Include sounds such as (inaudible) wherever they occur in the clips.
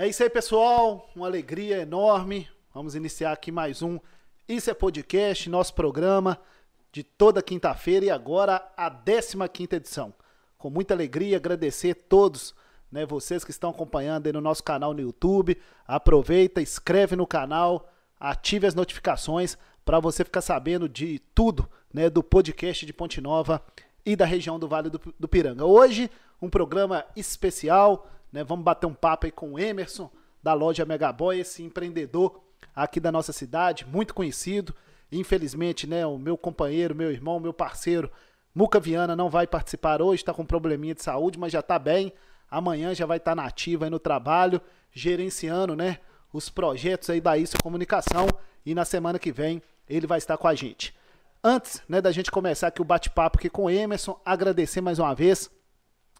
É isso aí, pessoal. Uma alegria enorme. Vamos iniciar aqui mais um Isso é Podcast, nosso programa de toda quinta-feira e agora a 15 edição. Com muita alegria, agradecer a todos, né, vocês que estão acompanhando aí no nosso canal no YouTube. Aproveita, inscreve no canal, ative as notificações para você ficar sabendo de tudo, né, do podcast de Ponte Nova e da região do Vale do, do Piranga. Hoje, um programa especial, né? Vamos bater um papo aí com o Emerson, da loja Megaboy, esse empreendedor aqui da nossa cidade, muito conhecido. Infelizmente, né, o meu companheiro, meu irmão, meu parceiro, Muca Viana, não vai participar hoje, está com um probleminha de saúde, mas já está bem. Amanhã já vai estar tá aí no trabalho, gerenciando, né, os projetos aí da Isso Comunicação e na semana que vem ele vai estar com a gente. Antes, né, da gente começar aqui o bate-papo aqui com o Emerson, agradecer mais uma vez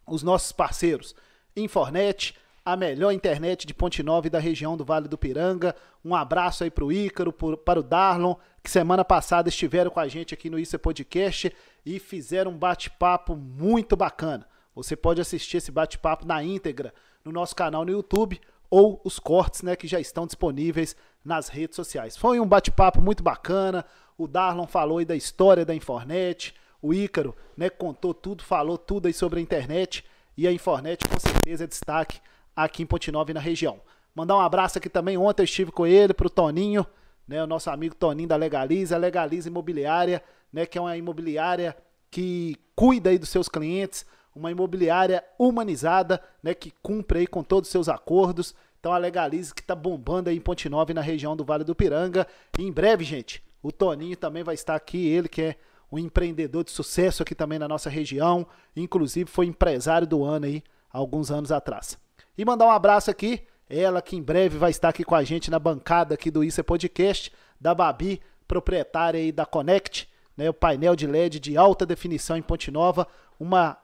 os nossos parceiros. Infornet, a melhor internet de Ponte Nova e da região do Vale do Piranga. Um abraço aí para o Ícaro, para o Darlon, que semana passada estiveram com a gente aqui no Isso é Podcast e fizeram um bate-papo muito bacana. Você pode assistir esse bate-papo na íntegra no nosso canal no YouTube ou os cortes né, que já estão disponíveis nas redes sociais. Foi um bate-papo muito bacana. O Darlon falou aí da história da Infornet, o Ícaro né, contou tudo, falou tudo aí sobre a internet e a Infornet com certeza é destaque aqui em Ponte Nova e na região. Mandar um abraço aqui também, ontem eu estive com ele, para o Toninho, né, o nosso amigo Toninho da Legaliza, a Legaliza Imobiliária, né, que é uma imobiliária que cuida aí dos seus clientes, uma imobiliária humanizada, né, que cumpre aí com todos os seus acordos. Então a Legalize que está bombando aí em Ponte Nova e na região do Vale do Piranga. E em breve, gente, o Toninho também vai estar aqui, ele que é um empreendedor de sucesso aqui também na nossa região, inclusive foi empresário do ano aí alguns anos atrás. E mandar um abraço aqui, ela que em breve vai estar aqui com a gente na bancada aqui do Isso é Podcast, da Babi, proprietária aí da Connect, né, o painel de LED de alta definição em Ponte Nova, uma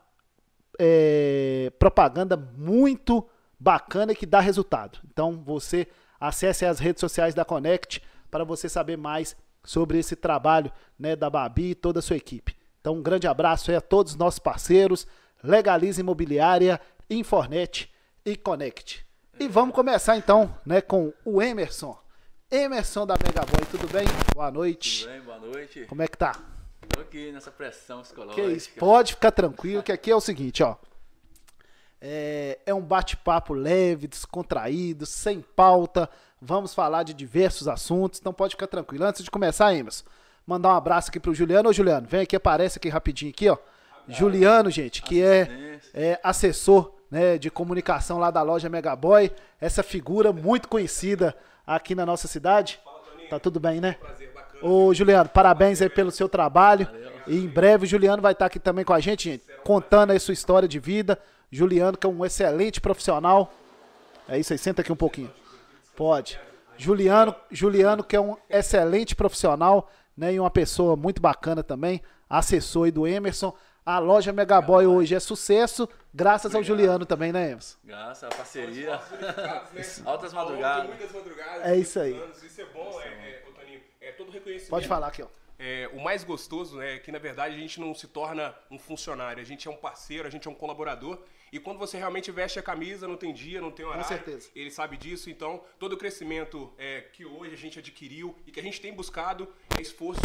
é, propaganda muito bacana que dá resultado. Então você acesse as redes sociais da Connect para você saber mais sobre esse trabalho né, da Babi e toda a sua equipe. Então, um grande abraço a todos os nossos parceiros, Legaliza Imobiliária, Infornet e Connect. E vamos começar então né, com o Emerson. Emerson da Megaboy, tudo bem? Boa noite. Tudo bem, boa noite. Como é que tá? Tô aqui nessa pressão psicológica. Que isso, pode ficar tranquilo, que aqui é o seguinte, ó. É, é um bate-papo leve, descontraído, sem pauta. Vamos falar de diversos assuntos, então pode ficar tranquilo. Antes de começar, Emerson, mandar um abraço aqui pro Juliano. Ô, Juliano, vem aqui, aparece aqui rapidinho aqui, ó. Juliano, gente, que é, é assessor né, de comunicação lá da loja Megaboy. Essa figura muito conhecida aqui na nossa cidade. Tá tudo bem, né? Ô, Juliano, parabéns aí pelo seu trabalho. E em breve o Juliano vai estar aqui também com a gente, gente contando aí sua história de vida. Juliano, que é um excelente profissional. É isso aí, senta aqui um pouquinho. Pode. Juliano, Juliano, que é um excelente profissional, né? E uma pessoa muito bacana também, assessor aí do Emerson. A loja Megaboy hoje é sucesso, graças Obrigado. ao Juliano também, né, Emerson? Graças à parceria. (laughs) Altas madrugadas. Muitas madrugadas. É isso aí. Isso é bom, é, é, Toninho. É todo reconhecimento. Pode falar aqui, ó. É, o mais gostoso né, é que, na verdade, a gente não se torna um funcionário, a gente é um parceiro, a gente é um colaborador e quando você realmente veste a camisa, não tem dia, não tem horário. Com certeza. Ele sabe disso. Então, todo o crescimento é, que hoje a gente adquiriu e que a gente tem buscado é esforço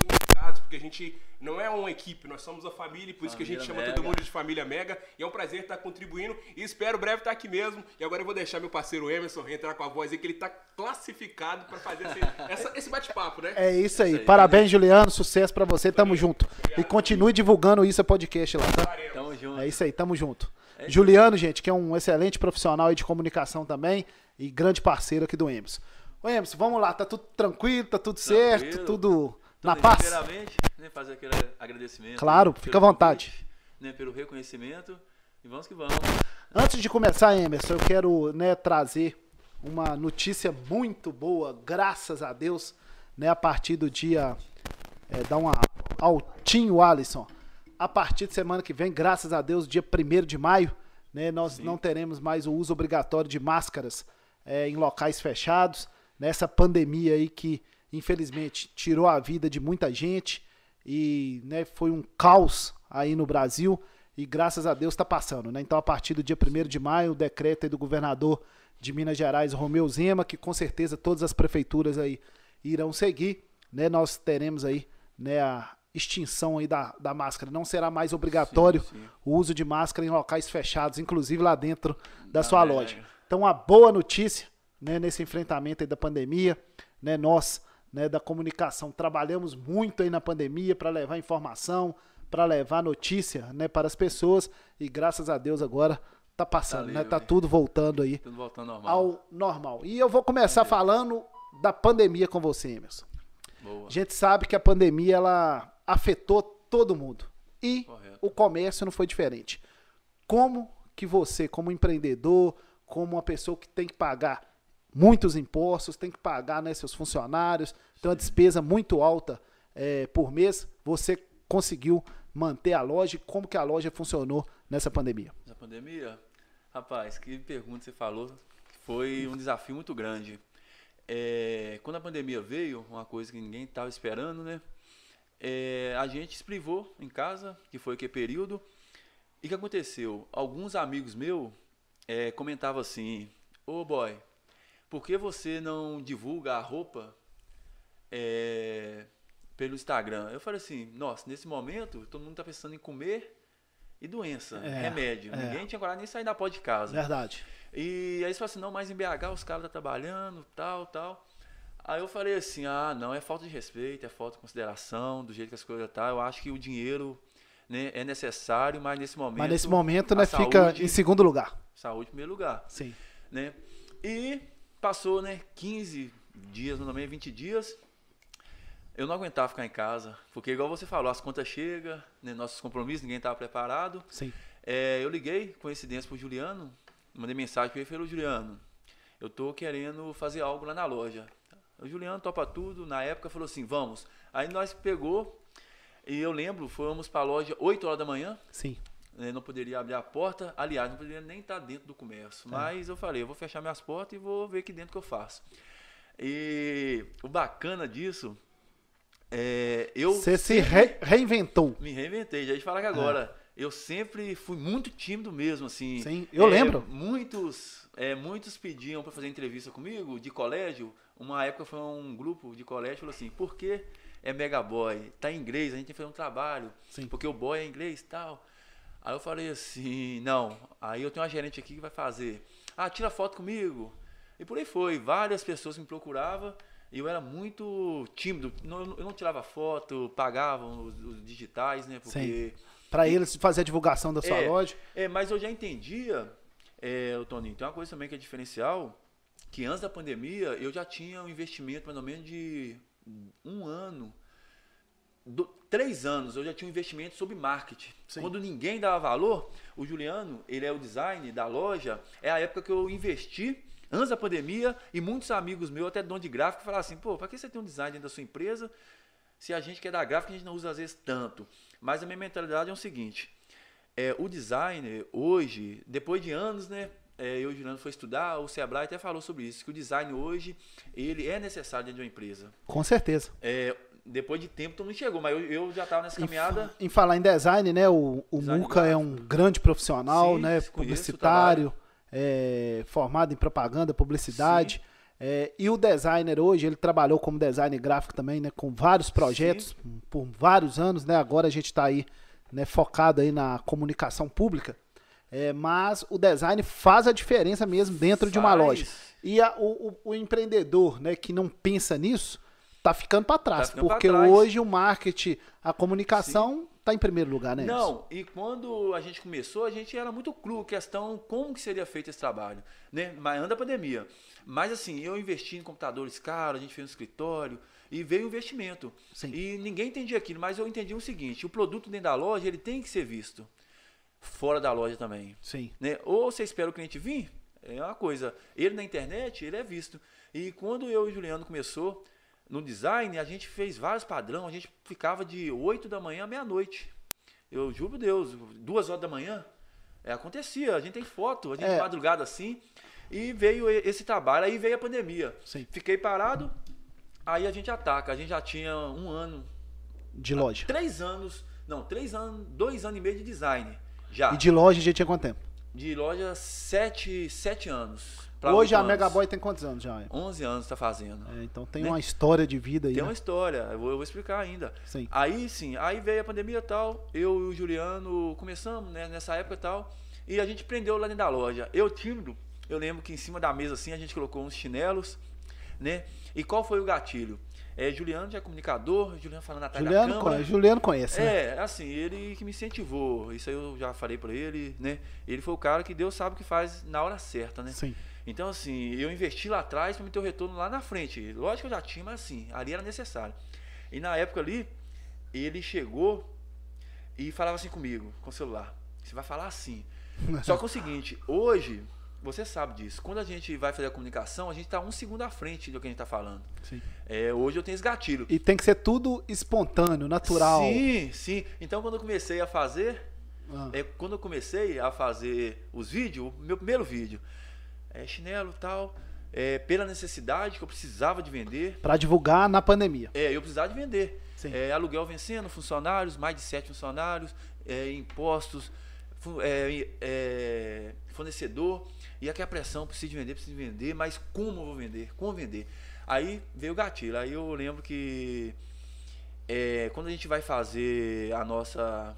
porque a gente não é uma equipe, nós somos a família, por isso que a gente chama todo mundo de família Mega. E é um prazer estar contribuindo e espero breve estar aqui mesmo. E agora eu vou deixar meu parceiro Emerson entrar com a voz aí, que ele está classificado para fazer esse, (laughs) essa, esse bate-papo, né? É isso aí. Isso aí Parabéns, né? Juliano. Sucesso para você. Tamo junto. Obrigado. E continue divulgando isso a podcast lá, tá? Tamo junto. É isso aí, tamo junto. É Juliano, gente, que é um excelente profissional de comunicação também e grande parceiro aqui do Emerson. Ô Emerson, vamos lá, tá tudo tranquilo, tá tudo tranquilo. certo, tudo na paz? Primeiramente, né, fazer aquele agradecimento. Claro, fica à vontade. Convite, né, pelo reconhecimento e vamos que vamos. Antes de começar, Emerson, eu quero né, trazer uma notícia muito boa, graças a Deus, né, a partir do dia. É, dar uma altinho, Alisson a partir de semana que vem, graças a Deus, dia 1 de maio, né, nós Sim. não teremos mais o uso obrigatório de máscaras é, em locais fechados. Nessa pandemia aí que, infelizmente, tirou a vida de muita gente e né, foi um caos aí no Brasil e graças a Deus está passando. Né? Então, a partir do dia 1 de maio, o decreto do governador de Minas Gerais, Romeu Zema, que com certeza todas as prefeituras aí irão seguir, né? Nós teremos aí, né, a extinção aí da, da máscara. Não será mais obrigatório Sim, sim. o uso de máscara em locais fechados, inclusive lá dentro da Da sua Mega. loja. Então, a boa notícia, né, nesse enfrentamento da pandemia, né, nós, né, da comunicação, trabalhamos muito aí na pandemia para levar informação, para levar notícia, né, para as pessoas e graças a Deus agora tá passando, né, livre. tá tudo voltando aí Tudo voltando normal. ao normal. E eu vou começar falando da pandemia com você, Emerson. Boa. A gente sabe que a pandemia ela afetou todo mundo e Correto. o comércio não foi diferente. Como que você, como empreendedor, como uma pessoa que tem que pagar muitos impostos, tem que pagar né, seus funcionários, tem uma despesa muito alta eh, por mês, você conseguiu manter a loja como que a loja funcionou nessa pandemia? Na pandemia, rapaz, que pergunta você falou. Foi um desafio muito grande. É, quando a pandemia veio, uma coisa que ninguém estava esperando, né? É, a gente se privou em casa, que foi que período. E o que aconteceu? Alguns amigos meus é, comentavam assim: Ô boy, por que você não divulga a roupa é, pelo Instagram? Eu falei assim: nossa, nesse momento todo mundo está pensando em comer e doença, É, remédio. é. Ninguém tinha coragem nem sair da porta de casa. Verdade. E aí eles falaram assim, não, mas em BH os caras estão trabalhando, tal, tal. Aí eu falei assim, ah, não, é falta de respeito, é falta de consideração, do jeito que as coisas tá. Eu acho que o dinheiro né, é necessário, mas nesse momento. Mas nesse momento, né, fica saúde- em segundo lugar. Saúde em primeiro lugar, Sim. né? E passou, né, 15 dias, no meio 20 dias. Eu não aguentava ficar em casa, porque igual você falou, as contas chegam, né, nossos compromissos, ninguém estava preparado. Sim. É, eu liguei, coincidência, pro Juliano, mandei mensagem para ele e falei, "Ô, Juliano, eu tô querendo fazer algo lá na loja. O Juliano topa tudo, na época falou assim, vamos. Aí nós pegou, e eu lembro, fomos para a loja 8 horas da manhã, Sim. Né, não poderia abrir a porta, aliás, não poderia nem estar dentro do comércio. Mas eu falei, eu vou fechar minhas portas e vou ver aqui dentro o que eu faço. E o bacana disso, é, eu Você se re- reinventou. me reinventei, já ia falar que agora. Eu sempre fui muito tímido mesmo, assim. Sim, eu É, lembro. Muitos, é, muitos pediam para fazer entrevista comigo de colégio. Uma época foi um grupo de colégio falou assim: por que é Mega Boy? Tá em inglês, a gente tem que fazer um trabalho. Sim. Porque o boy é inglês e tal. Aí eu falei assim: não. Aí eu tenho uma gerente aqui que vai fazer. Ah, tira foto comigo. E por aí foi. Várias pessoas me procuravam. E eu era muito tímido. Não- Eu não tirava foto, pagavam os, os digitais, né? Porque. Pra eles fazer a divulgação da sua É, loja. É, mas eu já entendia, é, o Toninho, tem uma coisa também que é diferencial, que antes da pandemia eu já tinha um investimento mais ou menos de um ano, do- três anos, eu já tinha um investimento sobre marketing. Sim. Quando ninguém dava valor, o Juliano, ele é o design da loja, é a época que eu investi antes da pandemia e muitos amigos meus, até dono de gráfico, falaram assim, pô, pra que você tem um design dentro da sua empresa se a gente quer dar gráfica, a gente não usa às vezes tanto. Mas a minha mentalidade é o seguinte: é, o designer, hoje, depois de anos, né? É, eu e o Juliano foi estudar, o Sebrae até falou sobre isso, que o design hoje, ele é necessário dentro de uma empresa. Com certeza. É, depois de tempo, todo mundo chegou, mas eu, eu já estava nessa Em, caminhada. fa- em falar em design, né? O, o Design Muca é um grande profissional, Sim, né? Publicitário, é, formado em propaganda, publicidade. É, e o designer hoje, ele trabalhou como designer gráfico também, né? Com vários projetos por vários anos, né? Agora a gente está aí, né? Focado aí na comunicação pública. É, mas o design faz a diferença mesmo dentro de uma Faz. loja. E a- o, o- o empreendedor, né? Que não pensa nisso, tá ficando para trás, ficando pra porque trás. hoje o marketing, a comunicação tá em primeiro lugar, né? Não, e quando a gente começou, a gente era muito cru, questão como que seria feito esse trabalho, né? Mas antes da pandemia. Mas assim, eu investi em computadores caros, a gente fez um escritório e veio o investimento. Sim. E ninguém entendia aquilo, mas eu entendi o seguinte, o produto dentro da loja, ele tem que ser visto fora da loja também. Sim. né? Ou você espera o cliente vir, é uma coisa. Ele na internet, ele é visto. E quando eu e o Juliano começou no design, a gente fez vários padrões, a gente ficava de 8 da manhã à meia-noite. Eu juro Deus, duas horas da manhã, é, acontecia, a gente tem foto, a gente É. madrugada assim, e veio esse trabalho, aí veio a pandemia. Sim. Fiquei parado, aí a gente ataca, a gente já tinha um ano, De loja. três anos, não, três anos, dois anos e meio de design, já. E de loja a gente tinha quanto tempo? de loja sete, sete anos. Hoje a. Megaboy tem quantos anos já? 11 anos tá fazendo. É, então tem Né? uma história de vida aí. Tem né? uma história, eu vou, eu vou explicar ainda. Sim. Aí sim, aí veio a pandemia e tal, eu e o Juliano começamos né, nessa época e tal, e a gente prendeu lá dentro da loja. Eu tímido, eu lembro que em cima da mesa assim a gente colocou uns chinelos, né? E qual foi o gatilho? É, Juliano já é comunicador, Juliano falando atrás Juliano, da câmera. conhece, Juliano conhece, né? É, assim, ele que me incentivou. Isso aí eu já falei pra ele, né? Ele foi o cara que Deus sabe o que faz na hora certa, né? Sim. Então, assim, eu investi lá atrás para me ter o retorno lá na frente. Lógico que eu já tinha, mas assim, ali era necessário. E na época ali, ele chegou e falava assim comigo, com o celular. Você vai falar assim. (laughs) Só que é o seguinte, hoje, você sabe disso. Quando a gente vai fazer a comunicação, a gente tá um segundo à frente do que a gente tá falando. Sim. É, hoje eu tenho esse gatilho. E tem que ser tudo espontâneo, natural. Sim, sim. Então quando eu comecei a fazer, Ah. é, quando eu comecei a fazer os vídeos, o meu primeiro vídeo, é chinelo e tal, é, pela necessidade que eu precisava de vender, Pra divulgar na pandemia. é, eu precisava de vender. É, aluguel vencendo, funcionários, mais de sete funcionários, é, impostos, é, é, fornecedor, e aqui a pressão, preciso de vender, preciso de vender, mas como eu vou vender? Como vender? Aí veio o gatilho, aí eu lembro que é, quando a gente vai fazer a nossa.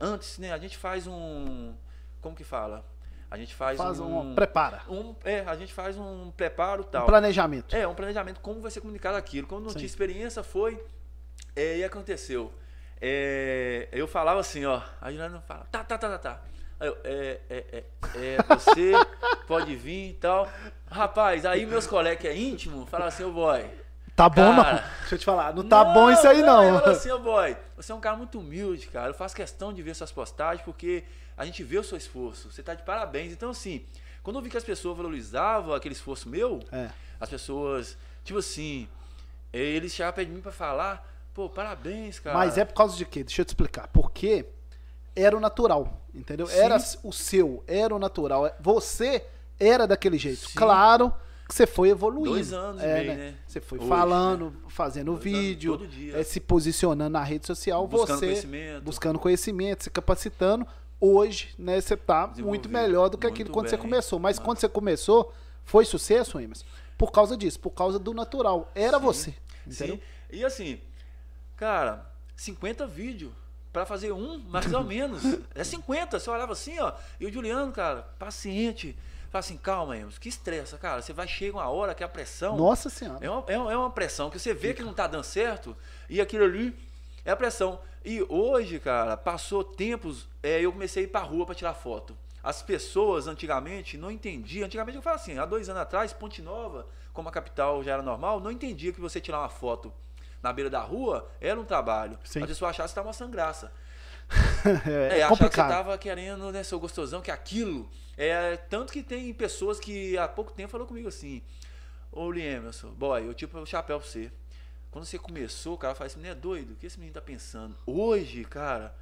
antes, né, a gente faz um. Como que fala? A gente faz, Faz um. um. Prepara. um- é, a gente faz um preparo e Um tal. planejamento. É, um planejamento, como vai ser comunicado aquilo. Quando não Sim. tinha experiência, foi. É, e aconteceu. É, eu falava assim, ó. A Juliana fala, tá, tá, tá, tá, tá. Eu, é, é, é, é, você (laughs) pode vir e tal. Rapaz, aí meus colegas que é íntimo falavam assim, ô boy. Tá bom, não? Cara. Deixa eu te falar. Não tá bom isso aí, Eu não. falo assim, ô boy, (laughs) você é um cara muito humilde, cara. Eu faço questão de ver suas postagens porque a gente vê o seu esforço. Você tá de parabéns. Então, assim, quando eu vi que as pessoas valorizavam aquele esforço meu, É. as pessoas, tipo assim, eh, eles chegavam perto de mim pra falar, pô, parabéns, cara. Mas é por causa de quê? Deixa eu te explicar. Porque era o natural, entendeu? Sim. Era o seu, era o natural. Você era daquele jeito. Sim. Claro que você foi evoluindo. Dois anos e É, meio, né? Você foi Hoje, falando, fazendo Dois vídeo, é, se posicionando na rede social, Buscando você conhecimento. buscando conhecimento, se capacitando. Hoje, né, você tá muito melhor do que aquilo quando você bem. começou. Mas quando você começou, foi sucesso, Emerson? Por causa disso, por causa do natural. Era Sim, você. Entendeu? Sim. E assim, cara, 50 vídeos pra fazer um, mais ou menos. É 50. Você olhava assim, ó. E o Juliano, cara, paciente. Fala assim, calma, Emerson, que estressa, cara. Você vai chegar uma hora que a pressão. Nossa Senhora. É uma, é uma- é uma pressão que você vê que não tá dando certo e aquilo ali é a pressão. E hoje, cara, passou tempos, é, eu comecei a ir pra rua pra tirar foto. As pessoas antigamente não entendiam. Antigamente eu falo assim, há dois anos atrás, Ponte Nova, como a capital já era normal, não entendia que você tirar uma foto na beira da rua era um trabalho. Sim. A pessoa achava que estava mostrando graça. (laughs) É, É, achar que você complicado. tava querendo, né, seu gostosão, que aquilo. É, tanto que tem pessoas que há pouco tempo falou comigo assim, ô Emerson, boy, eu tipo o chapéu pra você. Quando você começou, o cara fala assim, menino é doido, o que esse menino tá pensando? Hoje, cara,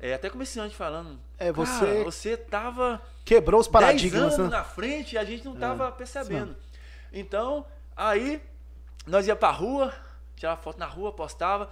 é até comerciante falando. É, você- "Cara, você tava Quebrou os 10 paradigmas, anos né? na frente e a gente não tava É, percebendo. Então, aí, nós ia pra rua, tirava foto na rua, postava.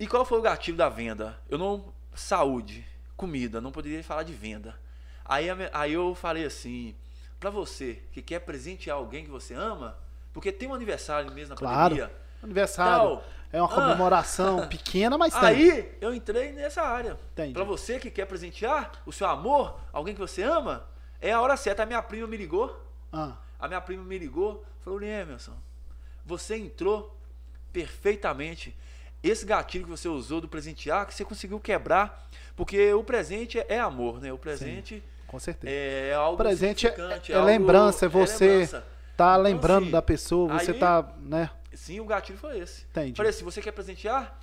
E qual foi o gatilho da venda? Eu não. Saúde, comida, não poderia falar de venda. Aí, aí eu falei assim, pra você que quer presentear alguém que você ama, porque tem um aniversário mesmo na Claro. pandemia. Aniversário. Tal. É uma Ah. comemoração (laughs) pequena, mas tem. Aí eu entrei nessa área. Pra você que quer presentear o seu amor, alguém que você ama, é a hora certa. A minha prima me ligou. Ah, A minha prima me ligou, falou: Emerson, você entrou perfeitamente. Esse gatilho que você usou do presentear, que você conseguiu quebrar, porque o presente é amor, né? O presente com certeza. é algo O presente é, significante, é algo- lembrança, é é você lembrança. tá Então, lembrando assim, da pessoa, você aí- tá, né? Sim, o gatilho foi esse. Entendi. Falei assim, você quer presentear?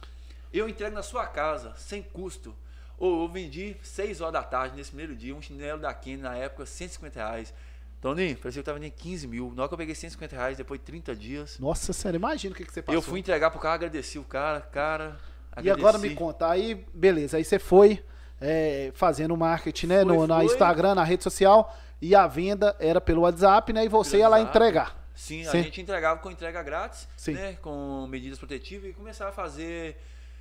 Eu entrego na sua casa, sem custo. Ou eu vendi 6 horas da tarde nesse primeiro dia, um chinelo da Kenny na época, 150 reais. Toninho, parecia que eu tava vendendo 15 mil. Na hora que eu peguei 150 reais, depois de 30 dias, Nossa senhora, imagina o que, que você passou. eu fui entregar pro cara, agradeci o cara, cara. E agora me agradeci. conta, aí, beleza, aí você foi é, fazendo marketing, né, Foi, no, na foi. Instagram, na rede social, e a venda era pelo WhatsApp, né, e você Pelo ia lá WhatsApp. entregar. Sim, Sim. a gente entregava com entrega grátis, Sim. né? Com medidas protetivas e começava a fazer.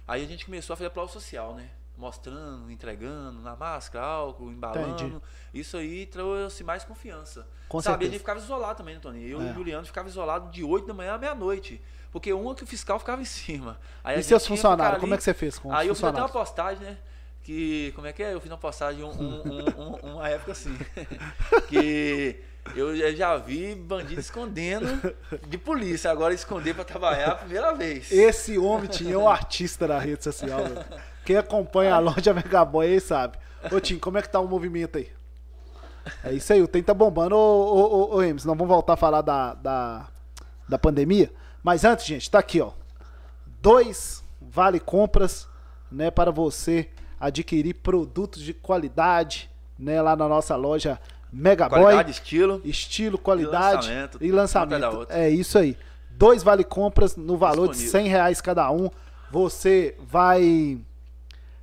Aí a gente começou a fazer prova social, né? mostrando, entregando, na máscara, álcool, embalando. Entendi. Isso aí trouxe mais confiança. Com Sabe, gente ficava isolado também, né, Tony? Eu É. e o Juliano ficava isolado de 8 da manhã à meia-noite. Porque um é que o fiscal ficava em cima. Aí E seus funcionários, como é que você fez com os Aí eu fiz até uma postagem, né? Que. Como é que é? Eu fiz uma postagem um- um- um- uma época assim. (laughs) (laughs) que eu já- vi bandido escondendo de polícia. Agora esconder pra trabalhar a primeira vez. Esse homem tinha um artista na rede social. Quem acompanha a loja Megaboy aí sabe. Ô, Tim, como é que tá o movimento aí? É isso aí, o trem tá bombando. Ô, ô, ô, ô Emes, nós vamos voltar a falar da, da, da pandemia. Mas antes, gente, tá aqui, ó. Dois vale compras, né, para você adquirir produtos de qualidade, né, lá na nossa loja Megaboy. Qualidade, estilo. Estilo, qualidade lançamento, e lançamento. da outra. É isso aí. Dois vale compras no valor de Disponível. 100 reais cada um. Você vai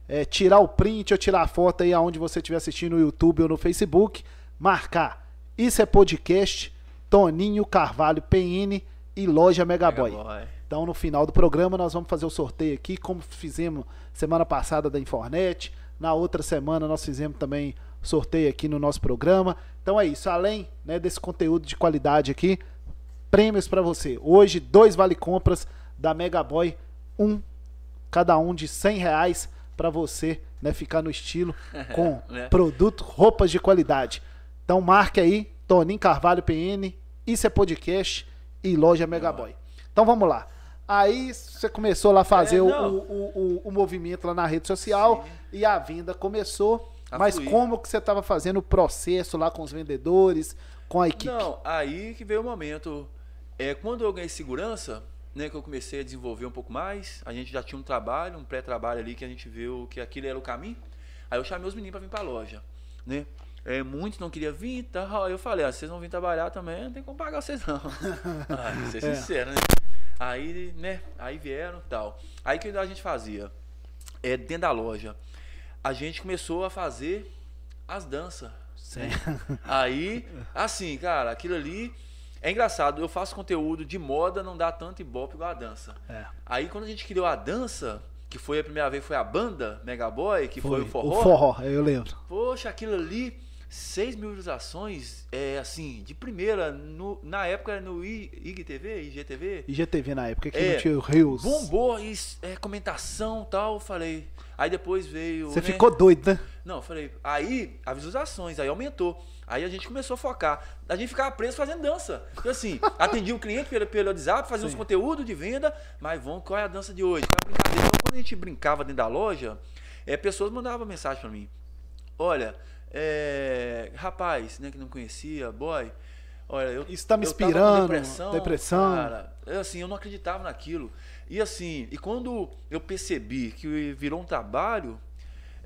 é, tirar o print ou tirar a foto aí aonde você estiver assistindo no YouTube ou no Facebook. Marcar. Isso é podcast. Toninho Carvalho PN e loja Megaboy. Megaboy. Então, no final do programa, nós vamos fazer o sorteio aqui, como fizemos semana passada da Infornet. Na outra semana, nós fizemos também sorteio aqui no nosso programa. Então, é isso. Além né, desse conteúdo de qualidade aqui, prêmios para você. Hoje, dois vale compras da Megaboy. Um, cada um de 100 reais para você né, ficar no estilo (laughs) com Né? produto, roupas de qualidade. Então, marque aí, Toninho Carvalho PN, Isso é Podcast e Loja Megaboy. Então, vamos lá. Aí você começou lá a fazer É, o, o, o- o movimento lá na rede social e a venda começou. A mas fluir. como que você estava fazendo o processo lá com os vendedores, com a equipe? Não, aí que veio o momento. É, quando eu ganhei segurança, né, que eu comecei a desenvolver um pouco mais, a gente já tinha um trabalho, um pré-trabalho ali que a gente viu que aquilo era o caminho. Aí eu chamei os meninos para vir para a loja, né? É, muitos não queriam vir, tal. Aí eu falei, ah, vocês não vêm trabalhar também, não tem como pagar vocês não. (laughs) ah, ser É. sincero, né? Aí, né, aí vieram tal. Aí o que a gente fazia? É, dentro da loja, a gente começou a fazer as danças. Sim. Aí, assim, cara, aquilo ali é engraçado. Eu faço conteúdo de moda, não dá tanto ibope igual a dança. É. Aí, quando a gente criou a dança, que foi a primeira vez, foi a banda Megaboy, que foi, o forró. O forró, eu lembro. Poxa, aquilo ali, 6 mil visualizações, é assim, de primeira, no- na época era no I- IGTV, IGTV. IGTV na época, que É, não tinha o Rios. Bombou, e, é, comentação e tal, eu falei. Aí depois veio. Você né? ficou doido, né? Não, eu falei, aí as visualizações, aí aumentou. Aí a gente começou a focar. A gente ficava preso fazendo dança. Então, assim, (laughs) atendia o cliente pelo, pelo WhatsApp, fazia uns Sim. conteúdos de venda, mas vamos, qual é a dança de hoje? A brincadeira? Então, quando a gente brincava dentro da loja, é, pessoas mandavam mensagem pra mim. Olha, é, rapaz, né, que não conhecia, boy, olha, eu, Isso tá me inspirando, depressão, depressão. cara, eu, assim, eu não acreditava naquilo. E assim, e quando eu percebi que virou um trabalho,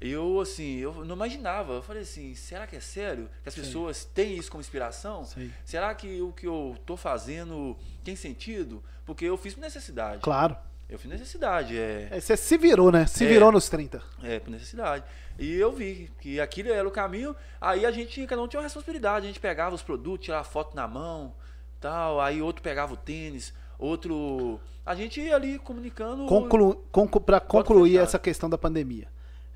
eu assim, eu não imaginava. Eu falei assim, será que é sério? Que as Sim. pessoas têm isso como inspiração? Sim. Será que o que eu tô fazendo tem sentido? Porque eu fiz por necessidade. Claro. Eu fiz necessidade, é, É, Você se virou, né? Se É. virou nos 30. é por necessidade. E eu vi que aquilo era o caminho. Aí a gente, cada um tinha uma responsabilidade. A gente pegava os produtos, tirava foto na mão, tal. Aí outro pegava o tênis, outro. A gente ia ali comunicando. Conclu... Conclu... Para concluir essa questão da pandemia.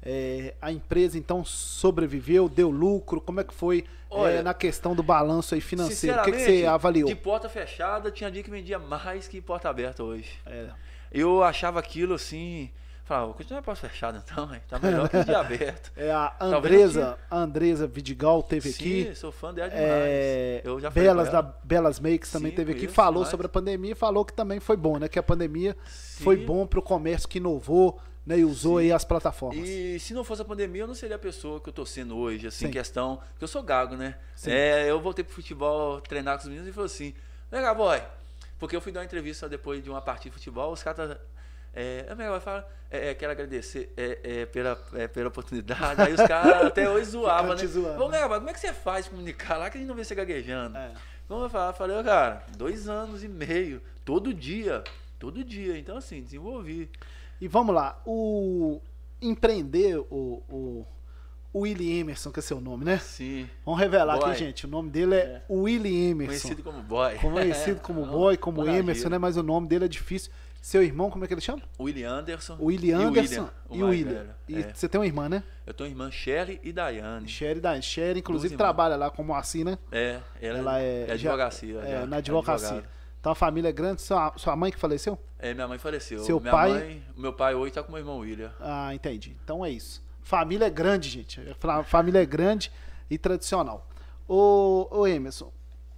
é, a empresa então sobreviveu, deu lucro? Como é que foi é, Olha, na questão do balanço aí financeiro? O que, que você avaliou? De porta fechada, tinha dia que vendia mais que porta aberta hoje. É, Eu achava aquilo assim. Falava, vou continuar porta fechada então, hein? tá (laughs) melhor que dia aberto. é, a Andresa, a Andresa Vidigal teve Sim, aqui. sou fã dela demais. É, eu já falei Belas da ela. Belas Makes também Sim, teve aqui, falou demais. sobre a pandemia e falou que também foi bom, né? Que a pandemia foi Sim. bom para o comércio que inovou, né? E usou aí as plataformas. E se não fosse a pandemia, eu não seria a pessoa que eu tô sendo hoje, assim, Sim. questão. Que eu sou gago, né? Sim. É, eu voltei pro futebol treinar com os meninos e falou assim: Mega Boy, porque eu fui dar uma entrevista depois de uma partida de futebol, os caras. É, Boy fala, é, é, quero agradecer é, é, pela, é, pela oportunidade. Aí os caras (laughs) até hoje zoavam, né? zoando. Ô, Mega Boy, como é que você faz comunicar lá que a gente não vê você gaguejando? É. Como eu falava, falei, "Ô, cara, dois anos e meio, todo dia, todo dia. Então, assim, desenvolvi. E vamos lá, o empreender o, o, Willie Emerson, que é seu nome, né? Sim. Vamos revelar Boy. aqui, gente. O nome dele é, Willie Emerson. Conhecido como boy. Conhecido como Não, (laughs) Boy, como. Emerson, né? Mas o nome dele é difícil. Seu irmão, como é que ele chama? Willie Anderson. Willie e o Anderson e o William. E É. você tem uma irmã, né? Eu tenho irmã Shelly e Daiane. Sherry da Sherry, inclusive trabalha lá como assim, né? É, ela, Ela é, é advocacia. É, na advocacia. advogada. Então a família é grande. Sua, sua mãe que faleceu? É, minha mãe faleceu. Seu minha pai- Mãe, meu pai hoje tá com meu irmão William. Ah, entendi. Então é isso. Família é grande, gente. Fa- Família é grande e tradicional. Ô, ô Emerson,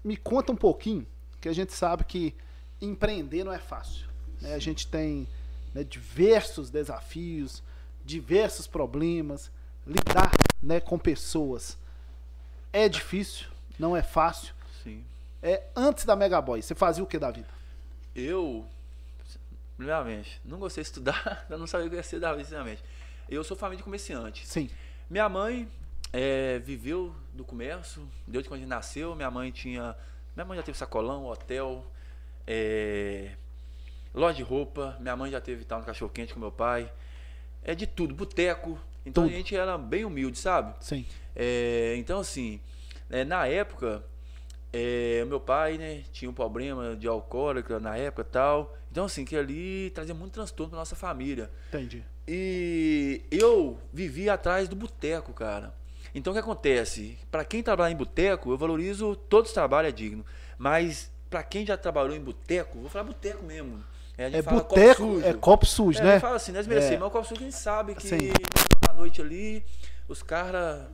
me conta um pouquinho, que a gente sabe que empreender não é fácil. Né? A gente tem né, diversos desafios, diversos problemas, lidar né, com pessoas é difícil, não é fácil. Sim. É, antes da Megaboy, você fazia o que da vida? Eu, primeiramente, não gostei de estudar, (laughs) eu não sabia o que ia ser da vida, sinceramente. Eu sou família de comerciante. Sim. Minha mãe é, viveu do comércio, desde quando a gente nasceu. Minha mãe tinha. Minha mãe já teve sacolão, hotel, é, loja de roupa. Minha mãe já teve tal no cachorro quente com meu pai. É de tudo, boteco. Então Tudo. a gente era bem humilde, sabe? Sim. É, então, assim, é, na época, é, meu pai, né, tinha um problema de alcoólica na época e tal. Então, assim, que ali trazia muito transtorno pra nossa família. Entendi. E eu vivi atrás do boteco, cara. Então, o que acontece? Pra quem trabalha em boteco, eu valorizo todos os trabalhos, é digno. Mas, pra quem já trabalhou em boteco, vou falar boteco mesmo. É, É boteco, é copo sujo, É, né? fala assim, não é desmerecer, É. mas o copo sujo a gente sabe que Sim. final da noite ali, os caras.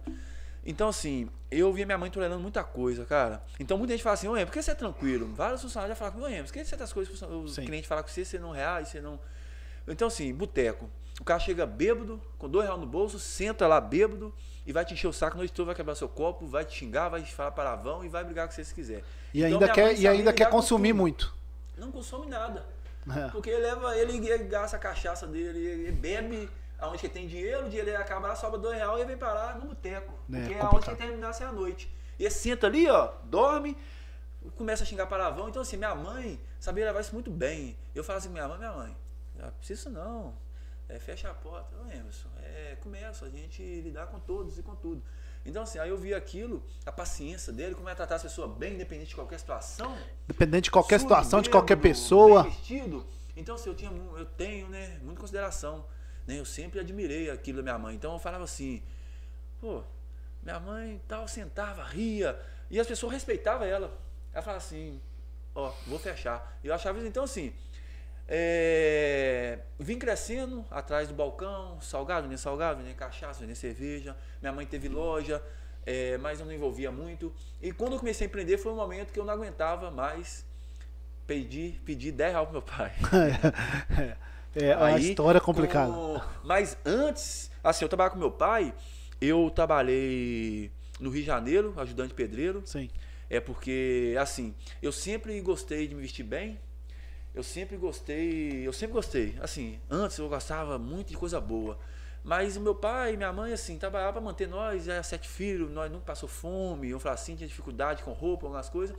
Então, assim, eu via minha mãe tolerando muita coisa, cara. Então, muita gente fala assim, ô, por que você é tranquilo? Vários funcionários já falam comigo, ô, Em, por que certas coisas o Sim. cliente fala com você, você não reais, você não. Então, assim, boteco. O cara chega bêbado, com dois reais no bolso, senta lá bêbado e vai te encher o saco noite toda, vai quebrar seu copo, vai te xingar, vai te falar palavrão e vai brigar com você se quiser. E Então, ainda quer, e ainda quer consumir muito. Não consome nada. É. Porque ele leva, ele, ele gasta a cachaça dele, ele bebe aonde que tem dinheiro, o dinheiro ele acaba lá, sobra dois reais e vem parar no boteco. É, porque é aonde que terminasse a noite. E ele senta ali, ó, dorme, começa a xingar palavrão. Então, assim, minha mãe sabia levar isso muito bem. Eu falo assim, minha mãe, minha mãe, não precisa não. É, fecha a porta. Ô, Emerson, é, começa a gente lidar com todos e com tudo. Então, assim, aí eu vi aquilo, a paciência dele, como é tratar as pessoas bem, independente de qualquer situação Dependente de qualquer situação, de qualquer pessoa. vestido. Então, assim, eu, tinha, eu tenho, né, muita consideração. Né? Eu sempre admirei aquilo da minha mãe. Então, eu falava assim, pô, minha mãe tal, sentava, ria. E as pessoas respeitavam ela. Ela falava assim, ó, vou fechar. E eu achava isso, então, assim, é, vim crescendo atrás do balcão, salgado, vendendo salgado, vendendo cachaça, vendendo cerveja. Minha mãe teve loja, é, mas eu não envolvia muito. E quando eu comecei a empreender foi um momento que eu não aguentava mais pedir, pedir 10 reais pro meu pai. (laughs) É, a Aí, história é complicada. com- Mas antes, assim, eu trabalhava com meu pai, eu trabalhei no Rio de Janeiro, ajudante pedreiro. Sim. É porque, assim, eu sempre gostei de me vestir bem. Eu sempre gostei, eu sempre gostei. Assim, antes eu gostava muito de coisa boa. Mas o meu pai e minha mãe, assim, trabalhavam para manter nós, era sete filhos, nós nunca passou fome, eu falava assim, tinha dificuldade com roupa, algumas coisas,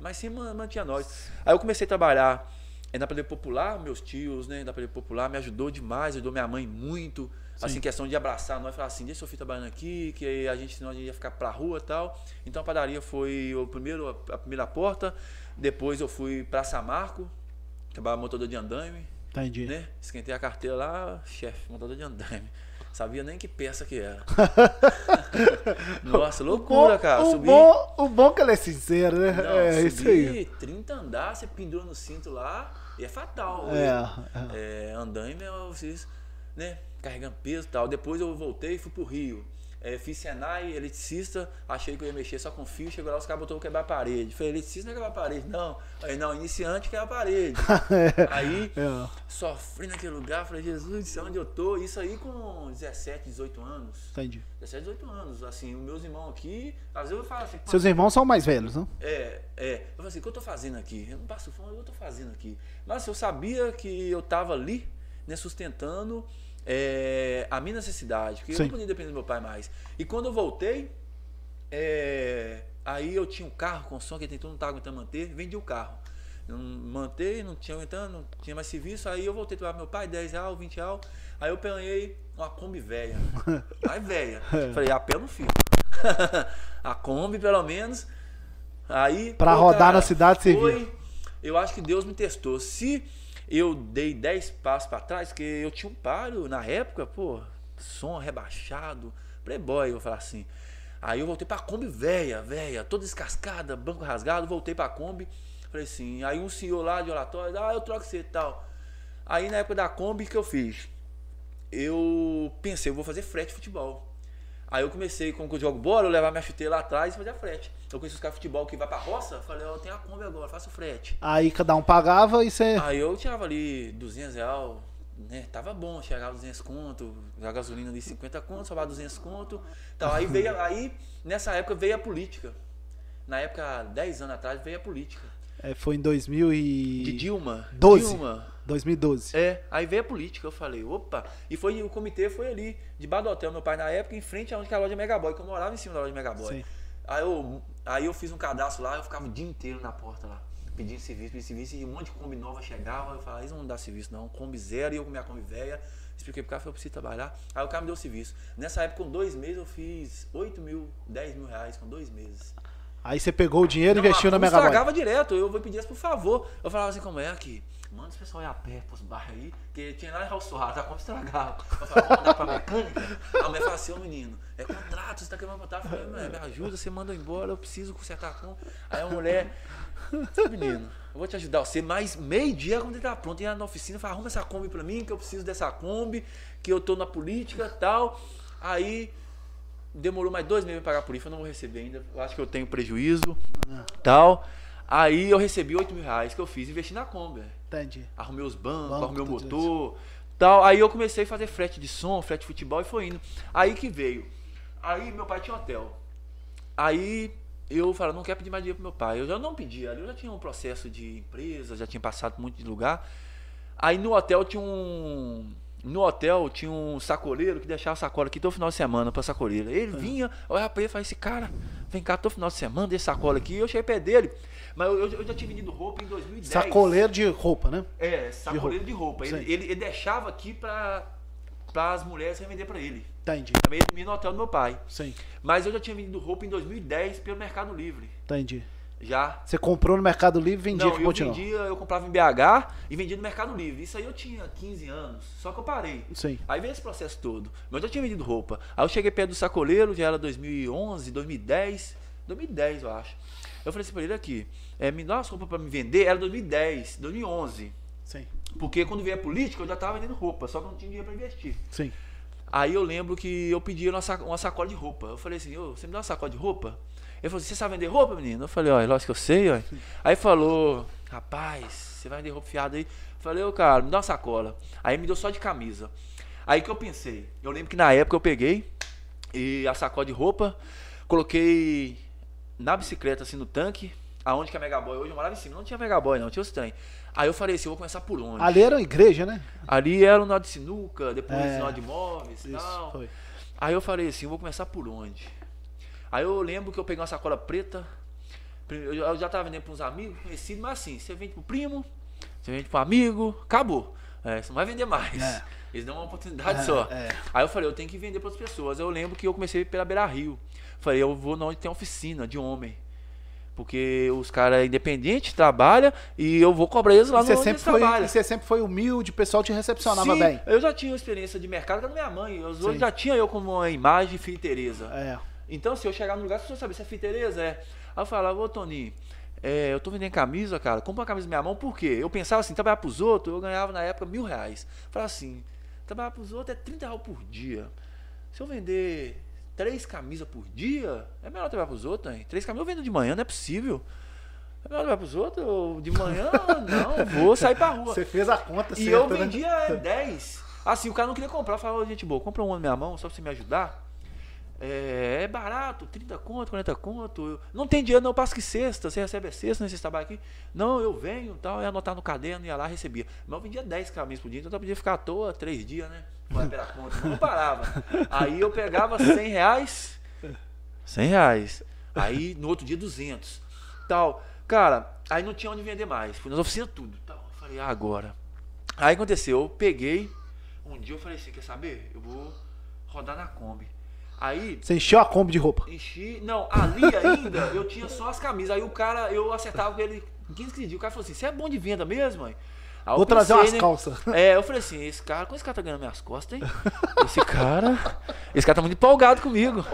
mas sempre man- mantinha nós. Aí eu comecei a trabalhar é, na Padaria Popular, meus tios, né, da Padaria Popular, me ajudou demais, ajudou minha mãe muito, assim, questão de abraçar nós, falar assim, deixa seu filho trabalhando aqui, que a gente, senão a gente ia ficar pra rua e tal. Então a padaria foi o primeiro, a primeira porta, depois eu fui pra Samarco, trabalhava montador de andaime, Entendi. né? Esquentei a carteira lá, chefe, montador de andaime. Sabia nem que peça que era. (laughs) Nossa, loucura, cara. o, Subi, bom, o bom que ela é sincera, né? não, é subi isso aí. 30 andar, você pendura no cinto lá e é fatal. É, É, andaime é vocês, né? Carregando peso e tal. Depois eu voltei e fui pro Rio. É, fiz Senai, eletricista, achei que eu ia mexer só com fio, chegou lá, os caras botou quebrar a parede. Falei, eletricista não é quebrar a parede, não. Aí, não, iniciante quebra a parede. (laughs) Aí, É. sofri naquele lugar, falei, Jesus, isso é onde eu tô. Isso aí com 17, 18 anos. Entendi. 17, 18 anos. Assim, os meus irmãos aqui, às vezes eu falo assim, "Pô, Seus irmãos são mais velhos, não? é, é. Eu falei assim, o que eu tô fazendo aqui? Eu não passo fome, o que eu tô fazendo aqui? Mas eu sabia que eu tava ali, né, sustentando é, a minha necessidade, porque eu Sim. não podia depender do meu pai mais. E quando eu voltei, é, aí eu tinha um carro com som que tentou não estava aguentando manter, vendi o carro. não mantei, não tinha aumentando, não tinha mais serviço. Aí eu voltei para meu pai, 10 reais, 20 reais. Aí eu ganhei uma Kombi velha. (laughs) Mais velha. Falei, a pé eu não fico. (laughs) a Kombi, pelo menos. Aí. Pra pô, rodar cara, na cidade, você foi, viu. Eu acho que Deus me testou. Se eu dei 10 passos pra trás, que eu tinha um paro na época, pô, som rebaixado, playboy, eu falar assim. Aí eu voltei pra Kombi velha, velha, toda descascada, banco rasgado, voltei pra Kombi. Falei assim, aí um senhor lá de oratório, ah, eu troco você e tal. Aí na época da Kombi, que eu fiz? Eu pensei, eu vou fazer frete de futebol. Aí eu comecei, que eu jogo bola, eu levar minha chuteira lá atrás e fazer frete. Eu conheci os caras de futebol que vai pra roça, falei, ó, eu tenho a Kombi agora, faço frete. Aí cada um pagava e você. Aí eu tirava ali 200 reais, né? Tava bom, chegava 200 conto, a gasolina ali 50 conto, sobrava 200 conto. Então, aí veio, aí nessa época veio a política. Na época, 10 anos atrás, veio a política. É, foi em 2000 e... De Dilma. 12. Dilma. 2012. É, aí veio a política, eu falei, opa. E foi, o comitê foi ali, debaixo do hotel, meu pai na época, em frente aonde que é a loja Megaboy, que eu morava em cima da loja Megaboy. Sim. Aí eu, aí eu fiz um cadastro lá, eu ficava o dia inteiro na porta lá, pedindo serviço, pedindo serviço, e um monte de Kombi nova chegava, eu falava, eles não vão dar serviço não, Kombi zero, e eu com minha Kombi velha, expliquei pro cara, falei, eu preciso trabalhar. Aí o cara me deu serviço. Nessa época, com dois meses, eu fiz 8 mil, 10 mil reais, com dois meses. Aí você pegou o dinheiro e investiu na Kombi Megaboy. estragava direto, eu vou pedir por favor. Eu falava assim, como é aqui? Manda os pessoal ir a pé pros bairros aí, que tinha lá em Raul Sorrato, a Kombi estragava. Eu falava, vamos mandar pra mecânica? A mulher falava assim, ô menino, é contrato, você tá querendo contrato? Eu falei, "Mulher, me ajuda, você manda eu embora, eu preciso consertar a Kombi. Aí a mulher, menino, eu vou te ajudar você, mas meio-dia quando ele tá pronto, ia na oficina, fala, arruma essa Kombi pra mim, que eu preciso dessa Kombi, que eu tô na política e tal. Aí demorou mais dois meses pra pagar por isso, eu não vou receber ainda. Eu acho que eu tenho prejuízo tal. Aí eu recebi 8 mil reais que eu fiz investi na Kombi. Entendi. Arrumei os bancos, Banco, arrumei o motor, tal. Aí eu comecei a fazer frete de som, frete de futebol e foi indo. Aí que veio. Aí meu pai tinha hotel. Aí eu falei, não quero pedir mais dinheiro pro meu pai. Eu já não pedi, ali eu já tinha um processo de empresa, já tinha passado muito de lugar. Aí no hotel tinha um. No hotel tinha um sacoleiro que deixava sacola aqui todo final de semana pra sacoleira. Ele vinha, olhava pra ele e falava assim, cara, vem cá todo final de semana, deixa sacola aqui. Eu cheguei perto dele. Mas eu, eu já tinha vendido roupa em 2010. Sacoleiro de roupa, né? É, sacoleiro de roupa. Sim. Ele, ele, ele deixava aqui pra, pra as mulheres revender pra ele. Entendi. Também ele dormia no hotel do meu pai. Sim, Mas eu já tinha vendido roupa em 2010 pelo Mercado Livre. entendi. Já. Você comprou no Mercado Livre e vendia Não, pro eu vendia, eu comprava em BH e vendia no Mercado Livre. Isso aí eu tinha 15 anos, só que eu parei. Sim. Aí veio esse processo todo. Mas eu já tinha vendido roupa. Aí eu cheguei perto do sacoleiro, já era 2011, 2010. 2010, eu acho. Eu falei assim pra ele aqui, é, me dá umas roupas pra me vender. Era 2010, 2011. Sim. Porque quando veio a política, eu já tava vendendo roupa, só que eu não tinha dinheiro pra investir. Sim. Aí eu lembro que eu pedi uma, saco- uma sacola de roupa. Eu falei assim, ô, você me dá uma sacola de roupa? Ele falou assim, você sabe vender roupa, menino? Eu falei, ó, lógico que eu sei, ó. Aí falou, rapaz, você vai vender roupa fiada aí? Eu falei, ô, cara, me dá uma sacola. Aí me deu só de camisa. Aí que eu pensei, eu lembro que na época eu peguei e a sacola de roupa, coloquei na bicicleta, assim, no tanque, aonde que é a Megaboy hoje, eu morava em cima, não tinha Megaboy não, tinha os trem. Aí eu falei assim, eu vou começar por onde? Ali era uma igreja, né? Ali era o nó de sinuca, depois É. o nó de imóveis e tal. foi. Aí eu falei assim, eu vou começar por onde? Aí eu lembro que eu peguei uma sacola preta, eu eu já tava vendendo para uns amigos conhecidos, mas assim, você vende pro primo, você vende pro amigo, acabou. É, você não vai vender mais. É. Eles dão uma oportunidade É, só. é. Aí eu falei, eu tenho que vender para outras pessoas. Eu lembro que eu comecei pela Beira Rio. Falei, eu vou onde tem oficina de homem. Porque os caras independentes trabalham e eu vou cobrar eles lá E no sempre foi, trabalham. e você sempre foi humilde, o pessoal te recepcionava Sim, bem. Eu já tinha experiência de mercado com a minha mãe. Os outros Sim. já tinha eu como uma imagem Filha Tereza. É. Então, se eu chegar no lugar, as pessoas sabem se é Filha Tereza, é. Aí eu falava, ô Toninho, é, eu tô vendendo camisa, cara, compra uma camisa na minha mão, por quê? Eu pensava assim, trabalhar pros outros, eu ganhava na época mil reais. Falava assim, trabalhar pros outros é 30 reais por dia. Se eu vender três camisas por dia, é melhor trabalhar pros outros, hein? Três camisas eu vendo de manhã, não é possível. É melhor trabalhar pros outros, eu, de manhã, (laughs) não, vou sair pra rua. Você fez a conta E certa, eu né? vendia (laughs) 10. Assim, o cara não queria comprar. Eu falava, "Ô, gente boa, compra um na minha mão, só pra você me ajudar. É, é barato, 30 conto, 40 conto. Eu- não tem dinheiro, não, passo que sexta. Você recebe a sexta nesse trabalho aqui? Não, eu venho tal, ia anotar no caderno, ia lá, recebia. Mas eu vendia 10 camisas por dia, então eu podia ficar à toa três dias, né? Pela (laughs) conta, não parava. Aí eu pegava 100 reais, 100 reais. Aí no outro dia 200. Tal. Cara, aí não tinha onde vender mais. Fui nas oficinas tudo. Então, eu falei, ah, agora. Aí aconteceu, eu peguei. Um dia eu falei assim, quer saber? Eu vou rodar na Kombi. Aí. Você encheu a Kombi de roupa. Enchi. Não, ali ainda eu tinha só as camisas. Aí o cara, eu acertava com ele 15, 15 dias. O cara falou assim: você é bom de venda mesmo, mãe? Aí Vou trazer pensei, umas né? calças. É, eu falei assim, esse cara, como esse cara tá ganhando minhas costas, hein? Esse cara. Esse cara tá muito empolgado comigo.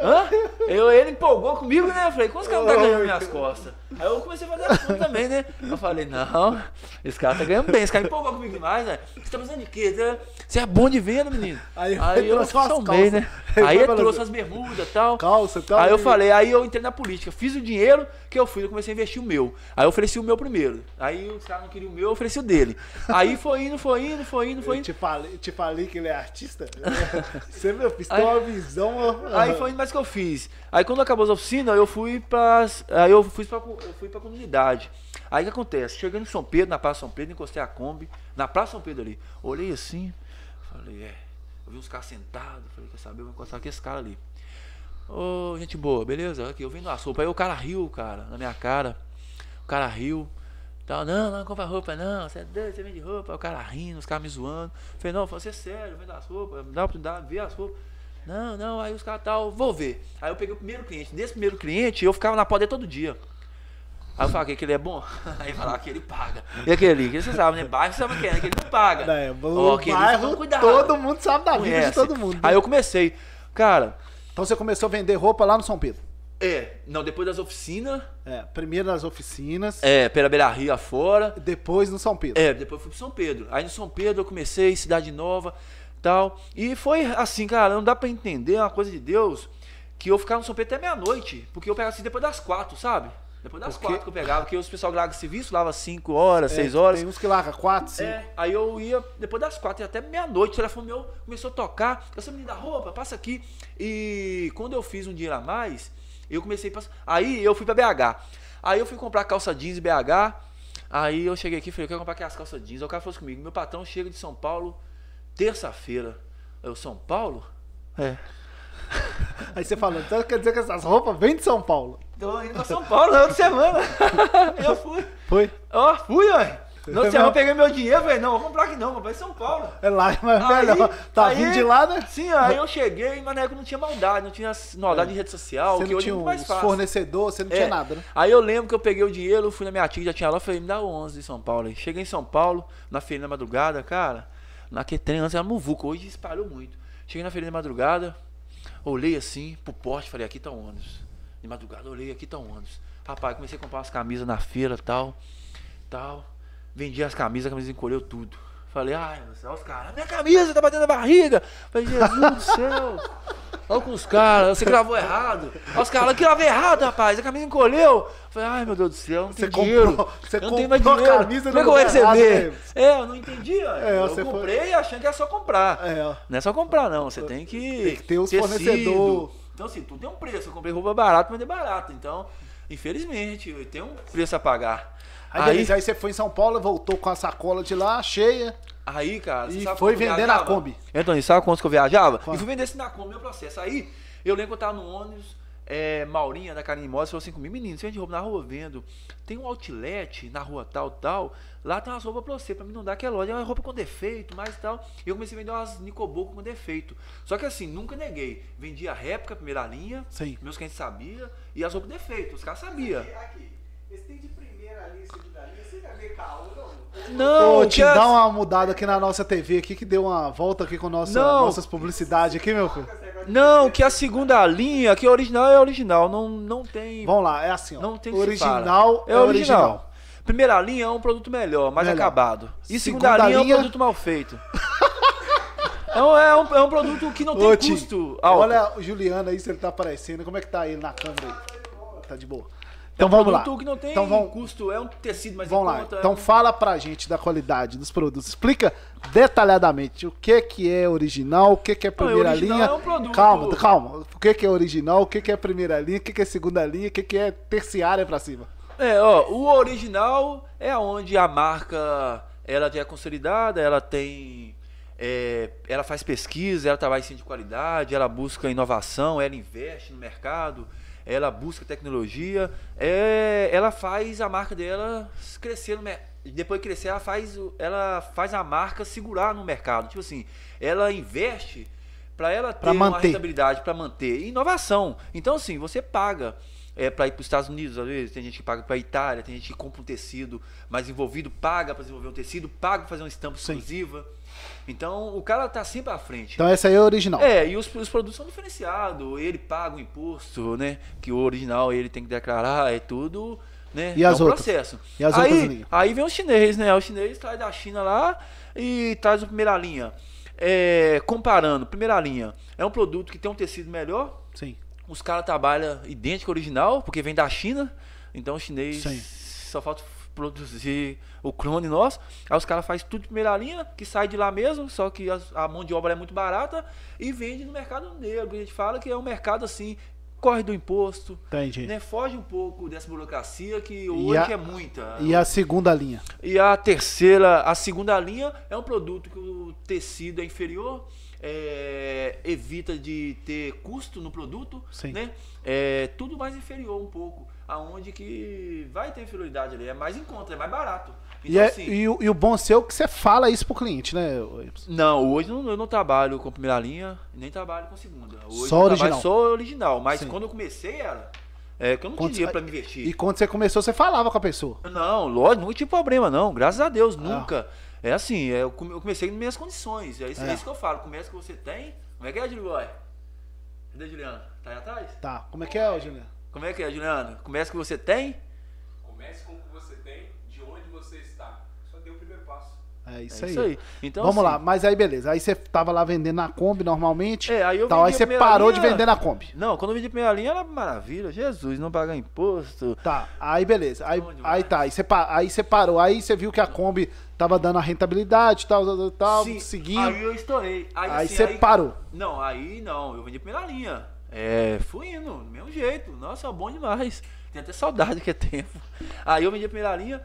Hã? Eu, ele empolgou comigo, né? Eu falei, como esse cara não tá ganhando minhas costas? Aí eu comecei a fazer as contas também, né? Eu falei, não, esse cara tá ganhando bem, esse cara empolgou comigo demais, né? Você tá precisando de quê? Você é bom de venda, menino. Aí Aí, eu chamei, calças. né? Aí ele falando trouxe assim, as bermudas e tal. Calça e tal. Aí eu e- falei, aí eu entrei na política, fiz o dinheiro que eu fui, eu comecei a investir o meu. Aí eu ofereci o meu primeiro. Aí os caras não queriam o meu, eu ofereci o dele. Aí foi indo, foi indo, foi indo, foi Eu indo. te falei, te falei que ele é artista? (laughs) Você, meu filho, Aí- uma visão. Aí foi indo mais que eu fiz. Aí quando acabou as oficinas, eu fui pra. Aí eu fui pra, eu fui pra comunidade. Aí o que acontece? Cheguei em São Pedro, na Praça São Pedro, encostei a Kombi, na Praça São Pedro ali. Olhei assim, falei, é. Eu vi uns caras sentados, falei, quer saber, eu vou encostar com esse cara ali. Ô, gente boa, beleza? Aqui, eu vendo a sopa. Aí o cara riu, cara, na minha cara. O cara riu. Tal, não, não compra roupa, não. Você é doido, você vende roupa. Aí o cara rindo, os caras me zoando. Falei, não, você é sério, eu vendo as roupas, me dá a oportunidade de ver as roupas. Não, não, aí os caras tal, vou ver. Aí eu peguei o primeiro cliente. Desse primeiro cliente, eu ficava na dele todo dia. Aí eu falava que ele é bom. (laughs) Aí falava que ele paga. E aquele, que você sabe, né? Bairro você sabe o que é, né? Que ele não paga. É, Ó, o aquele, bairro, cuidado. todo mundo sabe da vida de Conhece. todo mundo. Aí eu comecei. Cara, Então você começou a vender roupa lá no São Pedro. é, não, depois das oficinas, É, primeiro nas oficinas, é, pela Beira Rio afora. depois no São Pedro. É, depois fui pro São Pedro. Aí no São Pedro eu comecei, Cidade Nova, tal. E foi assim, cara, não dá pra entender é uma coisa de Deus que eu ficava no São Pedro até meia-noite, porque eu pegava assim depois das quatro, sabe? Depois das Porque- quatro que eu pegava, porque os pessoal larga serviço, lava cinco horas, É, seis horas. Tem uns que larga quatro, cinco. É, aí eu ia depois das quatro, ia até meia-noite, o telefone meu começou a tocar. Eu sou menino da roupa, passa aqui. E quando eu fiz um dinheiro a mais, eu comecei a passar. Aí eu fui pra BH. Aí eu fui comprar calça jeans BH. Aí eu cheguei aqui e falei, eu quero comprar aquelas calças jeans. Aí o cara falou comigo, meu patrão chega de São Paulo terça-feira. Eu, São Paulo? É. (laughs) Aí você falou, então quer dizer que essas roupas vêm de São Paulo. Tô indo pra São Paulo na outra semana. (laughs) eu fui. Foi? Ó, fui, ué. Na outra É semana eu peguei meu dinheiro, falei, não, vou comprar aqui não, vou comprar em São Paulo. É lá, mas Aí- melhor. Tá aí- vindo de lá, né? Sim, aí eu cheguei, mas na época não tinha maldade, não tinha maldade de rede social, Você que não hoje é tinha muito mais fácil. fornecedores, você não É. tinha nada, né? Aí eu lembro que eu peguei o dinheiro, fui na minha tia, já tinha lá, falei, me dá 11 em São Paulo. Aí cheguei em São Paulo, na feira da madrugada, cara, naquele trem antes era muvuca, hoje espalhou muito. Cheguei na feira da madrugada, olhei assim, pro poste, falei, aqui tá um ônibus. De madrugada, olhei, aqui tá um ônibus. Rapaz, comecei a comprar umas camisas na feira, tal, tal. Vendi as camisas, a camisa encolheu tudo. Falei, ai, meu céu, os caras, minha camisa tá batendo na barriga. Falei, Jesus do céu. Olha com os caras, você gravou errado. Olha os caras, eu gravei errado, rapaz, a camisa encolheu. Falei, ai meu Deus do céu, não Você tem dinheiro. comprou- você eu não tenho mais comprou a dinheiro. camisa Como é que eu vou receber? É, eu não entendi. É, eu você foi- comprei achando que era só comprar. É. Não é só comprar, não. Você tem que. Tem que ter os tecido. Então, assim, tudo tem um preço. Eu comprei roupa barata, mas é barato. Então, infelizmente, tem um preço a pagar. Aí, Aí, beleza, aí você foi em São Paulo, voltou com a sacola de lá, cheia. aí cara, E foi vender na? Kombi. Antônio, sabe quantos que eu viajava? Quanto? E fui vender esse na Kombi, meu processo. Aí, eu lembro que eu tava no ônibus, é, Maurinha da Karine Moss falou assim comigo, menino, você vende roupa na rua? Vendo. Tem um outlet na rua tal, tal, lá tem umas roupas pra você, pra mim não dar que é loja, é uma roupa com defeito, mais tal. E eu comecei a vender umas Nicoboco com defeito. Só que assim, nunca neguei. Vendia réplica, primeira linha, Sim. meus clientes sabiam, e as roupas defeito, os caras sabiam. Aqui, esse tem de primeira linha, segunda linha, você vai ver caô, não? Não, Ô, te dá uma mudada aqui na nossa TV aqui, que deu uma volta aqui com nossa, Não. nossas publicidades aqui, meu filho. Não, que a segunda linha, que a original é original, não, não tem Vamos lá, é assim, ó. Não tem original fala. é original. Primeira linha é um produto melhor, mais Melhor. acabado. E Segunda segunda, linha, é um linha- produto mal feito. (laughs) é, um, é um- é um produto que não tem Ô, custo alto. olha o Juliano aí, se ele tá aparecendo. Como é que tá ele na câmera aí? Tá de boa. É Então um vamos lá. que não tem Então vamos, custo, é um tecido mais vamos lá. é Então um- fala pra gente da qualidade dos produtos. Explica detalhadamente o que que é original, o que que é primeira original linha. é um produto- Calma, calma. O que que é original, o que que é primeira linha, o que que é segunda linha, o que que é terciária pra cima. É, ó, o original é onde a marca ela já é consolidada, ela tem. é, ela faz pesquisa, ela trabalha em cima de qualidade, ela busca inovação, ela investe no mercado, ela busca tecnologia, é, ela faz a marca dela crescer no mercado. Depois de crescer, ela faz, ela faz a marca segurar no mercado. Tipo assim, ela investe para ela ter Pra uma rentabilidade, para manter. Inovação. Então, assim, você paga é, para ir para os Estados Unidos, às vezes, tem gente que paga para a Itália, tem gente que compra um tecido mais envolvido, paga para desenvolver um tecido, paga para fazer uma estampa Sim. exclusiva. Então, o cara tá sempre à frente. Então essa aí é a original. É, e os, os produtos são diferenciados, ele paga o imposto, né? Que o original ele tem que declarar, é tudo, né? E é as um outras? processo. E as aí, outras linhas? aí vem o chinês, né? O chinês traz da China lá e traz a primeira linha. É, comparando, primeira linha, é um produto que tem um tecido melhor, Sim. os caras trabalham idêntico ao original, porque vem da China, então o chinês Sim. só falta produzir o clone nosso. Aí os caras fazem tudo de primeira linha, que sai de lá mesmo, só que a mão de obra é muito barata e vende no mercado negro. A gente fala que é um mercado assim, corre do imposto, Entendi. né? foge um pouco dessa burocracia que hoje a- é muita. E a segunda linha? E a terceira, a segunda linha é um produto que o tecido é inferior, é, evita de ter custo no produto, Sim. né? É tudo mais inferior um pouco, aonde que vai ter inferioridade ali, é mais em conta, é mais barato. E, Então, é- assim, e o, e o bom seu é que você fala isso pro cliente, né? Não, hoje eu não, eu não trabalho com primeira linha, nem trabalho com segunda. Hoje Só original. só original, mas Sim. quando eu comecei era, é que eu não Quando tinha para me investir. E quando você começou, você falava com a pessoa. Não, lógico, nunca tive problema, não. Graças a Ah. Deus, nunca. É assim, é, eu come- eu comecei nas minhas condições. É isso, É. é isso que eu falo. Começa que você tem. Como é que é, Juliano? Cadê, Juliano? Tá aí atrás? Tá. Como é que é, Juliano? Como é que é, Juliano? Começa que você tem. Comece com o que você tem, de onde você está. Só dê o primeiro passo. É isso, é aí. isso aí. Então, Vamos assim, lá, mas aí beleza. Aí você tava lá vendendo na Kombi normalmente. É, aí eu tal, aí você parou de linha- vender na Kombi. Não, quando eu vendi a primeira linha era maravilha. Jesus, não pagar imposto. Tá, aí beleza. Aí, aí tá, aí você, pa- aí você parou. Aí você viu que a Kombi tava dando a rentabilidade tal, tal, tal, Sim, seguindo. Aí eu estourei. Aí, Aí assim, você parou. Não, aí não, eu vendi a primeira linha. É, fui indo, do mesmo jeito. Nossa, bom demais. Tem até saudade que é tempo. Aí eu vendi a primeira linha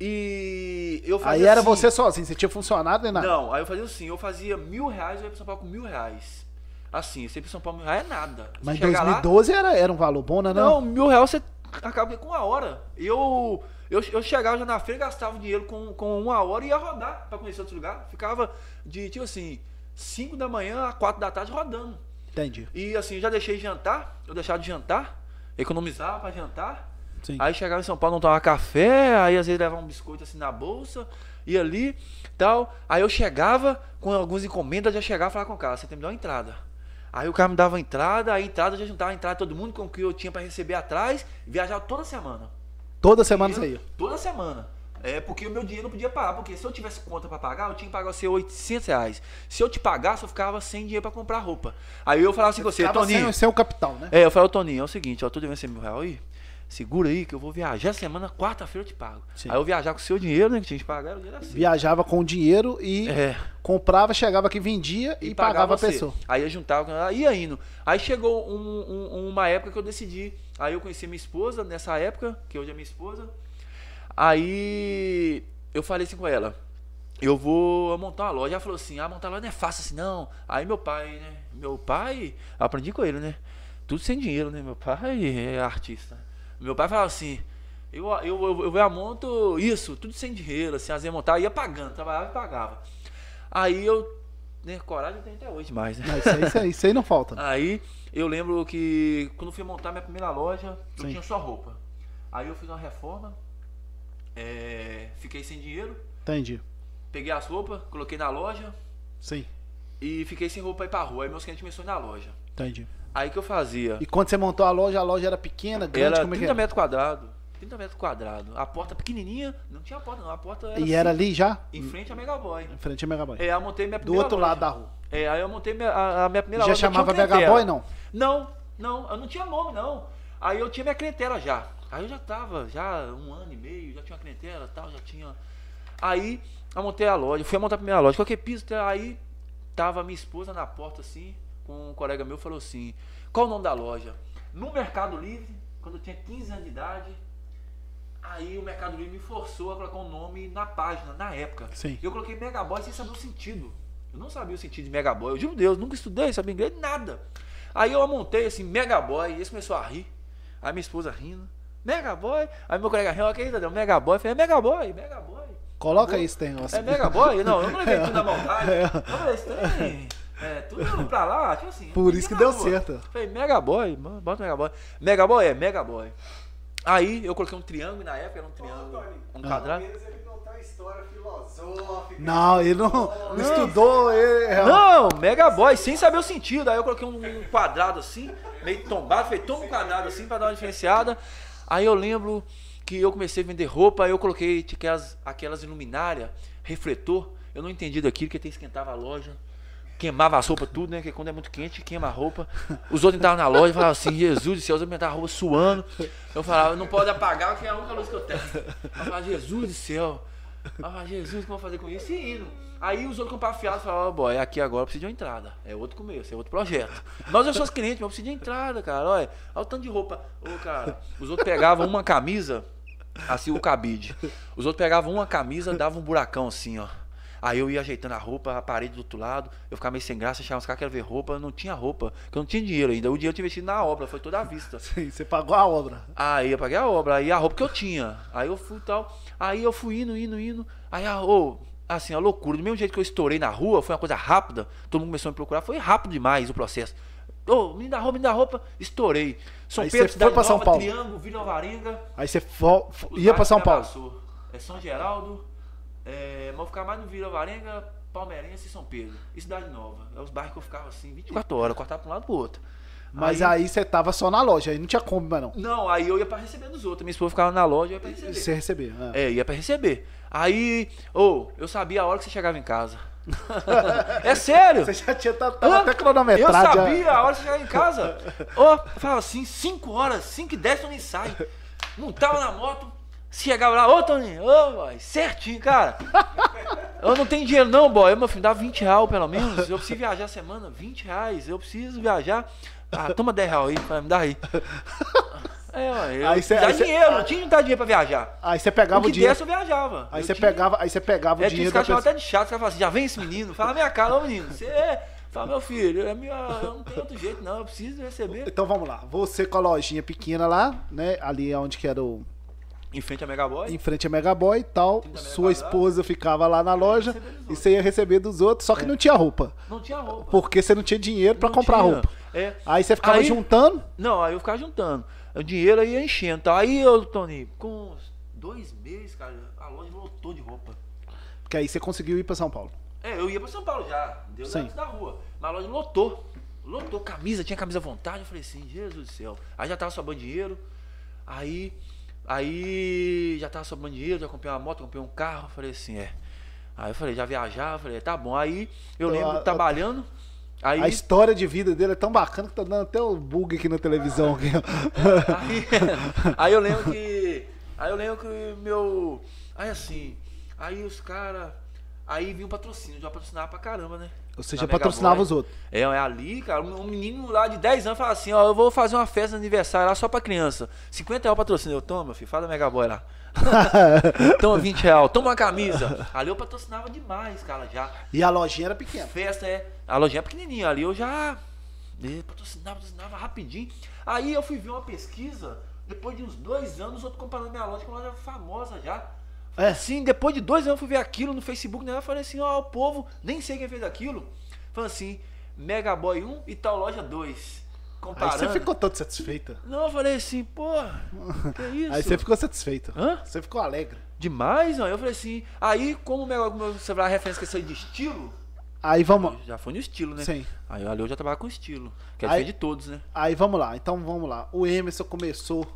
e eu fazia Aí era assim- você sozinho, você tinha funcionário nem nada. Não, aí eu fazia assim, eu fazia mil reais, eu ia pra São Paulo com mil reais. Assim, você ia pra São Paulo mil reais é nada. Você Mas em chega lá- 2012 era, era um valor bom, né? não, Não? mil reais você acaba com uma hora. Eu, eu, eu chegava já na feira, gastava dinheiro com, com uma hora e ia rodar pra conhecer outro lugar. Ficava de, tipo assim, 5 da manhã a 4 da tarde rodando. Entendi. E assim, eu já deixei de jantar, eu deixava de jantar, economizava pra jantar. Sim. Aí chegava em São Paulo, não tomava café, aí às vezes levava um biscoito assim na bolsa, ia ali, tal. Aí eu chegava com algumas encomendas, já chegava e falava com o cara, você tem que me dar uma entrada. Aí o cara me dava a entrada, a entrada já juntava a entrada todo mundo com o que eu tinha pra receber atrás, viajava toda semana. Toda semana ia. Toda semana. É porque o meu dinheiro não podia parar. Porque se eu tivesse conta pra pagar, eu tinha que pagar você 800 reais. Se eu te pagasse, eu ficava sem dinheiro pra comprar roupa. Aí eu falava assim com você, Toninho. sem, sem o capital, né? É, eu falei, ô Toninho, é o seguinte, ó, tô devendo 100 mil reais aí. Segura aí que eu vou viajar semana, quarta-feira eu te pago. Sim. Aí eu viajar com o seu dinheiro, né? Que tinha que pagar, era o dinheiro assim. Viajava com dinheiro e É. comprava, chegava aqui, vendia e, pagava, a você. pessoa. Aí eu juntava, ia indo. Aí chegou um- um- uma época que eu decidi. Aí eu conheci minha esposa nessa época, que hoje é minha esposa. Aí eu falei assim com ela. Eu vou montar uma loja. Ela falou assim: ah, montar loja não é fácil assim, não. Aí meu pai, né? Meu pai, aprendi com ele, né? Tudo sem dinheiro, né? Meu pai é artista. Meu pai falava assim: eu, eu, eu, eu, eu monto isso, tudo sem dinheiro, assim, às vezes montar, ia pagando, trabalhava e pagava. Aí eu, né, coragem tenho até hoje mais, né? Não, isso, aí, isso, aí, isso aí não falta. (laughs) Aí eu lembro que quando fui montar minha primeira loja, eu Sim. tinha só roupa. Aí eu fiz uma reforma, é, fiquei sem dinheiro, Entendi. peguei as roupas, coloquei na loja Sim, e fiquei sem roupa ir pra rua. Aí meus clientes começaram na loja. entendi. Aí que eu fazia? E quando você montou a loja, a loja era pequena, grande, Era como é que 30 era? metros quadrados. 30 metros quadrados. A porta pequenininha, não tinha porta não, a porta era E assim, era ali já? em frente a Megaboy. Em frente a Megaboy. É, eu montei minha Do primeira outro loja. lado da rua. É, aí eu montei minha, a, a minha primeira Já loja. tinha chamava. Megaboy, não? Não, não, eu não tinha nome, não. Aí eu tinha minha clientela já. Aí eu já tava, já um ano e meio, já tinha uma clientela e tal, já tinha. Aí eu montei a loja, fui montar a primeira loja. Qualquer piso, aí tava minha esposa na porta assim, com um colega meu, falou assim: qual o nome da loja? No Mercado Livre, quando eu tinha 15 anos de idade, aí o Mercado Livre me forçou a colocar um nome na página, na época. Sim. Eu coloquei Megaboy sem saber o sentido. Eu não sabia o sentido de Megaboy. Eu juro Deus, nunca estudei, sabia inglês, nada. Aí eu montei assim, Megaboy, e eles começaram a rir. Aí minha esposa rindo. Megaboy. Aí meu colega rindo, que isso, Megaboy. Eu falei, é Megaboy, Megaboy. Coloca isso, tem. É Megaboy? Não, eu não levei tudo (laughs) na maldade. Eu falei, tem. É, tudo pra lá, tipo assim. Por isso que deu rua. certo. Falei, Megaboy, mano, bota Megaboy. Megaboy é Megaboy. Aí eu coloquei um triângulo, e na época era um triângulo, um quadrado. Pelo menos ele contou uma história filosófica. Não, ele não, não estudou. Ele, é, Não, Megaboy, sem saber o sentido. Aí eu coloquei um, um quadrado assim, meio tombado, falei, toma um quadrado assim pra dar uma diferenciada. Aí eu lembro que eu comecei a vender roupa, eu coloquei aquelas, aquelas iluminárias, refletor. Eu não entendi daquilo, que até esquentava a loja. Queimava as roupas tudo, né? Porque quando é muito quente, queima a roupa. Os outros entravam na loja e falavam assim, Jesus do céu, outros entravam a roupa suando. Eu falava, não pode apagar, porque é a única luz que eu tenho. Eu falava, Jesus do céu. Falava, Jesus, o que eu vou fazer com isso? E indo. Aí os outros compravam fiado e falavam, ó, boy, aqui agora eu preciso de uma entrada. É outro começo, é outro projeto. Nós, eu sou clientes, mas eu preciso de entrada, cara. Olha, olha o tanto de roupa. Ô, cara, os outros pegavam uma camisa, assim, o cabide. Os outros pegavam uma camisa, davam um buracão assim, ó. Aí eu ia ajeitando a roupa, a parede do outro lado, eu ficava meio sem graça, achava uns caras que queriam ver roupa, não tinha roupa, porque eu não tinha dinheiro ainda. O dinheiro eu tinha investido na obra, foi toda à vista. (laughs) Sim, você pagou a obra. Aí eu paguei a obra, aí a roupa que eu tinha. Aí eu fui e tal. Aí eu fui indo, indo, indo. Aí a, ô, assim, a loucura. Do mesmo jeito que eu estourei na rua, foi uma coisa rápida. Todo mundo começou a me procurar. Foi rápido demais o processo. Ô, me dá roupa, me dá roupa. Estourei. São Aí Pedro, foi pra São Paulo. Triângulo, Vila Varenga. Aí você os ia pra São Paulo. abraçou. É São Geraldo. É, mas eu ficava mais no Vila Varenga, Palmeirense e São Pedro. E Cidade Nova. É os bairros que eu ficava assim, 24 horas, cortava pra um lado pro outro. Mas aí, você tava só na loja, aí não tinha como, não. Não, aí eu ia pra receber dos outros. Minha esposa ficava na loja, eu ia pra receber. Você receber. né? É, ia pra receber. Aí, ô, eu sabia a hora que você chegava em casa. (laughs) é sério? Você já tinha tava Hã? até cronometrado. Eu já. sabia a hora que você chegava em casa. Ô, eu falava assim, 5 horas, 5 e 10 eu nem sai. Montava na moto, chegava lá, ô Toninho, ô, boy, certinho, cara. (laughs) Eu não tenho dinheiro não, boy. Meu filho, dá 20 reais pelo menos. Eu preciso viajar a semana, 20 reais. Eu preciso viajar. Ah, toma 10 reais aí, vai, me dá aí. (laughs) É, eu Aí cê- dá aí cê- dinheiro, não tinha não dinheiro pra viajar. Aí você pegava o o, que dinheiro. desse eu viajava. Aí Eu você pegava, aí você pegava o É, tinha dinheiro os caras pessoa. até de chato, os caras falavam assim, já vem esse menino, fala minha cara, ô menino, você é. Fala, meu filho, é minha, eu não tenho outro jeito, não, eu preciso receber. Então vamos lá. Você com a lojinha pequena lá, né? Ali é onde que era o. Em frente a Megaboy. Em frente a Megaboy e tal. 30 metros Sua esposa ficava lá na loja e você ia receber dos outros, só que É. não tinha roupa. Não tinha roupa. Porque você não tinha dinheiro pra Não comprar tinha. roupa. É. Aí você ficava Aí- juntando. Não, aí eu ficava juntando. O dinheiro aí ia enchendo. Tá? Aí eu, Tony, com uns dois meses, cara, a loja lotou de roupa. Porque aí você conseguiu ir pra São Paulo. É, eu ia pra São Paulo já, deu Sim. antes da rua. Mas a loja lotou. Lotou, camisa, tinha camisa à vontade. Eu falei assim, Jesus do céu. Aí já tava sobrando dinheiro. Aí, aí já tava sobrando dinheiro, já comprei uma moto, comprei um carro. Falei assim, é. Aí eu falei, já viajava, falei, tá bom. Aí eu Então, lembro a- trabalhando. Aí, A história de vida dele é tão bacana que tá dando até o bug aqui na televisão. (laughs) Aí, aí eu lembro que. Aí eu lembro que meu. Aí assim. Aí os caras. Aí vinha um patrocínio, já patrocinava pra caramba, né? Ou seja, patrocinava os outros. É, é ali, cara, um menino lá de 10 anos fala assim, ó, eu vou fazer uma festa de aniversário lá só pra criança. 50 reais patrocínio. Eu, toma, meu filho, fala da Megaboy lá. (laughs) toma 20 reais, toma uma camisa. Ali eu patrocinava demais, cara, já. E a lojinha era pequena. Festa é. A lojinha é pequenininha, ali eu já eh, patrocinava, patrocinava rapidinho. Aí eu fui ver uma pesquisa, depois de uns dois anos, outro comparando minha loja com uma loja famosa já. É. Assim, depois de dois anos eu fui ver aquilo no Facebook, né? Eu falei assim, ó, o povo, nem sei quem fez aquilo. Falando assim, Megaboy 1 e tal loja 2. Aí Comparando. você ficou todo satisfeita. Não, eu falei assim, pô, que (laughs) isso? Aí você ficou satisfeito. Hã? Você ficou alegre. Demais, não. Eu falei assim, aí como o Megaboy, você vai a referência que eu de estilo, Aí vamos, já foi no estilo, né? Sim. Aí ali eu já trabalho com estilo. Que é Aí- diferente de todos, né? aí vamos lá. Então vamos lá. O Emerson começou.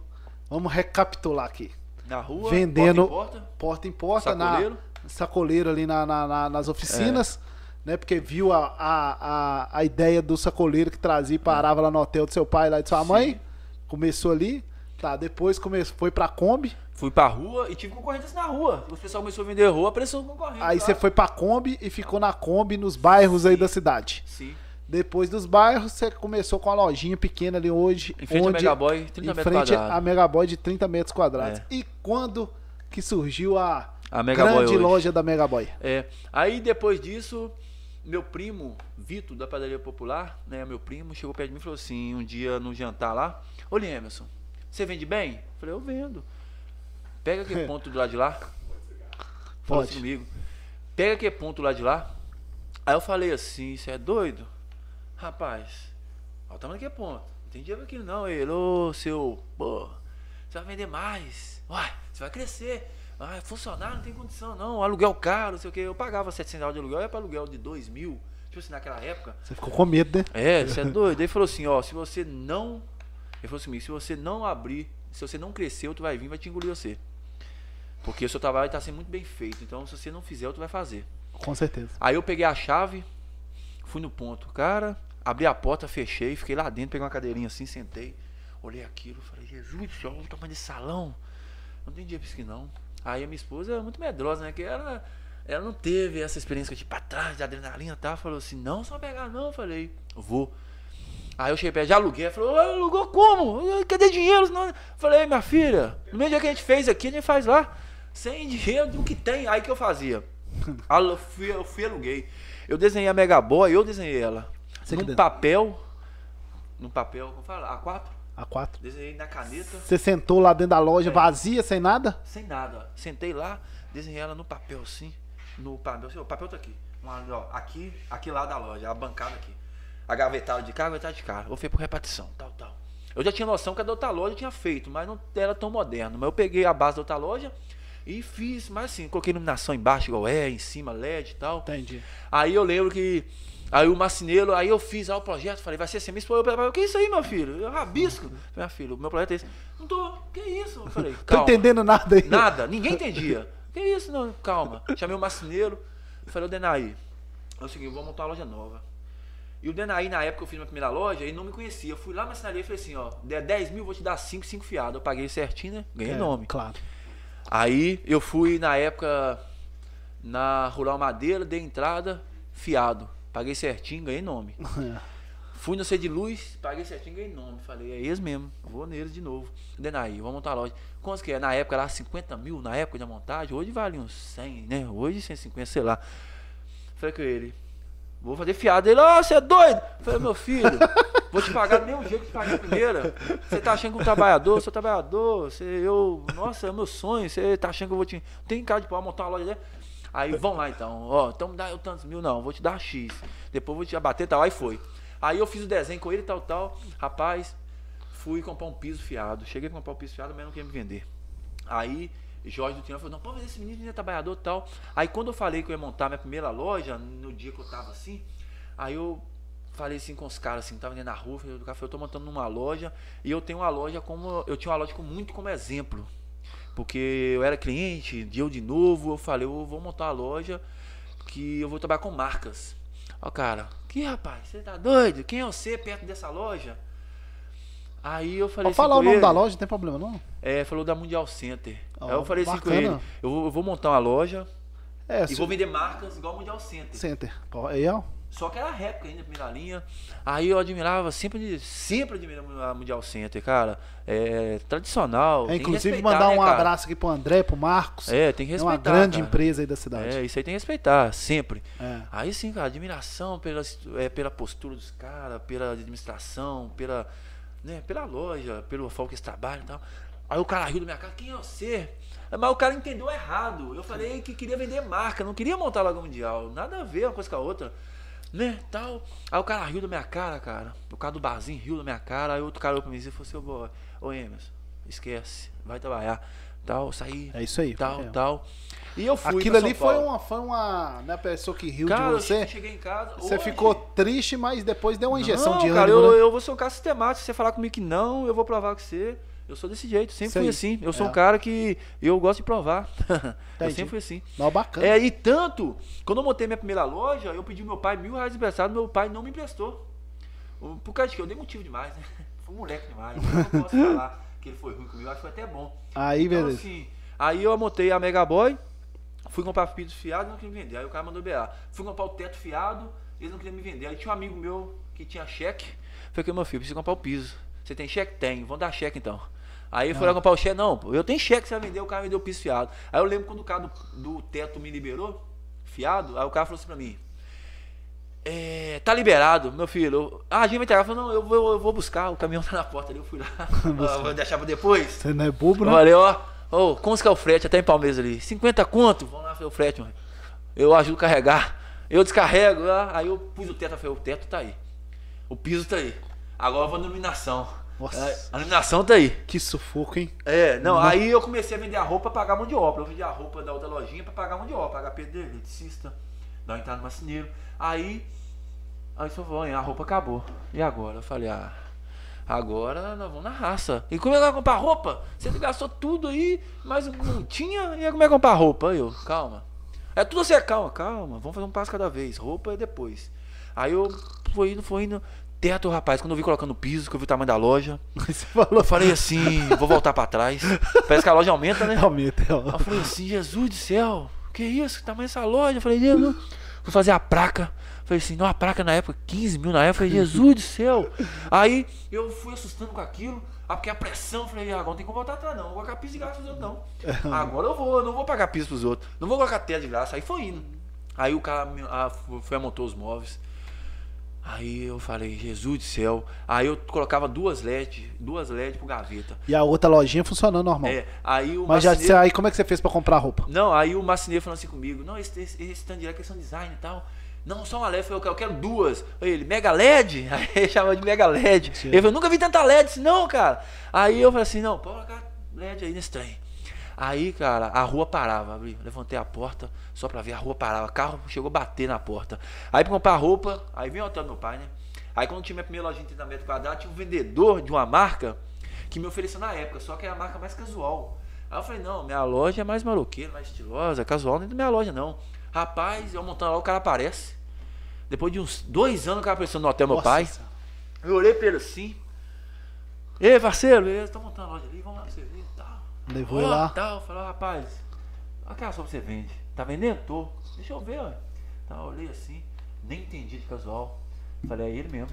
Vamos recapitular aqui. Na rua, Vendendo porta em porta. porta em porta Sacoleiro. na sacoleiro ali na, na- na- nas oficinas, né? Porque viu a, a, a, a ideia do sacoleiro que trazia e parava lá no hotel do seu pai lá e de sua mãe. Começou ali. Tá, depois começou, foi pra Kombi. Fui pra rua e tive concorrentes na rua. O pessoal começou a vender rua, apareceu um concorrente. Aí lá. você foi pra Kombi e ficou na Kombi nos bairros aí da cidade. Sim. Depois dos bairros, você começou com a lojinha pequena ali hoje. Em frente onde, Megaboy, 30 em metros frente quadrados. à Megaboy de 30 metros quadrados. É. E quando que surgiu a, A grande loja da Megaboy? É. Aí depois disso, meu primo, Vitor, da Padaria Popular, né? Meu primo, chegou perto de mim e falou assim, um dia no jantar lá, ô Emerson, Você vende bem? Eu falei, eu vendo. Pega aquele (laughs) ponto do lado de lá. Fala Pode. assim comigo. Pega aquele ponto lá de lá. Aí eu falei assim, você é doido? Rapaz, olha o tamanho daquele ponto. Não tem dinheiro aquilo não. Ele, ô seu, pô, você vai vender mais. Uai, você vai crescer. Ah, funcionário não tem condição não. Aluguel caro, não sei o que. Eu pagava 700 reais de aluguel, ia para aluguel de 2 mil. Tipo assim, naquela época. Você ficou com medo, né? É, você é doido. Ele falou assim, ó, se você não. Ele falou assim, se você não abrir, se você não crescer, outro vai vir e vai te engolir você. Porque o seu trabalho está sendo muito bem feito. Então, se você não fizer, outro vai fazer. Com certeza. Aí eu peguei a chave, fui no ponto, cara, abri a porta, fechei, fiquei lá dentro, peguei uma cadeirinha assim, sentei, olhei aquilo, falei, Jesus olha o tamanho desse salão. Não tem dia pra isso aqui não. Aí a minha esposa é muito medrosa, né? Que ela, ela não teve essa experiência que eu tive pra trás, de adrenalina e tal. Falou assim, não, só pegar não. Eu falei, vou. Aí eu cheguei perto, já aluguei. Ela falou, "Ah, alugou como? Cadê dinheiro? Senão... Eu falei, minha filha, no mesmo dia que a gente fez aqui, a gente faz lá. Sem dinheiro do que tem. Aí que eu fazia? (laughs) Alu- fui, eu fui aluguei. Eu desenhei a Mega Boy, eu desenhei ela. Você que num papel. Num papel, como fala? A4. A4. Desenhei na caneta. Você sentou lá dentro da loja É. vazia, sem nada? Sem nada. Sentei lá, desenhei ela no papel assim. No papel, assim, o papel tá aqui. Uma, ó, aqui, aqui lá da loja, a bancada aqui. A gavetada de cá, a gavetada de cá. Eu fui por repartição, tal, tal. Eu já tinha noção que a da outra loja tinha feito, mas não era tão moderno. Mas eu peguei a base da outra loja e fiz, mas assim, coloquei iluminação embaixo, igual é, em cima, LED e tal. Entendi. Aí eu lembro que. Aí o marceneiro, aí eu fiz o projeto, falei, vai ser assim, me expôs, o que é isso aí, meu filho? Eu rabisco. Falei, Minha filha, o meu projeto é esse. Não tô, que isso? Eu falei, Tô calma. entendendo nada aí. Nada, ninguém entendia. Que isso, não, calma. Chamei o marceneiro, falei, ô Denaí, é o seguinte, eu vou montar uma loja nova. E o Denaí, na época que eu fiz minha primeira loja, ele não me conhecia. Eu fui lá na marcenaria e falei assim, ó, der 10 mil, vou te dar 5, 5 fiados. Eu paguei certinho, né? Ganhei É, nome. Claro. Aí eu fui na época na Rural Madeira, dei entrada, fiado. Paguei certinho, ganhei nome. (laughs) Fui no C de Luz, paguei certinho, ganhei nome. Falei, é eles mesmo, vou neles de novo. Denaí, vamos montar a loja. Quantos que é? Na época era 50 mil, na época da montagem. Hoje vale uns 100, né? Hoje 150, sei lá. Falei com ele, vou fazer fiado. Ele, ó, você é doido? Falei, meu filho, vou te pagar do mesmo jeito que te paguei a primeira. Você tá achando que um trabalhador, sou trabalhador, você, eu, nossa, é meu sonho, você tá achando que eu vou te. Tem cara de pau montar uma loja dele. Aí vamos lá então, ó, então me dá eu tantos mil, não, vou te dar X. Depois vou te abater tal. Aí foi. Aí eu fiz o desenho com ele tal, tal. Rapaz, fui comprar um piso fiado. Cheguei a comprar um piso fiado, mas não queria me vender. Aí Jorge do Tinhão falou, não, pode vender esse menino, é trabalhador tal. Aí quando eu falei que eu ia montar minha primeira loja, no dia que eu tava assim, aí eu falei assim com os caras, assim, tava na rua, falei, eu tô montando numa loja, e eu tenho uma loja como. Eu tinha uma loja com muito como exemplo. Porque eu era cliente, de eu de novo, eu falei, eu vou montar uma loja que eu vou trabalhar com marcas. Ó, cara, que rapaz, você tá doido? Quem é você perto dessa loja? Aí eu falei Pode falar assim o com nome ele, da loja, não tem problema não. É, falou da Mundial Center. Ó, Aí eu falei assim com bacana. ele, eu vou, eu vou montar uma loja É, e se- vou vender marcas igual a Mundial Center. Center. Aí, ó. Só que era réplica ainda, primeira linha. Aí eu admirava, sempre, sempre admirava a Mundial Center, cara. É tradicional. É, inclusive, mandar né, um cara? abraço aqui pro André, pro Marcos. É, tem que É respeitar. uma grande cara. empresa aí da cidade. É, isso aí tem que respeitar, sempre. É. Aí sim, cara, admiração pela, é, pela postura dos caras, pela administração, pela, né, pela loja, pelo foco que eles trabalham e tal. Aí o cara riu da minha cara, quem é você? Mas o cara entendeu errado. Eu falei que queria vender marca, não queria montar logo mundial. Nada a ver uma coisa com a outra. Né, tal. Aí o cara riu da minha cara, cara. O cara do barzinho riu da minha cara. Aí outro cara olhou pra mim e falou assim, ô, boy, ô Emerson, esquece, vai trabalhar. Tal, sair. É isso aí. Tal, É. tal. E eu fui Aquilo ali foi uma, foi uma. Né, pessoa que riu Cara, de você. cheguei em casa. Você hoje- ficou triste, mas depois deu uma injeção não, de cara, ânimo. eu, né? eu vou ser um cara sistemático. Se você falar comigo que não, eu vou provar com você. Eu sou desse jeito, sempre Isso fui assim. Eu sou É. um cara que eu gosto de provar. (laughs) eu sempre fui assim. Não, bacana. É, e tanto, quando eu montei minha primeira loja, eu pedi meu pai mil reais emprestado, meu pai não me emprestou. Por causa de que eu dei motivo demais, né? (laughs) Foi um moleque demais. Eu não posso falar que ele foi ruim comigo, acho que foi até bom. Aí, Então, beleza. assim, aí eu montei a Mega Boy, fui comprar piso fiado e não queria me vender. Aí o cara mandou BA. Fui comprar o teto fiado, eles não queriam me vender. Aí tinha um amigo meu que tinha cheque. Falei meu filho, preciso comprar o piso. Você tem cheque? Tem, vamos dar cheque então. Aí eu fui lá comprar o cheque, não, eu tenho cheque, você vai vender, o cara me deu o piso fiado. Aí eu lembro quando o cara do, do teto me liberou, fiado, aí o cara falou assim pra mim, é, tá liberado, meu filho. Eu- ah, a gente vai entregar. Eu falei, não, eu vou, eu vou buscar. O caminhão tá na porta ali. Eu fui lá. (laughs) Ah, vou deixar pra depois. Você não é bobo, Eu né? falei, ó, ô, quanto que é o frete até em Palmeiras ali? 50 conto? Vamos lá o frete, mano. Eu ajudo a carregar. Eu descarrego. ah, Aí eu pus o teto, eu falei, o teto tá aí. O piso tá aí. Agora eu vou na iluminação. Nossa. É, A iluminação tá aí. Que sufoco, hein? É, não, aí eu comecei a vender a roupa pra pagar mão de obra. Eu vendi a roupa da outra lojinha pra pagar mão de obra, pagar pedreiro, eletricista, dar uma entrada no marceneiro. Aí, aí só falou, a roupa acabou. E agora? Eu falei, ah, agora nós vamos na raça. E como é que vai comprar roupa? Você gastou tudo aí, mas não tinha, e aí como é que comprar roupa? Aí eu, calma. É tudo assim, calma, calma, vamos fazer um passo cada vez. Roupa é depois. Aí eu fui indo, fui indo. Teto, rapaz, quando eu vi colocando piso, que eu vi o tamanho da loja, (laughs) Você falou. eu falei assim, vou voltar pra trás. Parece que a loja aumenta, né? Realmente, é, eu falei assim, Jesus do céu, que isso? Que tamanho essa loja? Eu falei, Jesus, vou fazer a placa. Falei assim, não, a placa na época, 15 mil na época. Falei, Jesus do céu. Aí eu fui assustando com aquilo, ah, porque a pressão, falei, ah, agora não tem como voltar atrás, não. Não vou colocar piso de graça pros outros, não. Agora eu vou, não vou pagar piso pros outros. Não vou colocar teto de graça. Aí foi indo. Aí o cara ah, foi montou os móveis. Aí eu falei, Jesus do céu. Aí eu colocava duas LED, duas LED pro gaveta. E a outra lojinha funcionando normal. É, aí o Mas já, marceneiro- você- aí como é que você fez pra comprar roupa? não, aí o marceneiro falou assim comigo, não, esse, esse, esse stand é questão de design e tal. Não, só uma LED, eu falei, eu quero, duas. Aí ele, Mega LED? (laughs) Aí ele chamava de Mega LED. Ele falou, nunca vi tanta LED, eu disse, não, cara. Aí eu falei assim, não, pode colocar LED aí nesse trem. Aí, cara, a rua parava, abri, levantei a porta só pra ver, a rua parava, o carro chegou a bater na porta. Aí pra comprar roupa, aí vem o hotel do meu pai, né? Aí quando tinha minha primeira lojinha de 30 metros quadrados, tinha um vendedor de uma marca que me ofereceu na época, só que é a marca mais casual. Aí eu falei, não, minha loja é mais maloqueira, mais estilosa, casual, não é da minha loja não. Rapaz, eu montando lá, o cara aparece. Depois de uns dois anos o cara apareceu no hotel do meu Nossa pai. Eu olhei pra ele assim. Ei, parceiro, eu tô montando a loja ali, vamos lá pra você ver. Levou Ó, lá. Tal. Ó, rapaz, aquela só você vende. Tá vendendo? Tô. Deixa eu ver, ó. Tá, eu olhei assim, nem entendi de casual. Falei, é ele mesmo.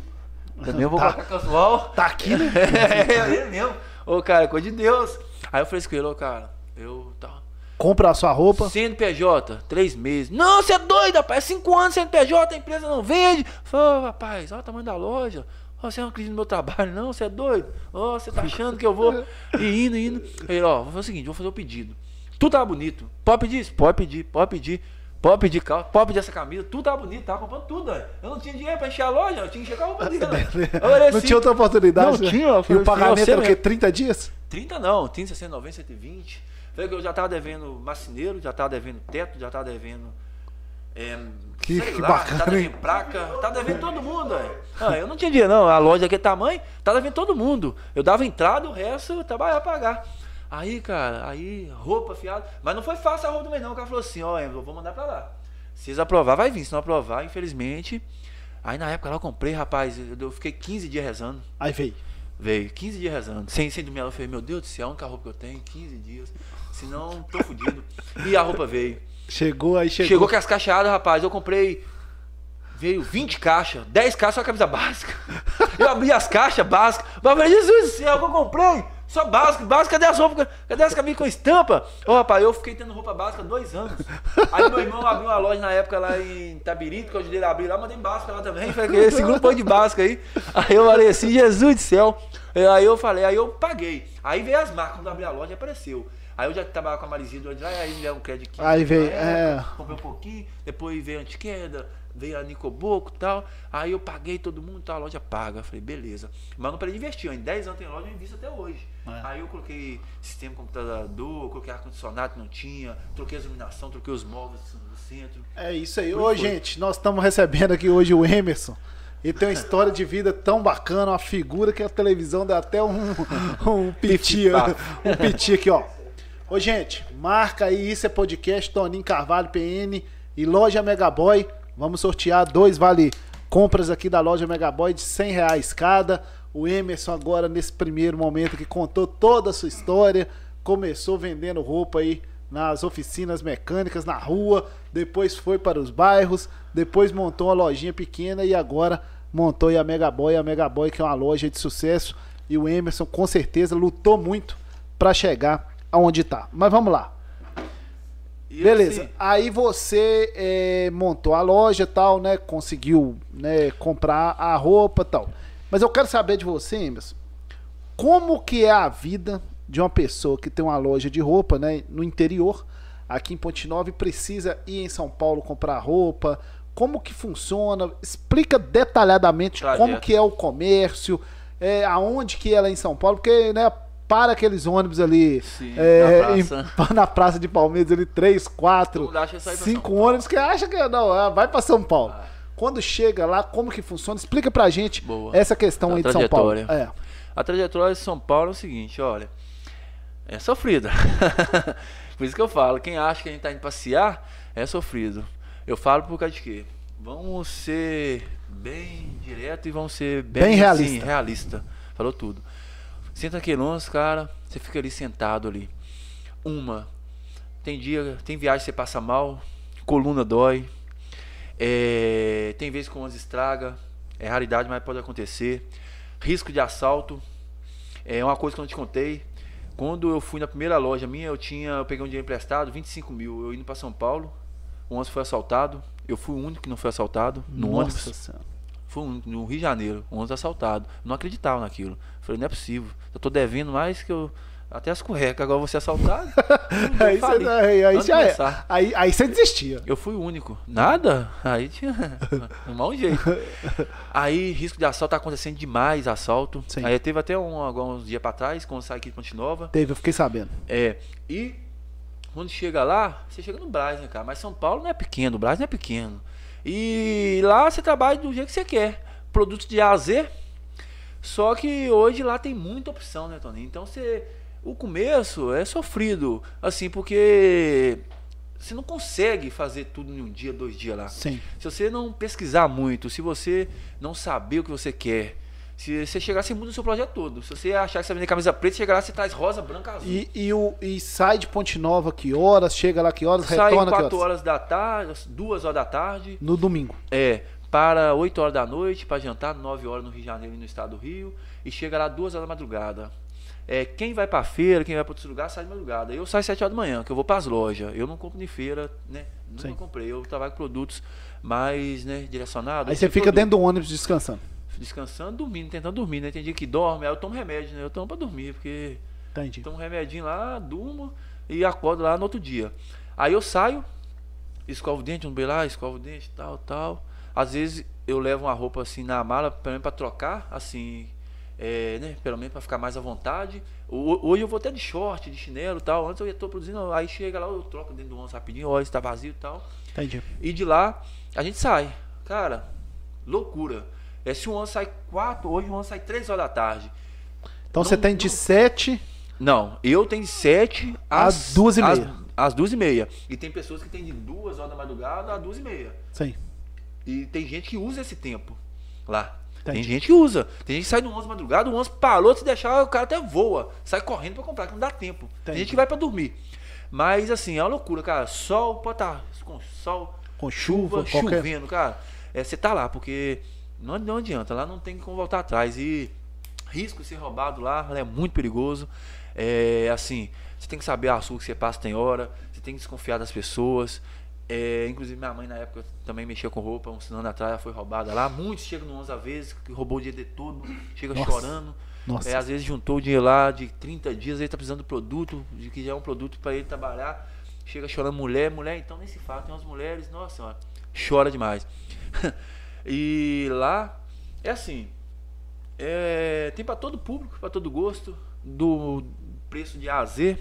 Também eu vou Tá. casual. Tá aqui, né? (laughs) é ele mesmo. Ô, cara, coisa de Deus. Aí eu falei assim com ele, ô, cara, eu tal. Compra a sua roupa. CNPJ, três meses. Não, você é doido, rapaz. É cinco anos CNPJ, a empresa não vende. Falei, rapaz, olha o tamanho da loja. Ó, você não acredita no meu trabalho, não? Você é doido? Ó, você tá achando que eu vou ir (laughs) indo, indo. Ele, ó, vou fazer o seguinte, vou fazer o pedido. Tudo tava bonito. Pode pedir isso? Pode pedir, pode pedir. Pode pedir calça, pode pedir essa camisa, tudo tava bonito, tava comprando tudo, velho. Eu não tinha dinheiro pra encher a loja, eu tinha que encher a roupa dele. (laughs) olhei Não assim, tinha outra oportunidade. Não né? tinha, eu E o assim, pagamento era o quê? mesmo. 30 dias? 30 não, 30, 60, 90, 120. Falei que eu já tava devendo marceneiro, já tava devendo teto, já tava devendo. É, Que- sei que lá, bacana, Tava devendo placa, tava devendo todo mundo, velho. Ah, eu não tinha dinheiro, não. A loja daquele tamanho, tava devendo todo mundo. Eu dava entrada, o resto eu trabalhava pra pagar. Aí, cara, aí, roupa, fiado. Mas não foi fácil a roupa do mês, não. O cara falou assim: ó, eu vou mandar pra lá. Se eles aprovar, vai vir. Se não aprovar, infelizmente. Aí na época lá eu comprei, rapaz, eu eu fiquei 15 dias rezando. Aí veio. Veio 15 dias rezando. Sem, sem dormir. Eu falei, meu Deus do céu, a única roupa que eu tenho, 15 dias. Senão, tô fudido. E a roupa veio. Chegou, aí chegou. Chegou com as caixadas, rapaz. Eu comprei. Veio 20 caixas, 10 caixas só camisa básica. (laughs) Eu abri as caixas básicas. Mas Jesus do céu, que eu comprei? Só básico, básico, cadê as roupas? Cadê as camisas com estampa? Ô rapaz, eu fiquei tendo roupa básica dois anos. Aí meu irmão abriu uma loja na época lá em Tabirito, que eu ajudei ele a abrir lá, mandei básica lá também. Falei, que esse grupo de básica aí. Aí eu falei assim, Jesus do céu. Aí eu falei, aí eu paguei. Aí veio as marcas, quando eu abri a loja apareceu. Aí eu já trabalhava com a Marizinha do lá, aí me deram um crédito. de 15 Aí veio, é. comprei um pouquinho, depois veio a Antiqueda, veio a Nicoboco e tal. Aí eu paguei todo mundo, tal, a loja paga. Falei, beleza. Mas não parei de investir, em 10 anos tem loja, eu invisto até hoje. É. Aí eu coloquei sistema computador, coloquei ar-condicionado que não tinha, troquei a iluminação, troquei os móveis no centro. É isso aí. Foi, Ô, foi. gente, nós estamos recebendo aqui hoje o Emerson. Ele tem uma história de vida tão bacana, uma figura que a televisão dá até um, (laughs) um piti, um piti aqui, ó. Ô, gente, marca aí, isso é podcast, Toninho Carvalho, PN e Loja Megaboy. Vamos sortear dois vale compras aqui da Loja Megaboy de 100 reais cada. O Emerson agora, nesse primeiro momento, que contou toda a sua história, começou vendendo roupa aí nas oficinas mecânicas, na rua, depois foi para os bairros, depois montou uma lojinha pequena e agora montou a Megaboy, a Megaboy que é uma loja de sucesso e o Emerson com certeza lutou muito para chegar aonde tá. Mas vamos lá. E Beleza. assim, Aí você é, montou a loja e tal, né? Conseguiu né, comprar a roupa e tal. Mas eu quero saber de você, Emerson. Como que é a vida de uma pessoa que tem uma loja de roupa, né? No interior, aqui em Ponte Nova, e precisa ir em São Paulo comprar roupa. Como que funciona? Explica detalhadamente como que é o comércio, é, aonde que ela é em São Paulo, porque, né? Para aqueles ônibus ali Sim, é, na em- praça. (laughs) na praça de Palmeiras, ali, três, quatro, cinco ônibus que acha que não, ah, vai para São Paulo. Vai. Quando chega lá, como que funciona? Explica pra gente Boa. essa questão A aí de São Paulo. É. A trajetória de São Paulo é o seguinte, olha. É sofrida. (laughs) por isso que eu falo, quem acha que a gente tá indo passear, é sofrido. Eu falo por causa de quê? Vamos ser bem direto e vamos ser bem, Bem assim, realista. realista. Falou tudo. Senta aqui longe, cara, você fica ali sentado ali. Uma, tem dia, tem viagem que você passa mal, coluna dói, é, tem vezes que o ônibus estraga, é raridade, mas pode acontecer. Risco de assalto, é uma coisa que eu não te contei. Quando eu fui na primeira loja minha, eu tinha, eu peguei um dinheiro emprestado, 25 mil. Eu indo para São Paulo, o ônibus foi assaltado. Eu fui o único que não foi assaltado no Nossa ônibus. Senhora. Foi um- no Rio de Janeiro, um ônibus assaltado. Eu não acreditava naquilo. Falei, não é possível. Eu tô devendo mais que eu. Até as cuecas, agora ser assaltado. (laughs) Aí, falei, você, aí, aí, já é. aí, aí você desistia. Eu fui o único. Nada? Aí tinha (laughs) um mau jeito. Aí risco de assalto tá acontecendo demais, assalto. Sim. Aí teve até um, alguns dias pra trás, quando saí aqui de Ponte Nova. Teve, eu fiquei sabendo. É. E quando chega lá, você chega no Brás, né, cara? Mas São Paulo não é pequeno, o Brás não é pequeno. E lá você trabalha do jeito que você quer. Produtos de A a Z. Só que hoje lá tem muita opção, né, Tony? Então você. O começo é sofrido. Assim, porque você não consegue fazer tudo em um dia, dois dias lá. Sim. Se você não pesquisar muito, se você não saber o que você quer, se você chegar, você muda o seu projeto todo. Se você achar que você vai vender camisa preta, você chegar lá, você traz rosa, branca, azul. E, e, o, e sai de Ponte Nova que horas? Chega lá que horas? Sai Retorna que 4 horas? horas da tarde, 2 horas da tarde, No domingo. é, para 8 horas da noite, para jantar, 9 horas no Rio de Janeiro e no estado do Rio, e chega lá 2 horas da madrugada. É, quem vai pra feira, quem vai para outros lugares, sai de madrugada. Eu saio 7 horas da manhã, que eu vou pras lojas. Eu não compro em feira, né? Nunca Sim. comprei. Eu trabalho com produtos mais, né, direcionados. Aí você de fica produto. dentro do ônibus descansando. Descansando, dormindo, tentando dormir, né? Tem dia que dorme, aí eu tomo remédio, né? Eu tomo pra dormir, porque Entendi. tomo um remedinho lá, durmo e acordo lá no outro dia. Aí eu saio, escovo o dente, um lá, escovo o dente, tal, tal. Às vezes eu levo uma roupa assim na mala, pelo menos pra trocar, assim, é, né? Pelo menos pra ficar mais à vontade. Ho- Hoje eu vou até de short, de chinelo e tal. Antes eu ia tô produzindo, aí chega lá, eu troco dentro do ônibus rapidinho, olha se tá vazio e tal. Entendi. E de lá a gente sai. Cara, loucura. É, se o ônibus sai 4, hoje o ônibus sai 3 horas da tarde. Então Não- você tem de não- 7 Não, eu tenho de 7 Às às duas e às- meia. Às 2 e meia. E tem pessoas que têm de 2 horas da madrugada às 2 e meia. Sim. E tem gente que usa esse tempo lá. Entendi. Tem gente que usa. Tem gente que sai do 11 de madrugada, o 11 parou, se deixar, o cara até voa. Sai correndo pra comprar, que não dá tempo. Tem Entendi. gente que vai pra dormir. Mas assim, é uma loucura, cara. Sol, pode estar com sol, Com chuva, chuva, qualquer- chovendo, cara. É, você tá lá, porque não, não adianta, lá não tem como voltar atrás. E risco de ser roubado lá é muito perigoso. É assim, você tem que saber a rua que você passa tem hora, você tem que desconfiar das pessoas. É, inclusive minha mãe na época também mexia com roupa, uns anos atrás ela foi roubada lá. Muitos chegam no 11 vezes, que roubou o dia de todo, chega Nossa. chorando. Nossa. É, às vezes juntou o dinheiro lá de 30 dias, ele tá precisando do produto, de que já é um produto para ele trabalhar. Chega chorando mulher, mulher, então nem se fala, tem umas mulheres, nossa senhora, chora demais. (laughs) e lá é assim, é, tem para todo público, para todo gosto, do preço de A a Z.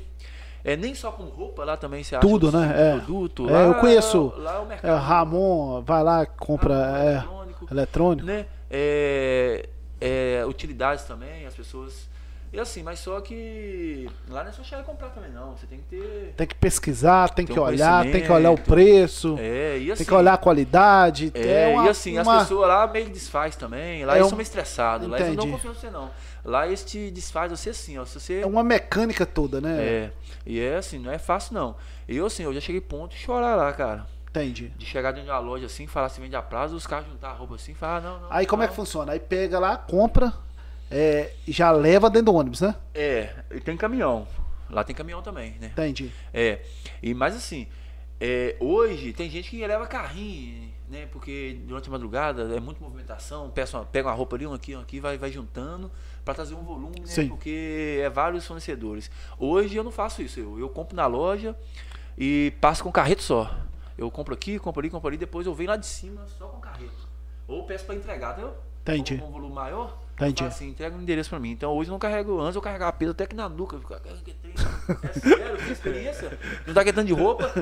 É nem só com roupa, lá também você acha Tudo, né? É. produto. É, lá, eu conheço, Lá é o É, mercado. Ramon, vai lá, compra Ramon, é, eletrônico eletrônico. né? É, é, utilidades também, as pessoas. E assim, mas só que lá não é só chegar e comprar também, não. Você tem que ter. Tem que pesquisar, tem Tem que um olhar, tem que olhar o preço, É, e assim. tem que olhar a qualidade. É, uma- e assim, uma- as pessoas lá meio que desfaz também. Lá É eles um- são meio estressados. Lá eles não confiam em você, não. Lá eles te desfaz você assim, ó. Se você. É uma mecânica toda, né? É. E é assim, não é fácil, não. Eu, assim, eu já cheguei ponto de chorar lá, cara. Entendi. De chegar dentro de uma loja assim, falar se vende a prazo, os caras juntar a roupa assim, falar, ah, não, não. Aí como é não. que funciona? Aí pega lá, compra é, já leva dentro do ônibus, né? É, e tem caminhão. Lá tem caminhão também, né? Entendi. É, e mas assim, é, hoje tem gente que leva carrinho, né? Porque durante a madrugada é muita movimentação, uma- pega uma roupa ali, um aqui, um aqui, vai, vai juntando para trazer um volume, né? Sim. Porque é vários fornecedores. Hoje eu não faço isso, eu, eu compro na loja e passo com carreto só. Eu compro aqui, compro ali, compro ali, depois eu venho lá de cima só com carreto. Ou peço para entregar, entendeu? Entendi. Com um volume maior, Entendi. eu faço assim, entrega o endereço para mim. Então hoje eu não carrego, antes eu carregava peso até que na nuca. eu ficava, "Caralho, que tem?" É sério, tem experiência. Não tá querendo de roupa,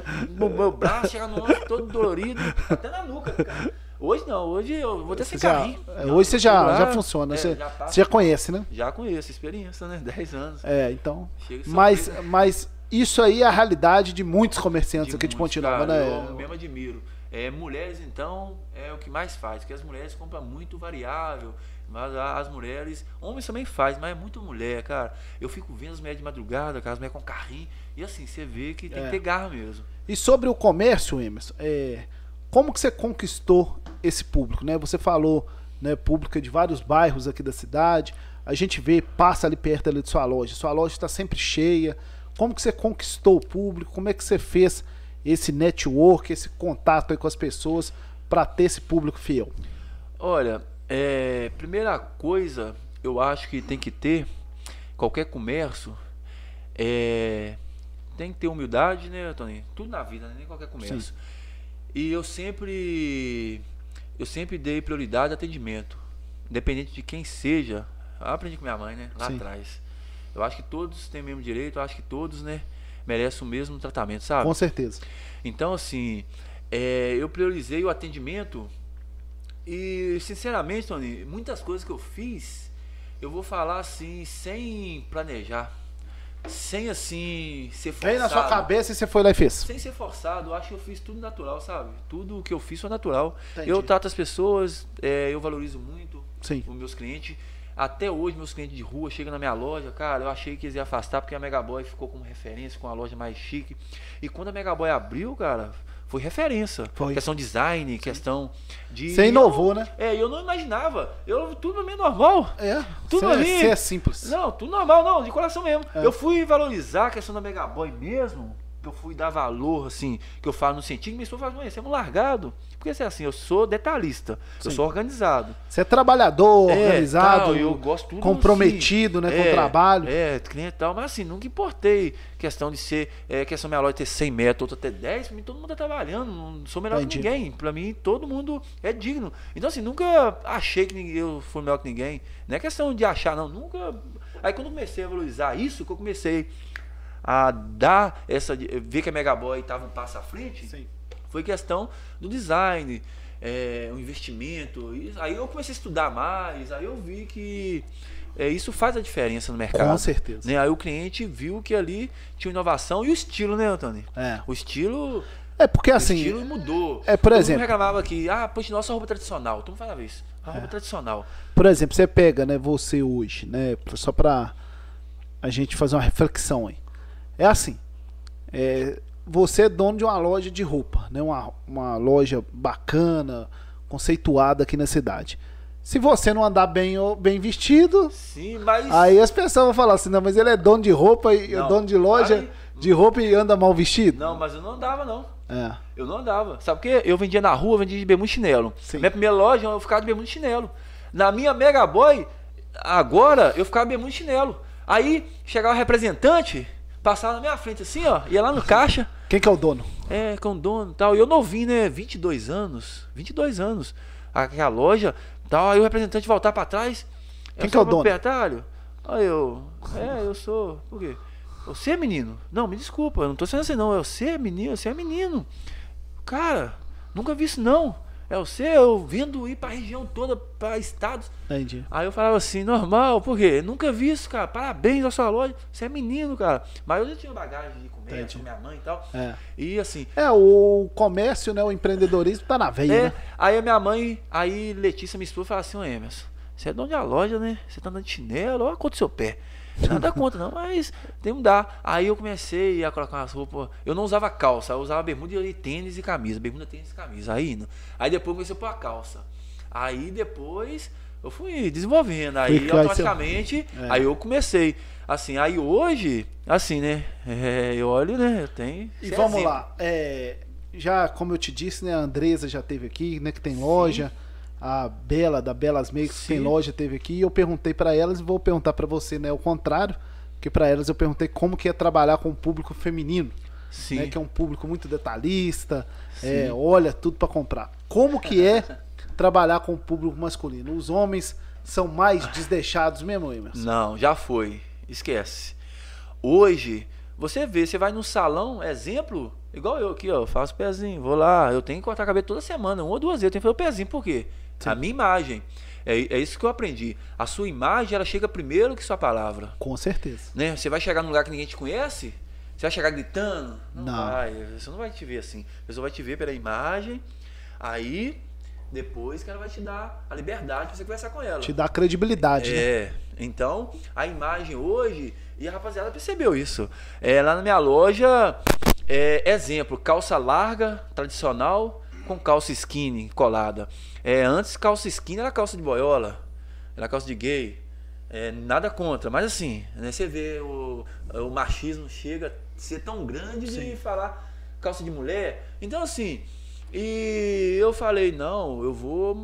o meu braço chega no ombro todo dolorido, até na nuca, cara. Hoje não, hoje eu vou ter sem já- carrinho. hoje você já, Lá, já funciona, é, você, já passo- você já conhece, né? Já conheço, experiência, né? (laughs) 10 anos. É, então. De Mas, mas isso aí é a realidade de muitos comerciantes aqui de muitos, Ponte Nova, cara, né? Eu mesmo admiro. É, mulheres, então, é o que mais faz, porque as mulheres compram muito variável, mas as mulheres, homens também faz, mas é muito mulher, cara. Eu fico vendo as mulheres de madrugada, cara, as mulheres com carrinho, e assim, você vê que tem É. que ter garra mesmo. E sobre o comércio, Emerson, é, como que você conquistou esse público, né? Você falou, né, público de vários bairros aqui da cidade. A gente vê, passa ali perto ali de sua loja. Sua loja está sempre cheia. Como que você conquistou o público? Como é que você fez esse network, esse contato aí com as pessoas para ter esse público fiel? Olha, é, primeira coisa, eu acho que tem que ter, qualquer comércio, é, tem que ter humildade, né, Tony? Tudo na vida, né? nem qualquer comércio. E eu sempre, eu sempre dei prioridade ao atendimento, independente de quem seja. Eu aprendi com minha mãe, né, lá Sim. atrás. Eu acho que todos têm o mesmo direito, eu acho que todos, né, merecem o mesmo tratamento, sabe? Com certeza. Então, assim, é, eu priorizei o atendimento e, sinceramente, Tony, muitas coisas que eu fiz, eu vou falar assim, sem planejar, sem assim ser forçado. Veio na sua cabeça e você foi lá e fez. Sem ser forçado, eu acho que eu fiz tudo natural, sabe? Tudo que eu fiz foi natural. Entendi. Eu trato as pessoas, é, eu valorizo muito Sim. os meus clientes. Até hoje, meus clientes de rua chegam na minha loja, cara, eu achei que eles iam afastar porque a Megaboy ficou como referência, com a loja mais chique. E quando a Megaboy abriu, cara, foi referência. Foi. Questão design, questão de. Você inovou, eu- né? É, eu não imaginava. Eu, tudo é normal. É, Tudo você, ali. você é simples. Não, tudo normal, não, de coração mesmo. É. Eu fui valorizar a questão da Megaboy mesmo, que eu fui dar valor, assim, que eu falo no sentido que minha esposa fala, "Mãe, você é um largado. Porque assim, assim, eu sou detalhista, eu Sim. sou organizado. Você é trabalhador, É, organizado, tal, eu gosto tudo comprometido né, com o É, trabalho. É, cliente e tal, mas assim, nunca importei questão de ser, é, questão minha loja ter 100 metros, outra ter 10, pra mim todo mundo tá trabalhando, não sou melhor Entendi. que ninguém, pra mim todo mundo é digno. Então assim, nunca achei que eu fui melhor que ninguém, não é questão de achar não, nunca... Aí quando eu comecei a valorizar isso, que eu comecei a dar essa, ver que a Megaboy tava um passo à frente, Sim. foi questão do design, é, o investimento. e aí eu comecei a estudar mais, aí eu vi que é, isso faz a diferença no mercado. Com certeza. Né? Aí o cliente viu que ali tinha inovação e o estilo, né, Antônio? É. O estilo, É porque o assim, estilo mudou. é, por Todo exemplo- reclamava que, ah, poxa, nossa roupa tradicional. Todo mundo falava isso. A É. roupa tradicional. por exemplo, você pega, né, você hoje, né, só pra a gente fazer uma reflexão aí. É assim, é, você é dono de uma loja de roupa, né, uma, uma loja bacana, conceituada aqui na cidade. Se você não andar bem, bem vestido, Sim, mas. aí as pessoas vão falar assim, não, mas ele é dono de roupa e Não, dono de loja aí- de roupa e anda mal vestido? Não, mas eu não andava, não. É. Eu não andava. Sabe por quê? Eu vendia na rua, vendia de bermuda e chinelo. Sim. Minha primeira loja, eu ficava de bermuda e chinelo. Na minha Mega Boy, agora, eu ficava de bermuda e chinelo. Aí, chegava o representante, passava na minha frente assim, ó, ia lá no caixa, Quem que é o dono? é, com o dono e tal. E eu novinho, né? 22 anos. 22 anos. Aquela loja, tal. Aí o representante voltar pra trás. Quem eu que é o dono? proprietário? Aí eu, é, eu sou. Por quê? Você é menino? Não, me desculpa, eu não tô sendo assim, não. É você é menino, você é menino. Cara, nunca vi isso, não. É você, eu vendo ir pra região toda, pra estados. Entendi. Aí eu falava assim, normal, por quê? Nunca vi isso, cara. Parabéns à sua loja. Você é menino, cara. Mas eu já tinha bagagem de comércio Entendi. com minha mãe e tal. É. E assim, É, o comércio, né, o empreendedorismo tá na veia, é, né? aí a minha mãe, aí Letícia, minha esposa, fala assim, ô Emerson, você é dono de uma loja, né? Você tá andando de chinelo, olha a do seu pé. Nada contra, não, mas tem que mudar. Aí eu comecei a colocar umas roupas. Eu não usava calça, eu usava bermuda e tênis e camisa. Bermuda, tênis e camisa. Aí, não. aí depois eu comecei a pôr a calça. Aí depois eu fui desenvolvendo. Aí que aí você- automaticamente, É. aí eu comecei. Assim, aí hoje, assim, né? é, eu olho, né? Eu tenho. E vamos exemplo. lá. é, já, como eu te disse, né? A Andresa já teve aqui, né? Que tem loja. A Bela, da Belas Makes, que tem loja, teve aqui. E eu perguntei pra elas e vou perguntar pra você, né? O contrário. Porque pra elas eu perguntei como que é trabalhar com o público feminino. Sim. né, que é um público muito detalhista, é, olha tudo pra comprar. Como que é (laughs) trabalhar com o público masculino? Os homens são mais desdeixados mesmo, Emerson? Não, já foi. Esquece. Hoje, você vê, você vai num salão, exemplo, igual eu aqui, ó, eu faço pezinho, vou lá, eu tenho que cortar cabelo toda semana, uma ou duas vezes, eu tenho que fazer o pezinho, por quê? A minha imagem. É, é isso que eu aprendi. A sua imagem, ela chega primeiro que sua palavra. Com certeza. Né? Você vai chegar num lugar que ninguém te conhece, você vai chegar gritando? Não, Não. vai, você não vai te ver assim. A pessoa vai te ver pela imagem, aí depois que ela vai te dar a liberdade pra você conversar com ela. Te dá credibilidade, né? É, então a imagem hoje, e a rapaziada percebeu isso. É, lá na minha loja, é, exemplo, calça larga, tradicional, com calça skinny colada. É, antes calça skinny era calça de boiola, era calça de gay. É, nada contra, mas assim, né, você vê o, o machismo chega a ser tão grande de falar calça de mulher. Então assim, e eu falei, não, eu vou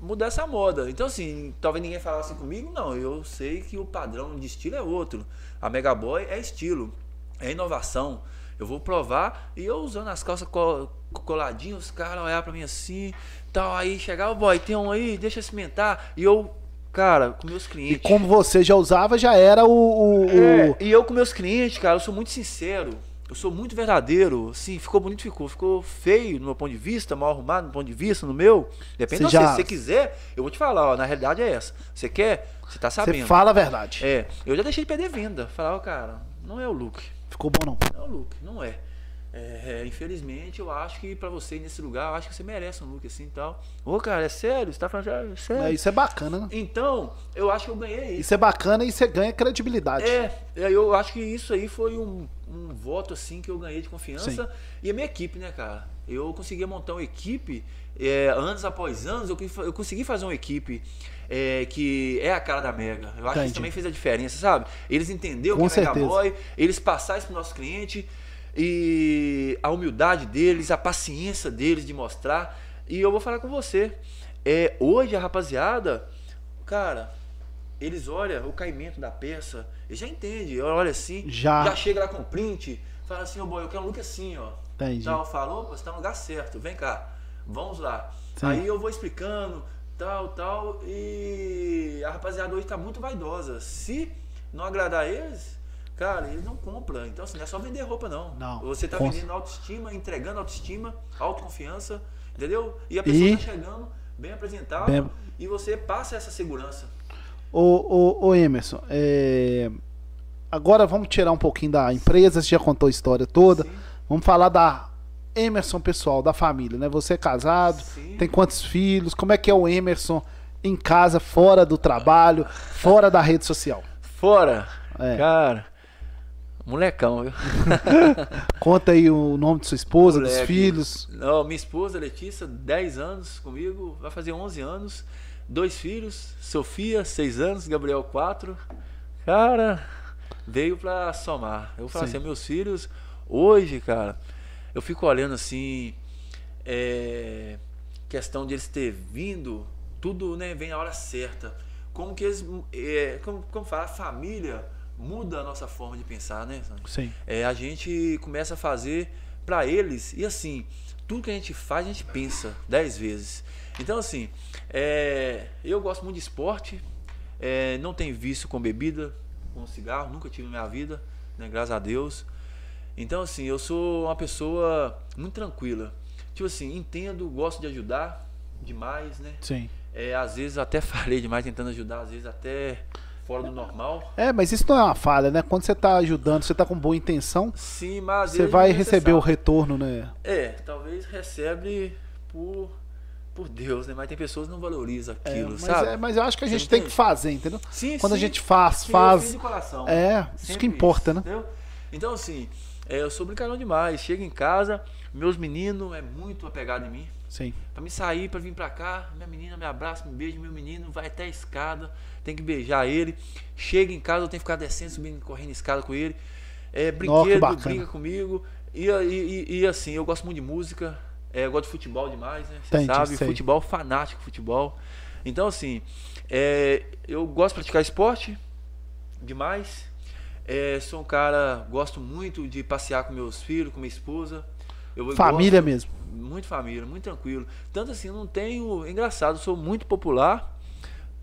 mudar essa moda. Então assim, talvez ninguém falasse comigo, não, eu sei que o padrão de estilo é outro. A Mega Boy é estilo, é inovação. Eu vou provar e eu usando as calças co- coladinhas, os caras olhavam pra mim assim, tal, aí chegava, boy, tem um aí, deixa cimentar. E eu, cara, com meus E clientes. como você já usava, já era o. o- o- É, e eu com meus clientes, cara, eu sou muito sincero. Eu sou muito verdadeiro. Sim, ficou bonito, ficou. Ficou feio no meu ponto de vista, mal arrumado no ponto de vista, no meu. Depende Você de você. já- Se você quiser, eu vou te falar, ó, na realidade é essa. Você quer? Você tá Você sabendo. fala a verdade. É, eu já deixei de perder venda. Falar, ó, cara, não é o look. Ficou bom, não. Não é o look, não é. É, infelizmente, eu acho que pra você ir nesse lugar, eu acho que você merece um look assim e tal. Ô, cara, é sério? Você tá falando, é sério? É, isso é bacana, né? Então, eu acho que eu ganhei isso. Isso é bacana e você ganha credibilidade. É, é, eu acho que isso aí foi um, um voto assim que eu ganhei de confiança. Sim. E a minha equipe, né, cara? Eu consegui montar uma equipe, é, anos após anos, eu, eu consegui fazer uma equipe é, que é a cara da Mega. Eu acho que Entendi. isso também fez a diferença, sabe? Eles entenderam Com o que é Mega. Boy, eles passaram isso pro nosso cliente e a humildade deles, a paciência deles de mostrar. E eu vou falar com você. É, hoje a rapaziada, cara, eles olham o caimento da peça, eles já entendem, olha assim, Já. chega lá com print, fala assim, ô boy, eu quero um look assim, ó. Entendi. Tal, falou, você tá no lugar certo, vem cá, vamos lá. Sim. Aí eu vou explicando, tal, tal, e a rapaziada hoje tá muito vaidosa. Se não agradar eles, cara, eles não compram. Então, assim, não é só vender roupa, não. Não. Você tá Com- vendendo autoestima, entregando autoestima, autoconfiança, entendeu? E a pessoa E- tá chegando bem apresentável Bem- e você passa essa segurança. Ô, ô, ô Emerson, é, agora vamos tirar um pouquinho da empresa, você já contou a história toda. Sim. Vamos falar da Emerson pessoal, da família, né? Você é casado, Sim. tem quantos filhos? Como é que é o Emerson em casa, fora do trabalho, fora da rede social? Fora, É. cara, molecão, viu? (laughs) Conta aí o nome de sua esposa, dos Moleque. filhos. Não, minha esposa Letícia, 10 anos comigo, vai fazer 11 anos. Dois filhos, Sofia, 6 anos, Gabriel, 4. Cara, veio pra somar. Eu falo Sim. assim, meus filhos, hoje, cara, eu fico olhando assim, é, questão de eles ter vindo, tudo né, vem na hora certa. Como que eles, é, como, como fala, a família muda a nossa forma de pensar, né? Sim. é, a gente começa a fazer para eles e assim tudo que a gente faz a gente pensa dez vezes então assim é, eu gosto muito de esporte é, não tenho vício com bebida com cigarro nunca tive na minha vida né, graças a Deus então assim eu sou uma pessoa muito tranquila tipo assim entendo gosto de ajudar demais né Sim. é, às vezes até (laughs) falei demais tentando ajudar às vezes até fora do normal É, mas isso não é uma falha, né? Quando você tá ajudando, você tá com boa intenção, sim mas você vai é receber o retorno, né? É, talvez recebe por, por Deus, né? Mas tem pessoas que não valorizam É, aquilo, mas, sabe? é- mas eu acho que a gente tem que fazer, entendeu? Sim, Quando a sim. gente faz, Sim, eu faz. fiz de coração. É, isso que importa, né? entendeu? Então, assim, É, eu sou brincalhão demais. Chego em casa, meus meninos é muito apegado em mim. Sim. Pra me sair, pra vir pra cá, minha menina me abraça, me beija, meu menino vai até a escada, tem que beijar ele. Chega em casa, eu tenho que ficar descendo, subindo, correndo escada com ele. É, brinquedo, bacana. brinca comigo. E, e, e, assim, eu gosto muito de música, é, eu gosto de futebol demais, né? Você sabe, sei. futebol, fanático futebol. Então, assim, é, eu gosto de praticar esporte demais. É, sou um cara, gosto muito de passear com meus filhos, com minha esposa. Eu Família gosto- mesmo. muito família, muito tranquilo. Tanto assim, eu não tenho. Engraçado, eu sou muito popular.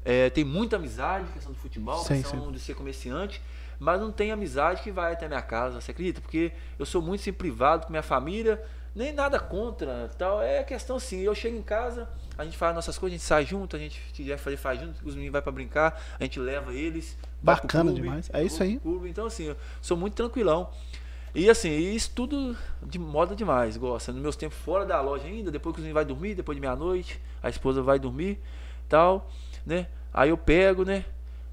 É, tem muita amizade, questão do futebol, Sim, questão de ser comerciante. Mas não tem amizade que vai até minha casa, você acredita? Porque eu sou muito assim, privado com minha família, nem nada contra tal. É questão assim, eu chego em casa, a gente faz nossas coisas, a gente sai junto, a gente tiver fazer, faz junto, os meninos vai para brincar, a gente leva eles. Bacana clube, demais, é isso aí. clube. Então, assim, eu sou muito tranquilão. E assim, isso tudo de moda demais, gosta. Nos meus tempos fora da loja ainda, depois que o vai dormir, depois de meia-noite, a esposa vai dormir, tal, né? Aí eu pego, né?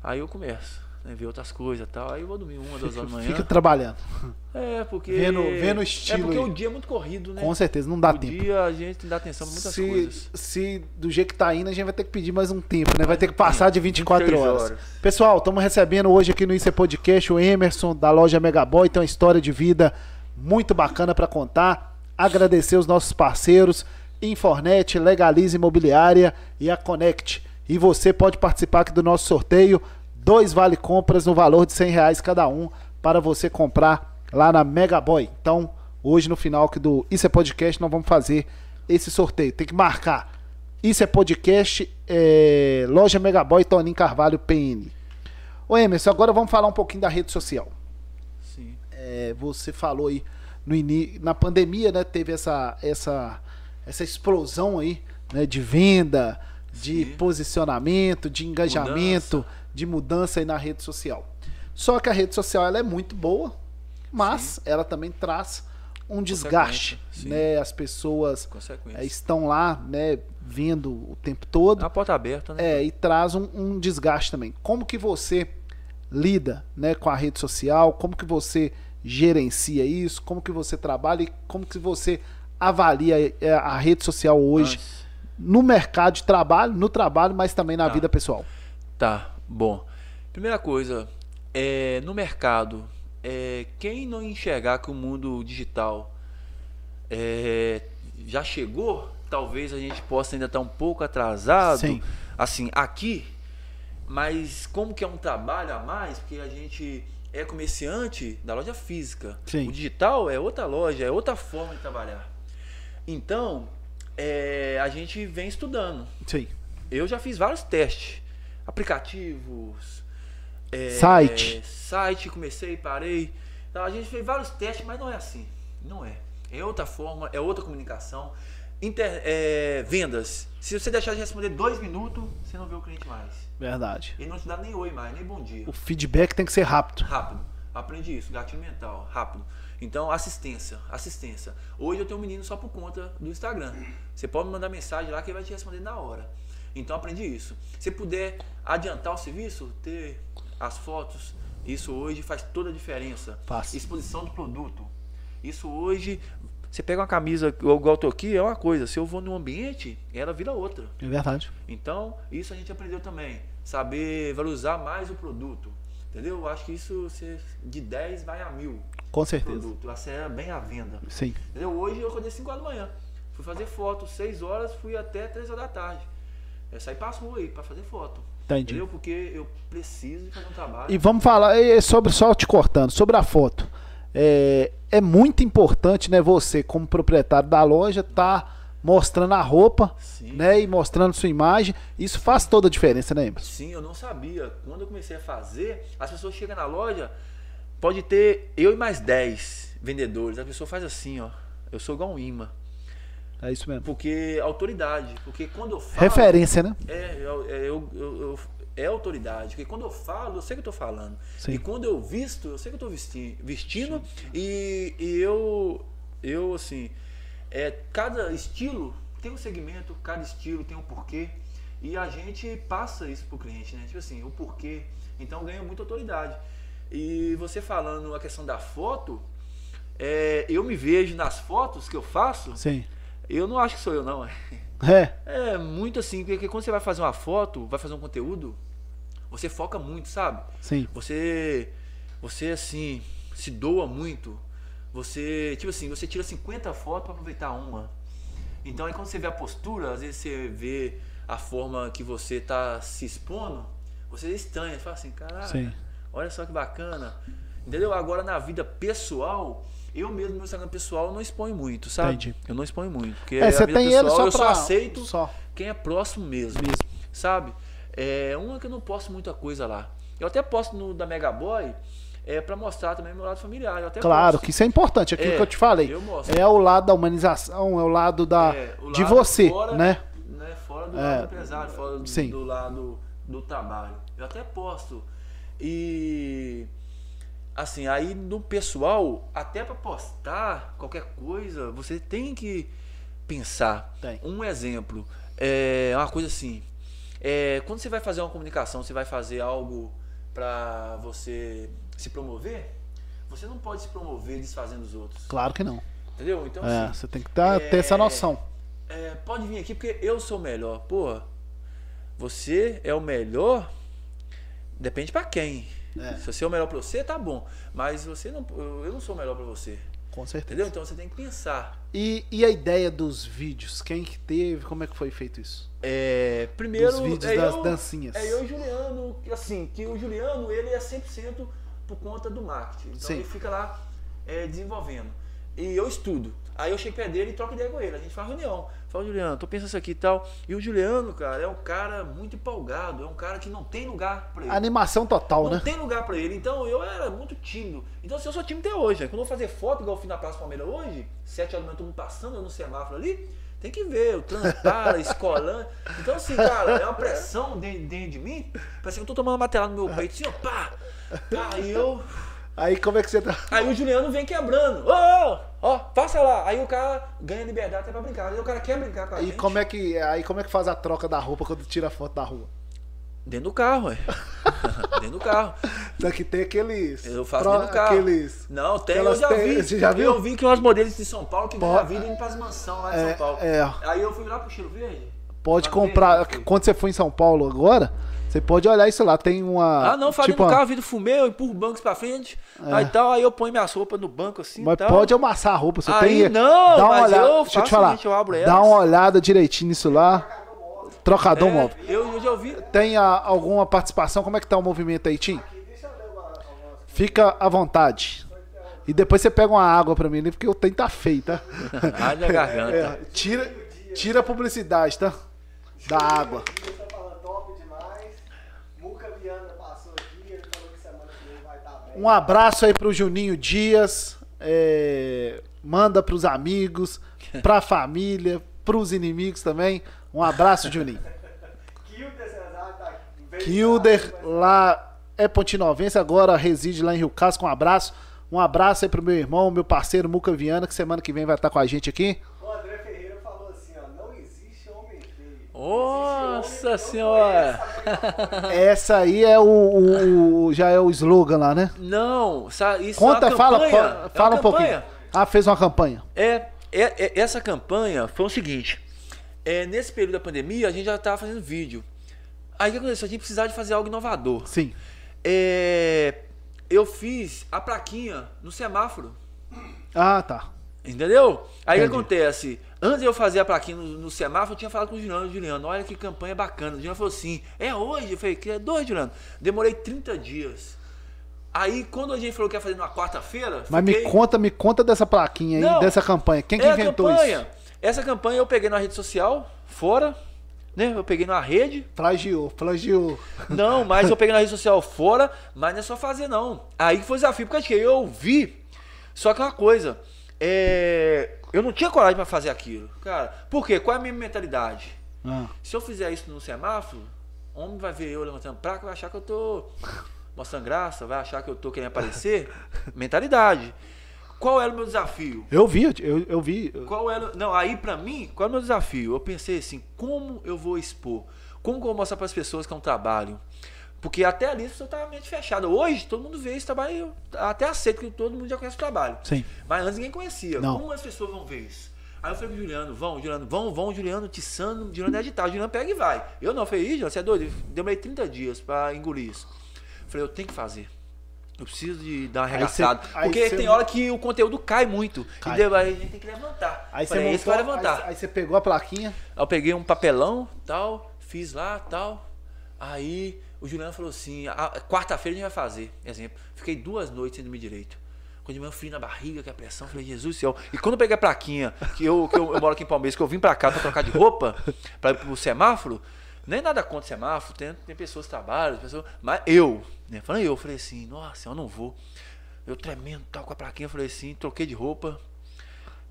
Aí eu começo, né? Ver outras coisas tal. Aí eu vou dormir uma, duas horas da manhã. Fica trabalhando. É, porque. Vendo- vendo o É estilo porque aí. o dia é muito corrido, né? Com certeza, não dá o tempo. dia a gente dá atenção pra muitas Se, coisas. se do jeito que tá indo, a gente vai ter que pedir mais um tempo, né? Vai Mais ter que passar tempo. de 24 26 horas. horas. Pessoal, estamos recebendo hoje aqui no IC Podcast o Emerson, da loja Megaboy. Tem uma história de vida muito bacana para contar. Agradecer os nossos parceiros, Infornet, Legalize Imobiliária e a Connect. E você pode participar aqui do nosso sorteio. Dois vale compras no valor de 100 reais cada um para você comprar lá na Megaboy. Então, hoje no final aqui do Isso é Podcast, nós vamos fazer esse sorteio. Tem que marcar. Isso é Podcast, é, Loja Megaboy, Toninho Carvalho, PN. Ô Emerson, agora vamos falar um pouquinho da rede social. Sim. É, você falou aí no ini- na pandemia, né, teve essa essa essa explosão aí, né, de venda, de Sim. posicionamento, de engajamento, Mudança. De mudança aí na rede social. Só que a rede social ela é muito boa, mas ela também traz um desgaste, Sim. né? As pessoas é, estão lá, né, vendo o tempo todo. A porta aberta, né? É, e traz um, um desgaste também. Como que você lida né, com a rede social? Como que você gerencia isso? Como que você trabalha e como que você avalia é, a rede social hoje Nossa. no mercado de trabalho, no trabalho, mas também na Tá. vida pessoal? Tá, bom. Primeira coisa, é, no mercado, é, quem não enxergar que o mundo digital é, já chegou, talvez a gente possa ainda estar um pouco atrasado. Sim. Assim, aqui, mas como que é um trabalho a mais, porque a gente é comerciante da loja física. Sim. O digital é outra loja, é outra forma de trabalhar. Então, é, a gente vem estudando Sim. eu já fiz vários testes. Aplicativos. é, Site. Site, comecei, parei. Então, a gente fez vários testes, mas não é assim. Não é. É outra forma, é outra comunicação. Inter- é, vendas. Se você deixar de responder dois minutos, você não vê o cliente mais. Verdade. Ele não te dá nem oi mais, nem bom dia. O feedback tem que ser rápido. Rápido. Aprendi isso, gatilho mental, rápido. Então, assistência, assistência. Hoje eu tenho um menino só por conta do Instagram. Você pode me mandar mensagem lá que ele vai te responder na hora. Então, aprendi isso. Se puder adiantar o serviço, ter as fotos, isso hoje faz toda a diferença. Faz. Exposição do produto. Isso hoje, você pega uma camisa igual eu tô aqui, é uma coisa. Se eu vou num ambiente, ela vira outra. É verdade. Então, isso a gente aprendeu também. Saber valorizar mais o produto. Entendeu? Eu acho que isso de 10 vai a mil. Com certeza. Produto. Acelera bem a venda. Sim. Entendeu? Hoje eu acordei 5 horas da manhã. Fui fazer foto, 6 horas, fui até 3 horas da tarde. Saí pra rua aí pra fazer foto. Entendi. Entendeu? Porque eu preciso de fazer um trabalho. E vamos falar sobre, só te cortando, sobre a foto. É, é muito importante, né, você, como proprietário da loja, tá mostrando a roupa, Sim. né, e mostrando sua imagem. Isso faz toda a diferença, né, Emerson? Sim, eu não sabia. Quando eu comecei a fazer, as pessoas chegam na loja, pode ter eu e mais 10 vendedores. A pessoa faz assim, ó. Eu sou igual um imã. É isso mesmo. Porque autoridade. Porque quando eu falo. Referência, né? É, eu, é, eu- eu- é autoridade. Porque quando eu falo, eu sei que eu tô falando. Sim. E quando eu visto, eu sei que eu tô vestindo. vestindo e, e eu, eu, assim, é, cada estilo tem um segmento, cada estilo tem um porquê. E a gente passa isso pro cliente, né? Tipo assim, o porquê. Então ganha muita autoridade. E você falando a questão da foto, é, eu me vejo nas fotos que eu faço, Sim. Eu não acho que sou eu, não. É. É muito assim, porque quando você vai fazer uma foto, vai fazer um conteúdo, você foca muito, sabe? Sim. Você, você assim, se doa muito. Você, tipo assim, você tira 50 fotos para aproveitar uma. Então aí quando você vê a postura, às vezes você vê a forma que você tá se expondo, você estranha, você fala assim, caralho, olha só que bacana. Entendeu? Agora na vida pessoal, eu mesmo no meu Instagram pessoal não exponho muito, sabe? Entendi. Eu não exponho muito. Porque É, você tem ele só eu só aceito só. quem é próximo mesmo, Mesmo. sabe? É uma que eu não posto muita coisa lá. Eu até posto no da Megaboy é para mostrar também meu lado familiar. Eu até Claro, posto. que isso é importante, aquilo É, que eu te falei. eu. É o lado da humanização, é o lado da É, o de lado você, fora, né? né, Fora do É. lado do empresário, fora do, do lado do trabalho. Eu até posto. E assim, aí no pessoal, até para postar qualquer coisa, você tem que pensar. Tem. Um exemplo, é uma coisa assim, é, quando você vai fazer uma comunicação, você vai fazer algo para você se promover, você não pode se promover desfazendo os outros. Claro que não. Entendeu? Então, É, assim, você tem que tá- ter essa é, noção. é, pode vir aqui porque eu sou o melhor. Porra, você é o melhor, depende pra quem. É. Se você é o melhor pra você, tá bom. Mas você não, eu não sou o melhor pra você. Com certeza. Entendeu? Então você tem que pensar. E, e a ideia dos vídeos? Quem que teve? Como é que foi feito isso? É, primeiro, Dos vídeos é das eu, dancinhas. É eu e o Juliano, assim, que o Juliano, ele é 100% por conta do marketing. Então Sim. ele fica lá é, desenvolvendo. E eu estudo. Aí eu chego perto dele e troco ideia com ele. A gente faz reunião. Fala, Juliano, tô pensando isso aqui e tal. E o Juliano, cara, é um cara muito empolgado. É um cara que não tem lugar pra ele. Animação total, Não né? tem lugar pra ele. Então eu era muito tímido. Então assim, eu sou tímido até hoje. né? Quando eu vou fazer foto, igual eu fiz na Praça Palmeira hoje, sete horas da manhã, todo mundo passando, eu no semáforo ali, tem que ver, o transpara, (laughs) escolando. Então assim, cara, é uma pressão dentro, dentro de mim. Parece que eu tô tomando uma no meu peito, assim, ó, pá! Pá, e eu. Aí como é que você tá? Aí o Juliano vem quebrando. Ô, ô, ó, passa lá. Aí o cara ganha liberdade até pra brincar. Aí o cara quer brincar com a E gente. como é que aí como é que faz a troca da roupa quando tira a foto da rua? Dentro do carro, ué. (laughs) Dentro do carro. Tem que ter aqueles Eu faço tro- dentro do carro. aqueles Não, tem, eu já te- vi. Você já viu? Eu vi que umas modelos de São Paulo que Pô. ganham a vida indo pras mansão lá de É, São Paulo. é. Aí eu fui lá pro Cheiro Verde. Pode comprar. verde. Quando você for em São Paulo agora, você pode olhar isso lá. Tem uma. Ah, não, faz tipo, uma- carro, vidro fumê, eu empurro bancos pra frente. Aí tal, aí eu ponho minhas roupas no banco assim. Mas tal. pode amassar a roupa. Você Aí tem. não, dá uma olhada. eu Deixa eu te falar. seguinte, eu Dá uma olhada direitinho nisso lá. Trocador É, móvel. eu, eu já ouvi. Tem a- alguma participação? Como é que tá o movimento aí, Tim? Fica à vontade. E depois você pega uma água pra mim porque o tempo tá feio, tá? (laughs) Ai, minha garganta. (laughs) É, tira, tira a publicidade, tá? Da água. Dias tá falando top demais. Muca Viana passou aqui, ele falou que semana que vem vai estar bem. Um abraço aí pro Juninho Dias. é, manda pros amigos, pra família, pros inimigos também. Um abraço, Juninho. Kilder tá Kilder, lá é Pontinovense, agora reside lá em Rio Casco. Um abraço. Um abraço aí pro meu irmão, meu parceiro Muca Viana, que semana que vem vai estar com a gente aqui. O André Ferreira falou assim, ó, não existe homem feio. Nossa senhora! (laughs) Essa aí é o, o- o- já é o slogan lá, né? Não, isso Conta, é fala, campanha. fala, É fala um pouquinho. Ah, fez uma campanha. É, é- é- essa campanha foi o seguinte: é, nesse período da pandemia, a gente já estava fazendo vídeo. Aí o que aconteceu? A gente precisava de fazer algo inovador. Sim. É, eu fiz a plaquinha no semáforo. Ah, tá. Entendeu? Aí o que acontece? Antes de eu fazer a plaquinha no, no semáforo, eu tinha falado com o Juliano, Juliano, olha que campanha bacana. O Juliano falou assim, é hoje? Eu falei, que é dois, Juliano. Demorei 30 dias. Aí, quando a gente falou que ia fazer numa quarta-feira, Mas me fiquei- conta, me conta dessa plaquinha aí, Não, dessa campanha. Quem que é inventou campanha. isso? Essa campanha eu peguei na rede social, fora, né? Eu peguei na rede. Plagiou, plagiou. Não, mas eu peguei na rede social fora, mas não é só fazer, não. Aí foi o desafio, porque eu vi. Só que uma coisa, é, eu não tinha coragem pra fazer aquilo. Cara, por quê? Qual é a minha mentalidade? Ah, Se eu fizer isso no semáforo, homem vai ver eu levantando placa, vai achar que eu tô mostrando graça, vai achar que eu tô querendo aparecer. (laughs) Mentalidade. Qual era o meu desafio? eu vi, eu, eu vi. Qual era. Não, aí pra mim, qual era o meu desafio? Eu pensei assim, como eu vou expor? Como que eu vou mostrar para as pessoas que é um trabalho? Porque até ali pessoa estava mente fechada. Hoje, todo mundo vê esse trabalho, até aceito que todo mundo já conhece o trabalho. Sim. Mas antes ninguém conhecia. Não. Como as pessoas vão ver isso? Aí eu falei pro Juliano, vão, Juliano, vão, vão, Juliano, tiçando, Juliano é editado, Juliano pega e vai. Eu não, eu falei, "Ih, Juliano, você é doido? Demorei 30 dias pra engolir isso. Eu falei, eu tenho que fazer. Eu preciso de dar uma arregaçada. porque cê- tem hora que o conteúdo cai muito. Cai. E daí a gente tem que levantar. Aí você montou, vai levantar. Aí, aí você pegou a plaquinha. Aí eu peguei um papelão, tal, fiz lá, tal. Aí o Juliano falou assim: "Ah, quarta-feira a gente vai fazer. Exemplo. Fiquei duas noites sem dormir direito. Quando manhã frio na barriga, que a pressão, falei, Jesus do céu. E quando eu peguei a plaquinha, que eu, que eu, eu moro aqui em Palmeiras, que eu vim pra cá pra trocar de roupa, pra ir pro semáforo, nem nada contra semáforo, tem, tem pessoas que trabalham, pessoas, mas eu, né? Falei eu, falei assim, nossa, eu não vou. Eu tremendo, tal, com a plaquinha, falei assim, troquei de roupa.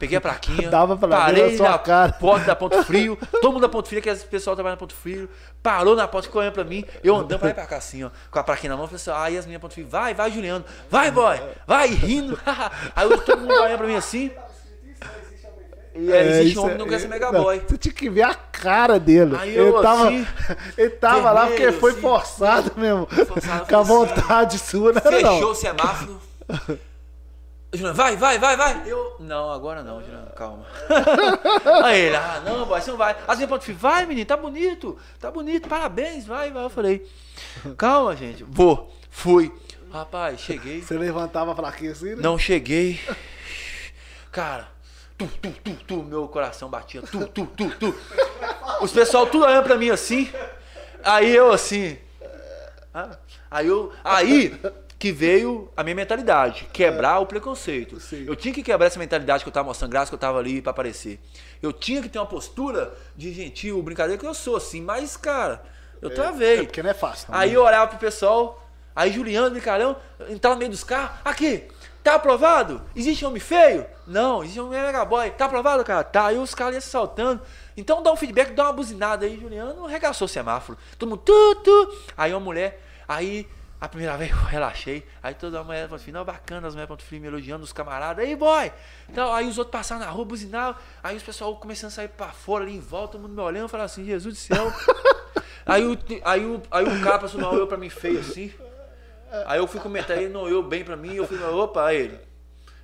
Peguei a (laughs) plaquinha, Dava pra parei na cara. porta da Ponto (laughs) Frio, todo mundo da Ponto Frio, que esse pessoal trabalha na Ponto Frio, parou na porta, ficou olhando pra mim, eu andando pra lá e pra cá assim, ó, com a plaquinha na mão, falei assim, aí as meninas Ponto Frio, vai, vai Juliano, vai boy, vai, rindo, (laughs) aí eu- todo mundo olhando pra mim assim, e é, existe um homem que não quer ser mega não, boy. Você tinha que ver a cara dele. Aí ele eu, tava, assim, ele tava lá porque vermelho, foi assim. forçado mesmo. Forçado, Com a assim. vontade sua, não era Fechou não. o semáforo. Juliano, vai, vai, vai, vai. Eu, não, agora não, Juliano, calma. (laughs) Aí ele, ah, não, boy, você não vai. Assim, ponto fim, vai, menino, tá bonito, tá bonito, parabéns, vai, vai. Eu falei, calma, gente, vou, fui. Rapaz, cheguei, Você levantava a plaquinha assim, né? não cheguei. Cara, tu, tu, tu, tu, meu coração batia, tu, tu, tu, tu. Os pessoal tudo olhando pra mim assim. Aí eu assim. Aí eu. Aí que veio a minha mentalidade, quebrar o preconceito. Sim. Eu tinha que quebrar essa mentalidade que eu tava mostrando graça, que eu tava ali pra aparecer. Eu tinha que ter uma postura de gentil, brincadeira, que eu sou assim, mas, cara, eu travei. É porque não é fácil. não, Aí né? eu olhava pro pessoal, aí Juliano, brincalhão, entrava no meio dos carros, aqui, tá aprovado? Existe homem feio? Não, existe homem mega boy. Tá aprovado, cara? Tá. Aí os caras iam se saltando. Então dá um feedback, dá uma buzinada aí, Juliano arregaçou o semáforo. Todo mundo, tu, tu. Aí uma mulher, aí a primeira vez eu relaxei. Aí toda a mulher falou assim, não, bacana, as mulheres ponto frio me elogiando, os camaradas, aí boy! Então, aí os outros passaram na rua, buzinavam, aí os pessoal começando a sair pra fora ali em volta, todo mundo me olhando, falando assim, Jesus do céu. (laughs) aí, o, aí, o, aí o cara passou, não olhou pra mim feio assim. Aí eu fui comentar, ele não olhou bem pra mim, eu fui, opa, aí ele.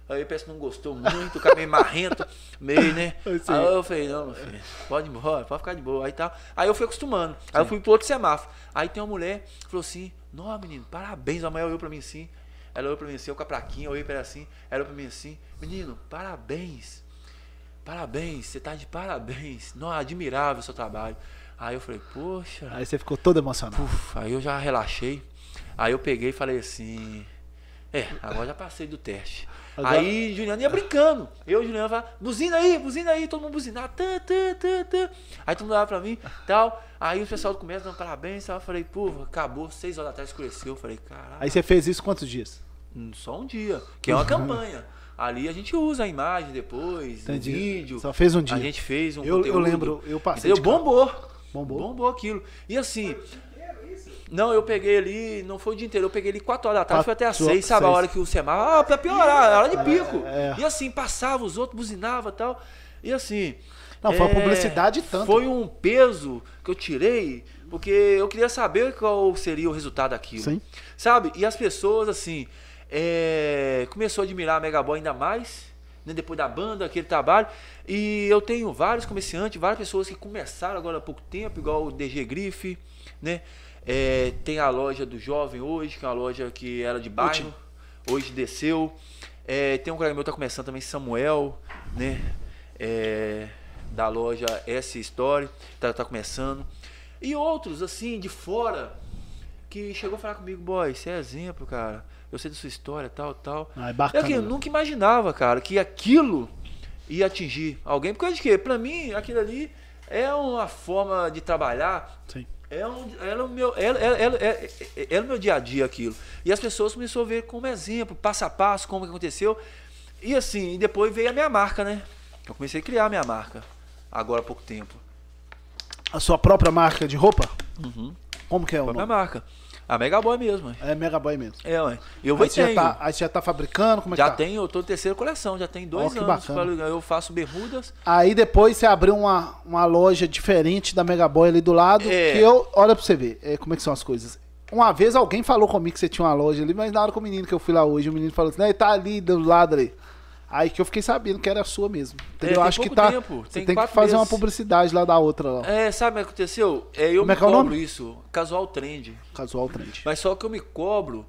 Aí parece que não gostou muito, o cara meio marrento, meio, né? Sei. Aí eu falei, não, meu filho, pode ir embora, pode ficar de boa. Aí tá. Aí eu fui acostumando. Aí eu fui pro outro semáforo. Aí tem uma mulher que falou assim, não, menino, parabéns. A mulher olhou pra mim assim. Ela olhou pra mim assim, eu com a plaquinha, olhei pra ela assim, ela olhou pra mim assim, menino, parabéns. Parabéns, você tá de parabéns. Não, admirável o seu trabalho. Aí eu falei, poxa. Aí você ficou todo emocionado. Puf, aí eu já relaxei. Aí eu peguei e falei assim. É, agora já passei do teste. Agora- Aí Juliano ia brincando. Eu e o Juliano falava, buzina aí, buzina aí, todo mundo buzinava. Tã, tã, tã, tã. Aí todo mundo olhava pra mim tal. Aí o pessoal começa dando parabéns. Tal. Eu falei, pô, acabou, seis horas da tarde escureceu. Eu falei, caralho. Aí você fez isso quantos dias? Hum, Só um dia, que é uma (laughs) campanha. Ali a gente usa a imagem depois, Entendi. o vídeo. Só fez um dia. A gente fez um Eu- eu conteúdo. lembro, eu passei Entendeu? carro. Bombou. Bombou? Bombou aquilo. E assim. Não, eu peguei ali, não foi o dia inteiro, eu peguei ali 4 horas da tarde, foi até Quatro, 6, sabe? A hora que o semáforo. Ah, pra piorar, a hora de pico. É. E assim, passava, os outros buzinavam e tal. E assim. Não, foi uma publicidade tanto. Foi um peso que eu tirei, porque eu queria saber qual seria o resultado daquilo. Sim. Sabe? E as pessoas, assim, é, começou a admirar a Megaboy ainda mais, né, depois da banda, aquele trabalho. E eu tenho vários comerciantes, várias pessoas que começaram agora há pouco tempo, igual o DG Grife, né? É, tem a loja do Jovem hoje, que é uma loja que era de bairro, hoje desceu. É, tem um colega meu que tá começando também, Samuel, né? É, da loja S Story, tá, tá começando. E outros, assim, de fora, que chegou a falar comigo, boy, você é exemplo, cara. Eu sei da sua história, tal, tal. Ah, é bacana. Eu, que, eu nunca imaginava, cara, que aquilo ia atingir alguém. Porque de quê? Pra mim, aquilo ali é uma forma de trabalhar. Sim. É, um, era, o meu, era, era, era, era- era o meu dia a dia aquilo. E as pessoas começaram a ver como exemplo, passo a passo, como que aconteceu. E assim, e depois veio a minha marca, né? Eu comecei a criar a minha marca. Agora há pouco tempo. A sua própria marca de roupa? Uhum. Como que é o Foi a minha nome? marca. A Megaboy mesmo. ué. É Megaboy mesmo. É, ué. Eu vou Aí você, já tá, aí você já tá fabricando? Como é Já que tá? tenho, eu tô terceira coleção, já tem dois que anos. bacana. Eu faço bermudas. Aí depois você abriu uma, uma loja diferente da Megaboy ali do lado. É. Que eu, olha pra você ver, é, como é que são as coisas. uma vez alguém falou comigo que você tinha uma loja ali, mas na hora que o menino que eu fui lá hoje, o menino falou assim, né, tá ali do lado ali. Aí que eu fiquei sabendo que era sua mesmo. Entendeu? É, tem Acho que tá. tempo, Você tem tem que fazer uma meses. publicidade lá da outra, ó. É, sabe o que aconteceu? É, eu Como é me que é o cobro nome? isso, casual trend. Casual trend. Mas só que eu me cobro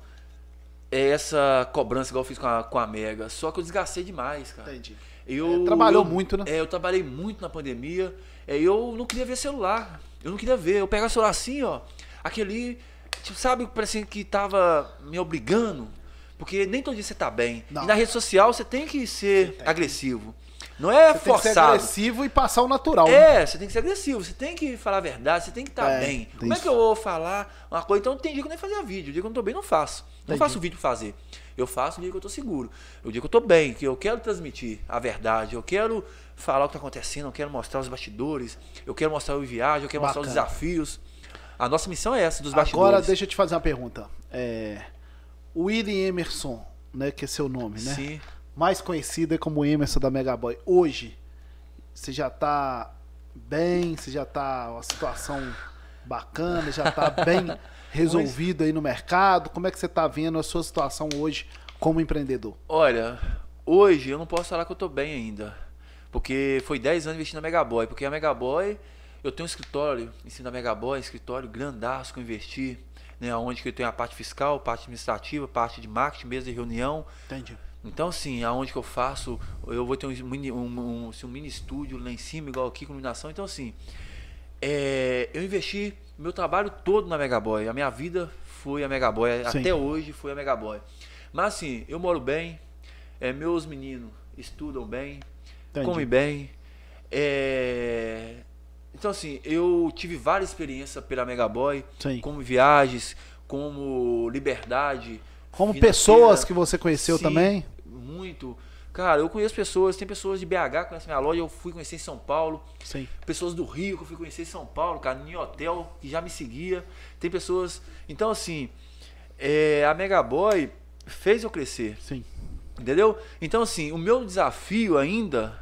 é essa cobrança igual eu fiz com a, com a Mega. Só que eu desgastei demais, cara. Entendi. Eu, É, trabalhou eu- muito, né? É, eu trabalhei muito na pandemia. É, eu não queria ver celular. Eu não queria ver. Eu pegava celular assim, ó. Aquele. Tipo, sabe, parecia que tava me obrigando. Porque nem todo dia você tá bem. Não. E na rede social você tem que ser agressivo. Não é Você tem que ser forçado. agressivo e passar o natural. né? É, você tem que ser agressivo, você tem que falar a verdade, você tem que estar É, bem. tem Como é isso. que eu vou falar uma coisa? Então tem dia que eu nem fazia vídeo, o dia que eu não tô bem, não faço. Não Entendi. faço vídeo pra fazer. Eu faço no dia que eu tô seguro. O dia que eu tô bem, que eu quero transmitir a verdade, eu quero falar o que tá acontecendo, eu quero mostrar os bastidores, eu quero mostrar o viagem, eu quero mostrar os Bacana. desafios. A nossa missão é essa, dos bastidores. Agora deixa eu te fazer uma pergunta. É, Willie Emerson, né, que é seu nome, né? Sim. Mais conhecido é como Emerson da Megaboy. Hoje, você já tá bem, você já tá uma situação bacana, já tá (laughs) bem resolvido aí no mercado. Como é que você tá vendo a sua situação hoje como empreendedor? Olha, hoje eu não posso falar que eu tô bem ainda. Porque foi 10 anos investindo na Megaboy. Porque a Megaboy, eu tenho um escritório em cima da Megaboy, escritório grandaço que eu investi. Né, onde que eu tenho a parte fiscal, parte administrativa, parte de marketing, mesa de reunião. Entendi. Então, assim, aonde que eu faço, eu vou ter um mini, um, um, assim, um mini estúdio lá em cima, igual aqui, com iluminação. Então, assim, é, eu investi meu trabalho todo na Megaboy. A minha vida foi a Megaboy. Sim. Até hoje foi a Megaboy. Mas, assim, eu moro bem, é, meus meninos estudam bem, Entendi. comem bem. é, Então, assim, eu tive várias experiências pela Megaboy, Sim. como viagens, como liberdade. Como financeira. pessoas que você conheceu Sim, também? Muito. Cara, eu conheço pessoas, tem pessoas de BH que conhecem minha loja, eu fui conhecer em São Paulo. Sim. Pessoas do Rio que eu fui conhecer em São Paulo, cara, em hotel, que já me seguia. Tem pessoas. Então, assim, é, a Megaboy fez eu crescer. Sim. Entendeu? Então, assim, o meu desafio ainda.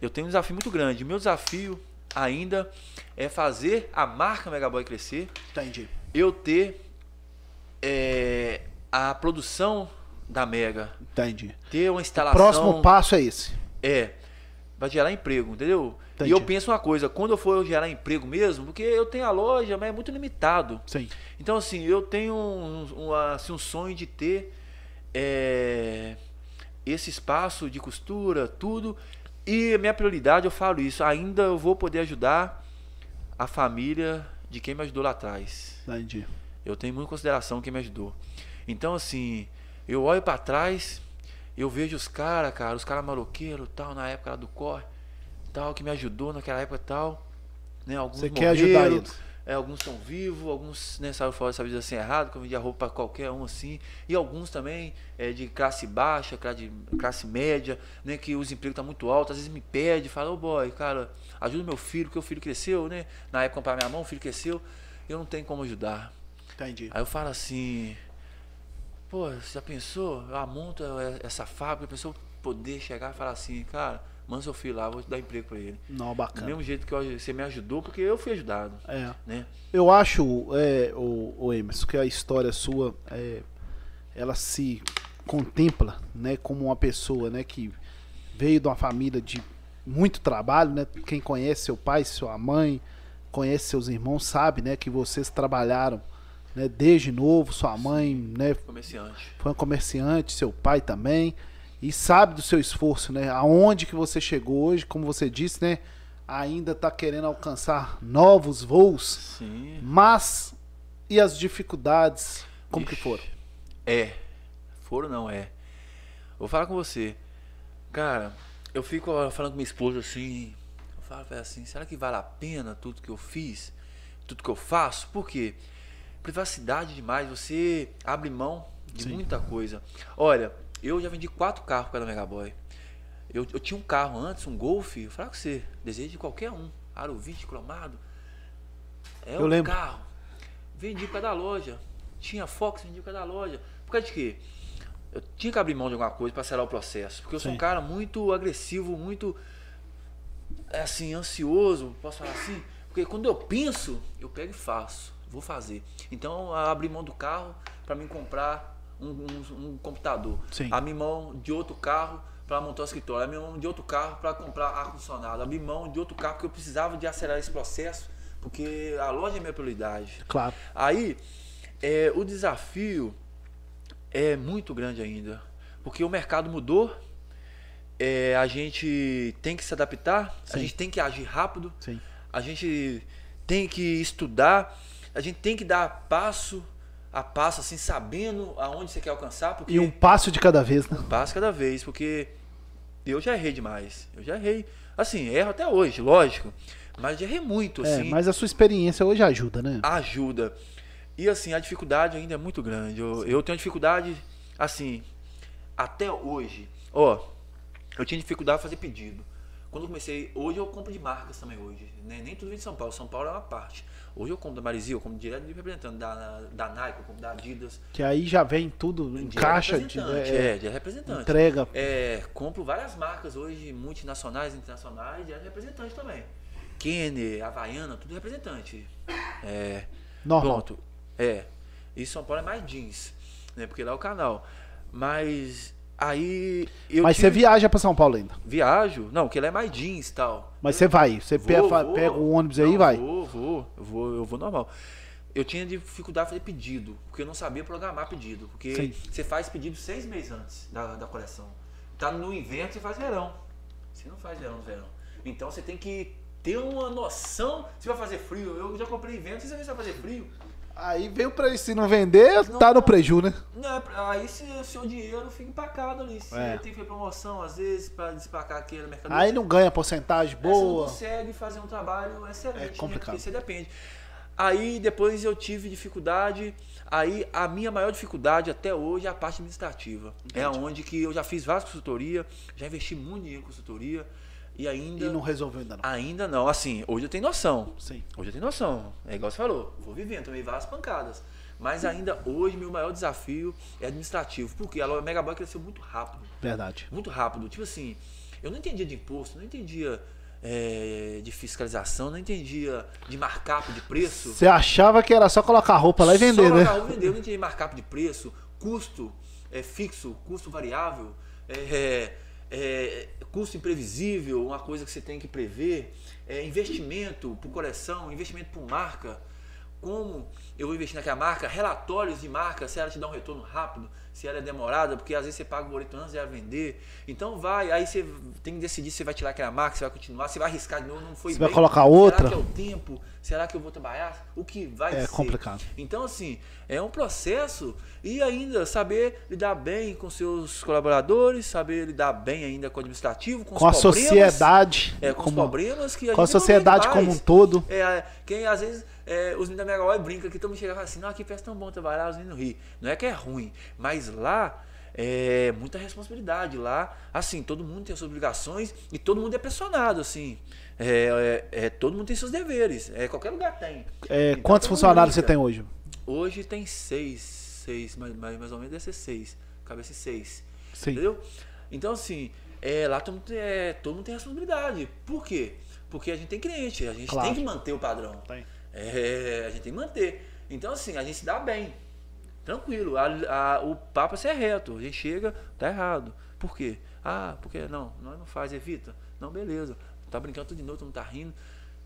Eu tenho um desafio muito grande. O meu desafio ainda é fazer a marca Megaboy crescer. Entendi. Eu ter é, a produção da Mega. Entendi. Ter uma O instalação. próximo passo é esse. É, vai gerar emprego, entendeu? Entendi. E eu penso uma coisa, quando eu for gerar emprego mesmo, porque eu tenho a loja, mas é muito limitado. Sim. Então, assim, eu tenho um, um, assim, um sonho de ter é, esse espaço de costura, tudo. E minha prioridade, eu falo isso, ainda eu vou poder ajudar a família de quem me ajudou lá atrás. Entendi. Eu tenho muita consideração quem me ajudou. Então, assim, eu olho pra trás, eu vejo os caras, cara, os caras maloqueiros, tal, na época lá do corre, tal, que me ajudou naquela época tal. Né, alguns Você quer ajudar eles? É, alguns estão vivos, alguns né, saíram fora dessa vida assim errado, que eu vendia roupa pra qualquer um assim, e alguns também é, de classe baixa, classe, classe média, né, que os empregos estão muito altos, às vezes me pede, fala, ô boy, cara, ajuda meu filho, porque o filho cresceu, né? Na época comprar minha mão, o filho cresceu, eu não tenho como ajudar. Entendi. Aí eu falo assim, pô, você já pensou? Eu amonto essa fábrica, pensou poder chegar e falar assim, cara, manda seu filho lá, vou dar emprego pra ele. Não, Do bacana. mesmo jeito que eu- você me ajudou, porque eu fui ajudado, É. né? Eu acho, é, o, o Emerson, que a história sua, é, ela se contempla, né, como uma pessoa, né, que veio de uma família de muito trabalho, né? Quem conhece seu pai, sua mãe, conhece seus irmãos, sabe, né, que vocês trabalharam, né, desde novo, sua mãe, né, Comerciante. foi um comerciante, seu pai também, e sabe do seu esforço, né? Aonde que você chegou hoje, como você disse, né? Ainda está querendo alcançar novos voos, Sim. mas e as dificuldades, como que Ixi. foram? É. Foram não, é. Vou falar com você. Cara, eu fico falando com minha esposa assim. Eu falo pra ela assim, será que vale a pena tudo que eu fiz? Tudo que eu faço? Por quê? Privacidade demais, você abre mão de Sim. muita coisa. Olha, eu já vendi quatro carros para a Megaboy. Eu, eu tinha um carro antes, um Golf, eu falo com você, desejo de qualquer um. Aro 20 cromado. É Eu um lembro. carro. Vendi por causa da loja. Tinha Fox, vendi por causa da loja. Por causa de quê? Eu tinha que abrir mão de alguma coisa para acelerar o processo. Porque eu sou Sim. um cara muito agressivo, muito é assim, ansioso, posso falar assim? Porque quando eu penso, eu pego e faço. vou fazer. Então, eu abri mão do carro para mim comprar um, um- um computador. Sim. Abri mão de outro carro para montar o escritório. Abri mão de outro carro para comprar ar-condicionado. Abri mão de outro carro porque eu precisava de acelerar esse processo, porque a loja é minha prioridade. Claro. Aí, é, o desafio é muito grande ainda, porque o mercado mudou, é, a gente tem que se adaptar, a Sim. gente tem que agir rápido, Sim. a gente tem que estudar, a gente tem que dar passo a passo, assim, sabendo aonde você quer alcançar, porque E um passo de cada vez, né? passo cada vez, porque eu já errei demais, eu já errei, assim, erro até hoje, lógico, mas já errei muito, É, assim, mas a sua experiência hoje ajuda, né? ajuda. E assim, a dificuldade ainda é muito grande. Eu, eu tenho dificuldade, assim, até hoje. Ó, eu tinha dificuldade de fazer pedido. Quando eu comecei, hoje eu compro de marcas também hoje. né? Nem tudo vem de São Paulo. São Paulo é uma parte. Hoje eu compro da Marizia, eu compro direto de representante, da, da Nike, eu compro da Adidas. Que aí já vem tudo em de caixa, de, representante, é, é, de representante. entrega. É, compro várias marcas hoje, multinacionais, internacionais, e é representante também. Kenner, Havaiana, tudo representante. É, Normal. Pronto. É. E São Paulo é mais jeans, né? Porque lá é o canal. Mas aí eu Mas tive- você viaja pra São Paulo ainda. viajo, não, que lá é mais jeans e tal. Mas você vai. Você Vou, pe- vou. pega o ônibus aí e Não, vai. Vou, vou, eu vou, eu vou normal. Eu tinha dificuldade de fazer pedido, porque eu não sabia programar pedido. Porque Sim. você faz pedido seis meses antes da, da coleção. Tá no inverno, você faz verão. Você não faz verão no verão. Então você tem que ter uma noção se vai fazer frio. Eu já comprei evento, você vai se vai fazer frio. Aí veio pra se não vender, tá no preju, né? Não, é aí se o seu dinheiro fica empacado ali. Se É. tem que ter promoção, às vezes, pra despacar aquele mercado. Aí não ganha porcentagem Aí Você não boa. consegue fazer um trabalho excelente, É né? complicado. Porque você depende. Aí depois eu tive dificuldade. Aí a minha maior dificuldade até hoje é a parte administrativa. É onde que eu já fiz várias consultorias, já investi muito dinheiro em consultoria e ainda E não resolveu ainda não. ainda não. Assim, hoje eu tenho noção. Sim. Hoje eu tenho noção. É igual você falou, vou vivendo, tomei várias pancadas. Mas ainda hoje meu maior desafio é administrativo. Porque a Megaboy cresceu muito rápido Verdade. muito rápido. Tipo assim, eu não entendia de imposto, não entendia é, de fiscalização, não entendia de markup de preço. Você achava que era só colocar roupa lá e vender, Só né? colocar o vender, eu não entendia de markup de preço, custo é, fixo, custo variável, é, é, custo imprevisível, uma coisa que você tem que prever, é, investimento por coleção, investimento por marca. Como eu vou investir naquela marca, relatórios de marca, se ela te dá um retorno rápido, se ela é demorada, porque às vezes você paga o boleto antes de ela vender. Então vai, aí você tem que decidir se você vai tirar aquela marca, se vai continuar, se vai arriscar de novo, não foi Você bem. vai colocar outra? Será que é o tempo? Será que eu vou trabalhar? O que vai É ser? complicado. Então, assim, é um processo e ainda saber lidar bem com seus colaboradores, saber lidar bem ainda com o administrativo, com, Com a os sociedade. é, com os como, problemas que a com a sociedade como um todo. É, quem às vezes é, os meninos da Mega Boy brincam que todo mundo chega e fala assim, não, aqui parece tão bom trabalhar, os meninos ri. Não é que é ruim, mas lá é muita responsabilidade. Lá, assim, todo mundo tem suas obrigações e todo mundo é pressionado, assim. É, é, é, todo mundo tem seus deveres. É, qualquer lugar tem. É, Então, quantos funcionários você brinca. tem hoje? Hoje tem seis, seis, mais, mais, mais ou menos deve ser seis. Cabeça seis. Sim. Entendeu? Então, assim, é, lá todo mundo, tem- é, todo mundo tem responsabilidade. Por quê? Porque a gente tem cliente, a gente Claro. tem que manter o padrão. Tem. É, a gente tem que manter. Então, assim, a gente se dá bem. Tranquilo. A- a- o papo é ser reto. A gente chega, tá errado. Por quê? Ah, porque não, nós não faz, evita. Não, beleza. Tá brincando tudo de novo, não tá rindo.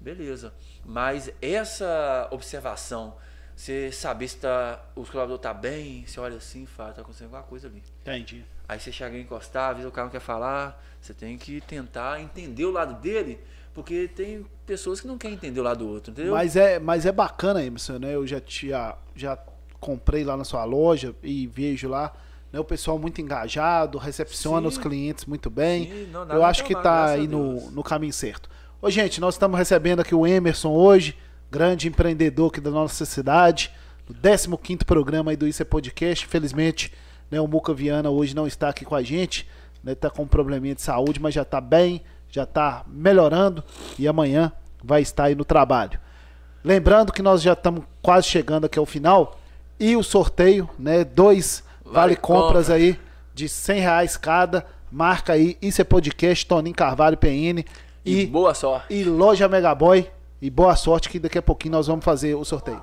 Beleza. Mas essa observação, você saber se tá, o colaborador tá bem, você olha assim e fala, tá acontecendo alguma coisa ali. Entendi. Aí você chega a encostar, às vezes o cara não quer falar, você tem que tentar entender o lado dele, porque tem pessoas que não querem entender o lado do outro, entendeu? Mas é, mas é bacana, Emerson, né? Eu já tinha, já comprei lá na sua loja e vejo lá, né? O pessoal muito engajado, recepciona Sim. os clientes muito bem. Sim, não, Eu acho que tá a aí no, no caminho certo. Ô, gente, nós estamos recebendo aqui o Emerson hoje, grande empreendedor aqui da nossa cidade, no 15º programa aí do Isso é Podcast. Infelizmente, né, o Muca Viana hoje não está aqui com a gente, né? Tá com um probleminha de saúde, mas já tá bem, já está melhorando e amanhã vai estar aí no trabalho. Lembrando que nós já estamos quase chegando aqui ao final e o sorteio, né? Dois vale compras aí de 100 reais cada. Marca aí, isso é podcast, Toninho Carvalho PN. E, e boa sorte. E loja Megaboy. E boa sorte que daqui a pouquinho nós vamos fazer o sorteio.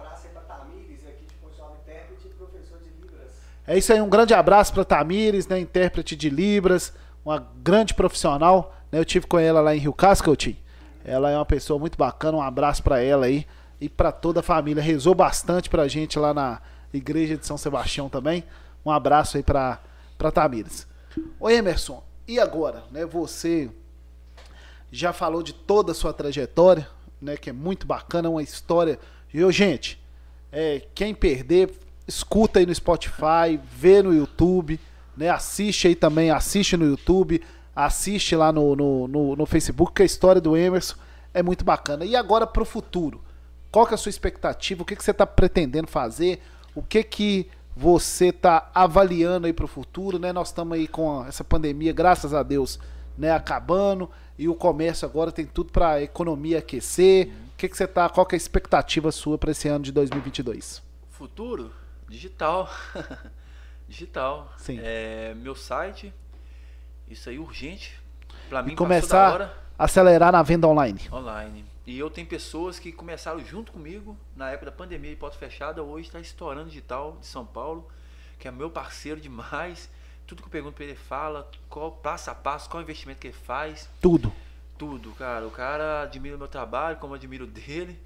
É isso aí, um grande abraço para Tamires, né, intérprete de Libras, uma grande profissional né, eu tive com ela lá em Rio Cascotim. Ela é uma pessoa muito bacana, um abraço para ela aí e para toda a família. Rezou bastante pra gente lá na igreja de São Sebastião também. Um abraço aí para para Tamires. Ô Emerson, e agora, né, você já falou de toda a sua trajetória, né, que é muito bacana, uma história. Eu, gente, é, quem perder, escuta aí no Spotify, vê no YouTube, né, assiste aí também, assiste no YouTube, assiste lá no, no, no, no Facebook, que a história do Emerson é muito bacana. E agora para o futuro, qual que é a sua expectativa? O que, que você está pretendendo fazer? O que que você está avaliando aí para o futuro, né? Nós estamos aí com essa pandemia, graças a Deus, né, acabando e o comércio agora tem tudo para a economia aquecer. O que, que você tá? Qual que é a expectativa sua para esse ano de 2022? Futuro digital, (laughs) digital. Sim. É, meu site, isso aí urgente. Para mim e começar a acelerar na venda online. Online. E eu tenho pessoas que começaram junto comigo na época da pandemia e porta fechada, hoje está estourando digital de São Paulo, que é meu parceiro demais. Tudo que eu pergunto para ele, fala, qual passo a passo, qual investimento que ele faz. Tudo. Tudo, cara. O cara admira o meu trabalho, como eu admiro o dele.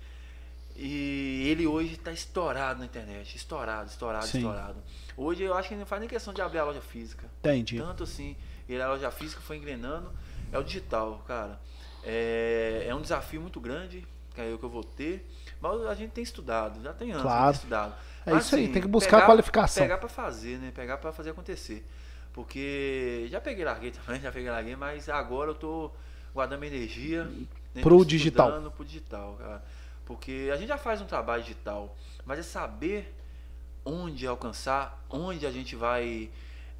E ele hoje está estourado na internet. Estourado, estourado, Sim. estourado. Hoje eu acho que não faz nem questão de abrir a loja física. Entendi. Tanto assim, ele a loja física foi engrenando. É o digital, cara. É, é um desafio muito grande, que é o que eu vou ter. Mas a gente tem estudado, já tem anos Claro. tem estudado. É Mas, isso aí, assim, tem que buscar pegar- qualificação. Pegar pra fazer, né? Pegar pra fazer acontecer. Porque já peguei larguei (laughs) também, já peguei larguei, mas agora eu tô guardando minha energia né, Pro digital. Pro digital, cara. Porque a gente já faz um trabalho digital, mas é saber onde alcançar, onde a gente vai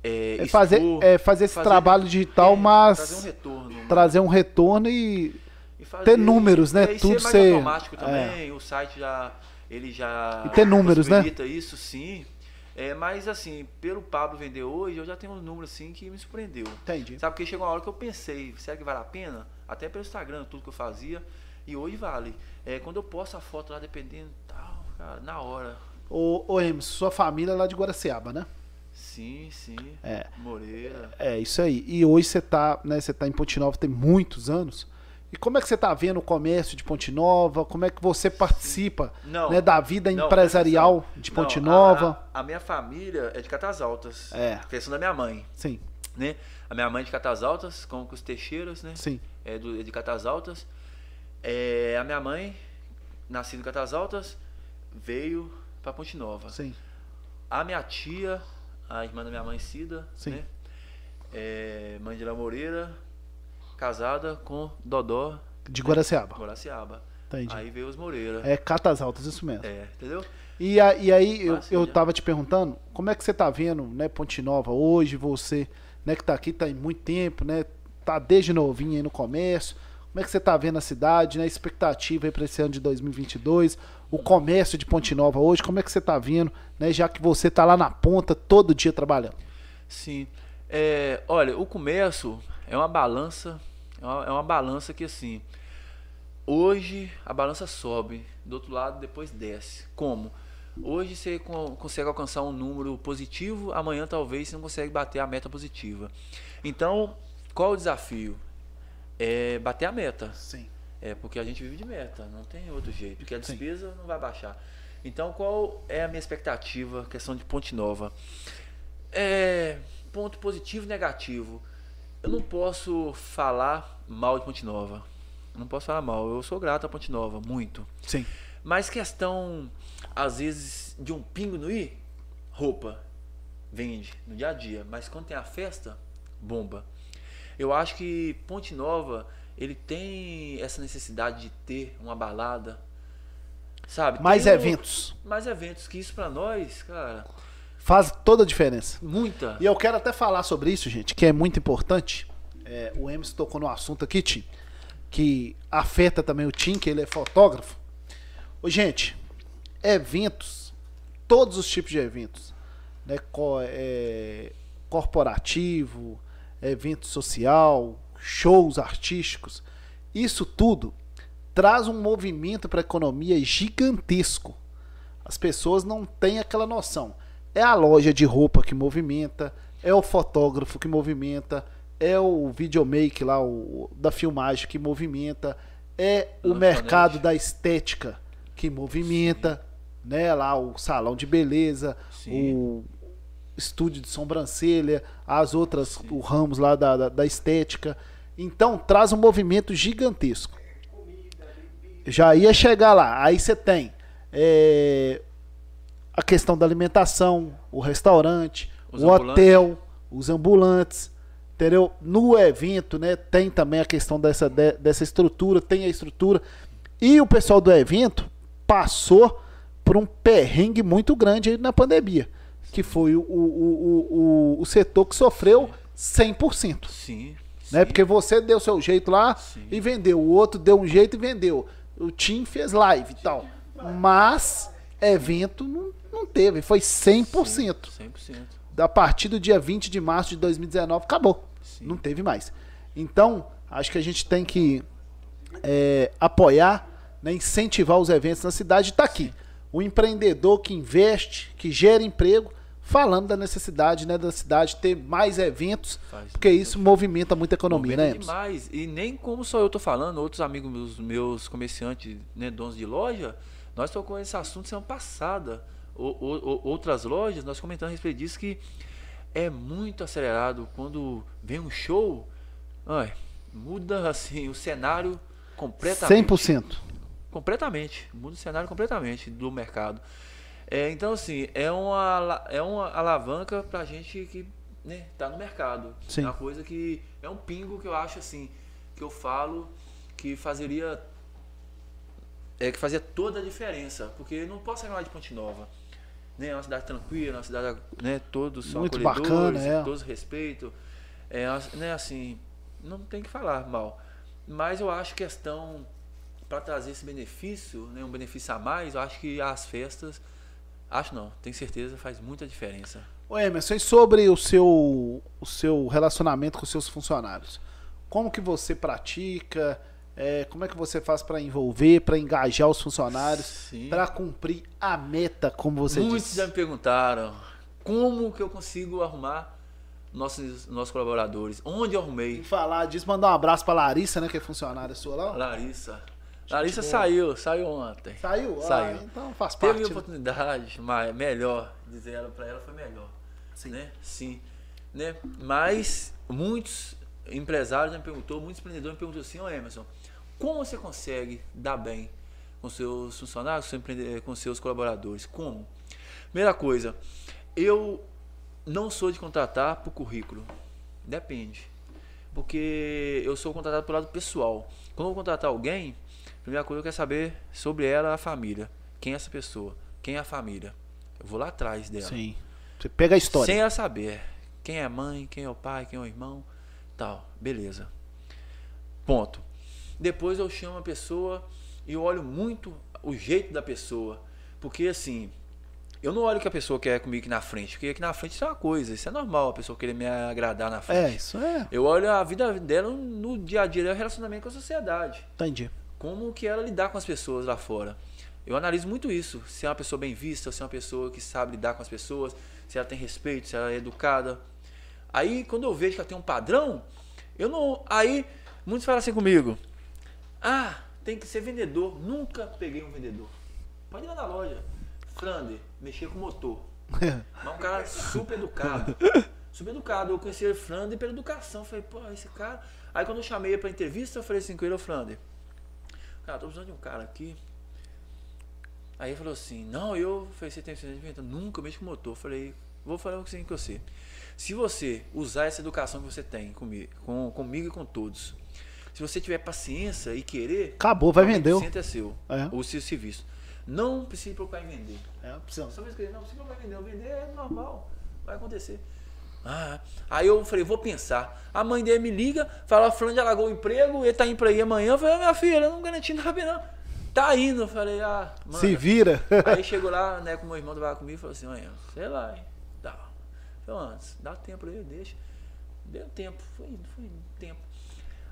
é, É fazer, expor, é fazer esse fazer- trabalho digital, é, mas trazer um retorno. trazer um retorno e E fazer- ter números, né? E Tudo ser mais ser- automático também. O site já ele já E ter números, né? isso, sim. É, mas assim, pelo Pablo vender hoje, eu já tenho um número assim que me surpreendeu. entendi. Sabe porque chegou uma hora que eu pensei, será que vale a pena? Até pelo Instagram, tudo que eu fazia. E hoje vale. É, quando eu posto a foto lá, dependendo tal, cara, na hora. Ô, ô Emerson, sua família é lá de Guaraciaba, né? Sim, sim. É. Moreira. É, isso aí. E hoje você tá, né, você tá em Ponte Nova tem muitos anos. E como é que você tá vendo o comércio de Ponte Nova? Como é que você participa Não. né, da vida Não, empresarial atenção. de Ponte Não, Nova? A, a minha família é de Catas Altas. É. Questão da minha mãe. Sim, né? A minha mãe é de Catas Altas, com os Teixeiras, né? sim. É, do, é de Catas Altas. É, a minha mãe, nascida em Catas Altas, veio para Ponte Nova. Sim. A minha tia, a irmã da minha mãe, Cida, Sim. né? É, mãe de La Moreira, casada com Dodó De Guaraciaba. Guaraciaba. Entendi. Aí veio os Moreira. É Catas Altas, isso mesmo. É, entendeu? E, a- e aí, eu, eu tava te perguntando, como é que você tá vendo, né, Ponte Nova hoje, você, né, que tá aqui, tá em muito tempo, né, tá desde novinho aí no comércio, como é que você tá vendo a cidade, né, expectativa aí pra esse ano de 2022, o comércio de Ponte Nova hoje, como é que você tá vendo, né, já que você tá lá na ponta todo dia trabalhando? Sim. É, olha, o comércio é uma balança, é uma, é uma balança que assim, hoje a balança sobe, do outro lado depois desce. Como? Hoje você con- consegue alcançar um número positivo, amanhã talvez você não consegue bater a meta positiva. Então, qual o desafio? É bater a meta. Sim. É porque a gente vive de meta, não tem outro jeito, porque a Sim. despesa não vai baixar. Então, qual é a minha expectativa, questão de Ponte Nova? É, ponto positivo e negativo. Eu não posso falar mal de Ponte Nova. Eu não posso falar mal. Eu sou grato a Ponte Nova, muito. Sim. Mas questão, às vezes, de um pingo no i, roupa, vende no dia a dia. Mas quando tem a festa, bomba. Eu acho que Ponte Nova, ele tem essa necessidade de ter uma balada, sabe? Mais um- eventos. Mais eventos, que isso pra nós, cara, Faz toda a diferença. muita. E eu quero até falar sobre isso, gente, que é muito importante. É, o Emerson tocou no assunto aqui, Tim, que afeta também o Tim, que ele é fotógrafo. Ô, gente, eventos, todos os tipos de eventos, né, co- é, corporativo, evento social, shows artísticos, isso tudo traz um movimento para a economia gigantesco. As pessoas não têm aquela noção. é a loja de roupa que movimenta, é o fotógrafo que movimenta, é o videomake lá, o, da filmagem que movimenta, é o mercado da estética que movimenta, né? Lá o salão de beleza, Sim. o estúdio de sobrancelha, as outras, o ramos lá da, da, da estética. Então traz um movimento gigantesco. Já ia chegar lá. Aí você tem é, a questão da alimentação, o restaurante, Os o ambulantes. hotel, os ambulantes. Entendeu? No evento, né, tem também a questão dessa, de- dessa estrutura, tem a estrutura. E o pessoal do evento passou por um perrengue muito grande aí na pandemia. Que foi o, o, o, o, o setor que sofreu 100%. Sim. Né? sim. Porque você deu seu jeito lá Sim. e vendeu. O outro deu um jeito e vendeu. O Tim fez live e tal. Mas evento não, não teve. Foi 100%. 100%. A partir do dia 20 de março de 2019, acabou. Sim. Não teve mais. Então, acho que a gente tem que é, apoiar, né, incentivar os eventos na cidade. Está aqui. O empreendedor que investe, que gera emprego, falando da necessidade né, da cidade ter mais eventos, Faz porque isso movimenta muita economia, né, Movimenta Emerson? demais. E nem como só eu tô falando, outros amigos meus, meus comerciantes, né, donos de loja, nós tocamos esse assunto semana passada. O- o- o- outras lojas, nós comentamos a respeito disso que é muito acelerado quando vem um show, ai, muda assim o cenário completamente. 100%. Completamente. Muda o cenário completamente do mercado. É, então, assim, é uma, é uma alavanca pra gente que né, tá no mercado. Sim. É uma coisa que é um pingo que eu acho assim, que eu falo que fazeria. É que fazia toda a diferença. Porque não posso reclamar de Ponte Nova. Né? É uma cidade tranquila, uma cidade, né? Todos são Muito acolhedores, bacana, é. todos respeitam. É, né, assim, não tem que falar mal. Mas eu acho questão para trazer esse benefício, né, um benefício a mais, eu acho que as festas, acho não, tenho certeza, faz muita diferença. Ô Emerson, e sobre o seu, o seu relacionamento com os seus funcionários? Como que você pratica? É, como é que você faz para envolver, para engajar os funcionários, para cumprir a meta, como você Muitos disse? já me perguntaram como que eu consigo arrumar nossos, nossos colaboradores, onde eu arrumei. falar disso, mandar um abraço para Larissa, né, que é funcionária sua lá. Larissa. Larissa boa. saiu, saiu ontem. Saiu? Saiu. Ah, então faz Teve parte. né? oportunidade, mas melhor, dizer ela para ela foi melhor. Sim. Né? Sim. Né? Mas muitos empresários já me perguntou, muitos empreendedores me perguntam assim, ô Emerson, como você consegue dar bem com seus funcionários, com, com seus colaboradores? Como? Primeira coisa, eu não sou de contratar por currículo. Depende. Porque eu sou contratado pelo lado pessoal. Quando eu vou contratar alguém, a primeira coisa eu quero saber sobre ela, a família. Quem é essa pessoa? Quem é a família? Eu vou lá atrás dela. Sim. Você pega a história. Sem ela saber quem é a mãe, quem é o pai, quem é o irmão, tal. Beleza. Ponto. Depois eu chamo a pessoa e eu olho muito o jeito da pessoa. Porque assim, eu não olho que a pessoa quer comigo aqui na frente. Porque aqui na frente isso é uma coisa, isso é normal a pessoa querer me agradar na É, frente. isso é. Eu olho a vida dela no dia a dia, o relacionamento com a sociedade Entendi. como que ela lidar com as pessoas lá fora. Eu analiso muito isso, se é uma pessoa bem vista, se é uma pessoa que sabe lidar com as pessoas, se ela tem respeito, se ela é educada. Aí quando eu vejo que ela tem um padrão, eu não, aí muitos falam assim comigo: "Ah, tem que ser vendedor". Nunca peguei um vendedor. Pode ir lá na loja. Frander, mexer com motor. (laughs) Mas um cara super educado. Super educado. Eu conheci o Frander pela educação. Falei, pô, esse cara. Aí quando eu chamei ele pra entrevista, eu falei assim com ele, ô Frander. Cara, tô precisando de um cara aqui. Aí ele falou assim, não, eu falei, você tem de venda? Nunca mexo com motor. Eu falei, vou falar o seguinte com você. Se você usar essa educação que você tem comigo, com, comigo e com todos, se você tiver paciência e querer, Acabou, vai vender. o- 90% é seu. É. O seu serviço. Não precisa preocupar em vender. É a opção. Só vez que não, você não vai vender, vender é normal, vai acontecer. Ah, aí eu falei, vou pensar. A mãe dele me liga, fala, fulano já largou o emprego, ele tá indo pra aí amanhã. Eu falei, "Ah, minha filha, eu não garanti nada não. Tá indo. Eu falei, ah, mano. Se vira. (laughs) Aí chegou lá, né, com meu irmão trabalhava comigo falou assim, olha, sei lá, hein. Tá. Falei, antes, dá tempo aí, deixa. Deu tempo, foi indo, foi indo, tempo.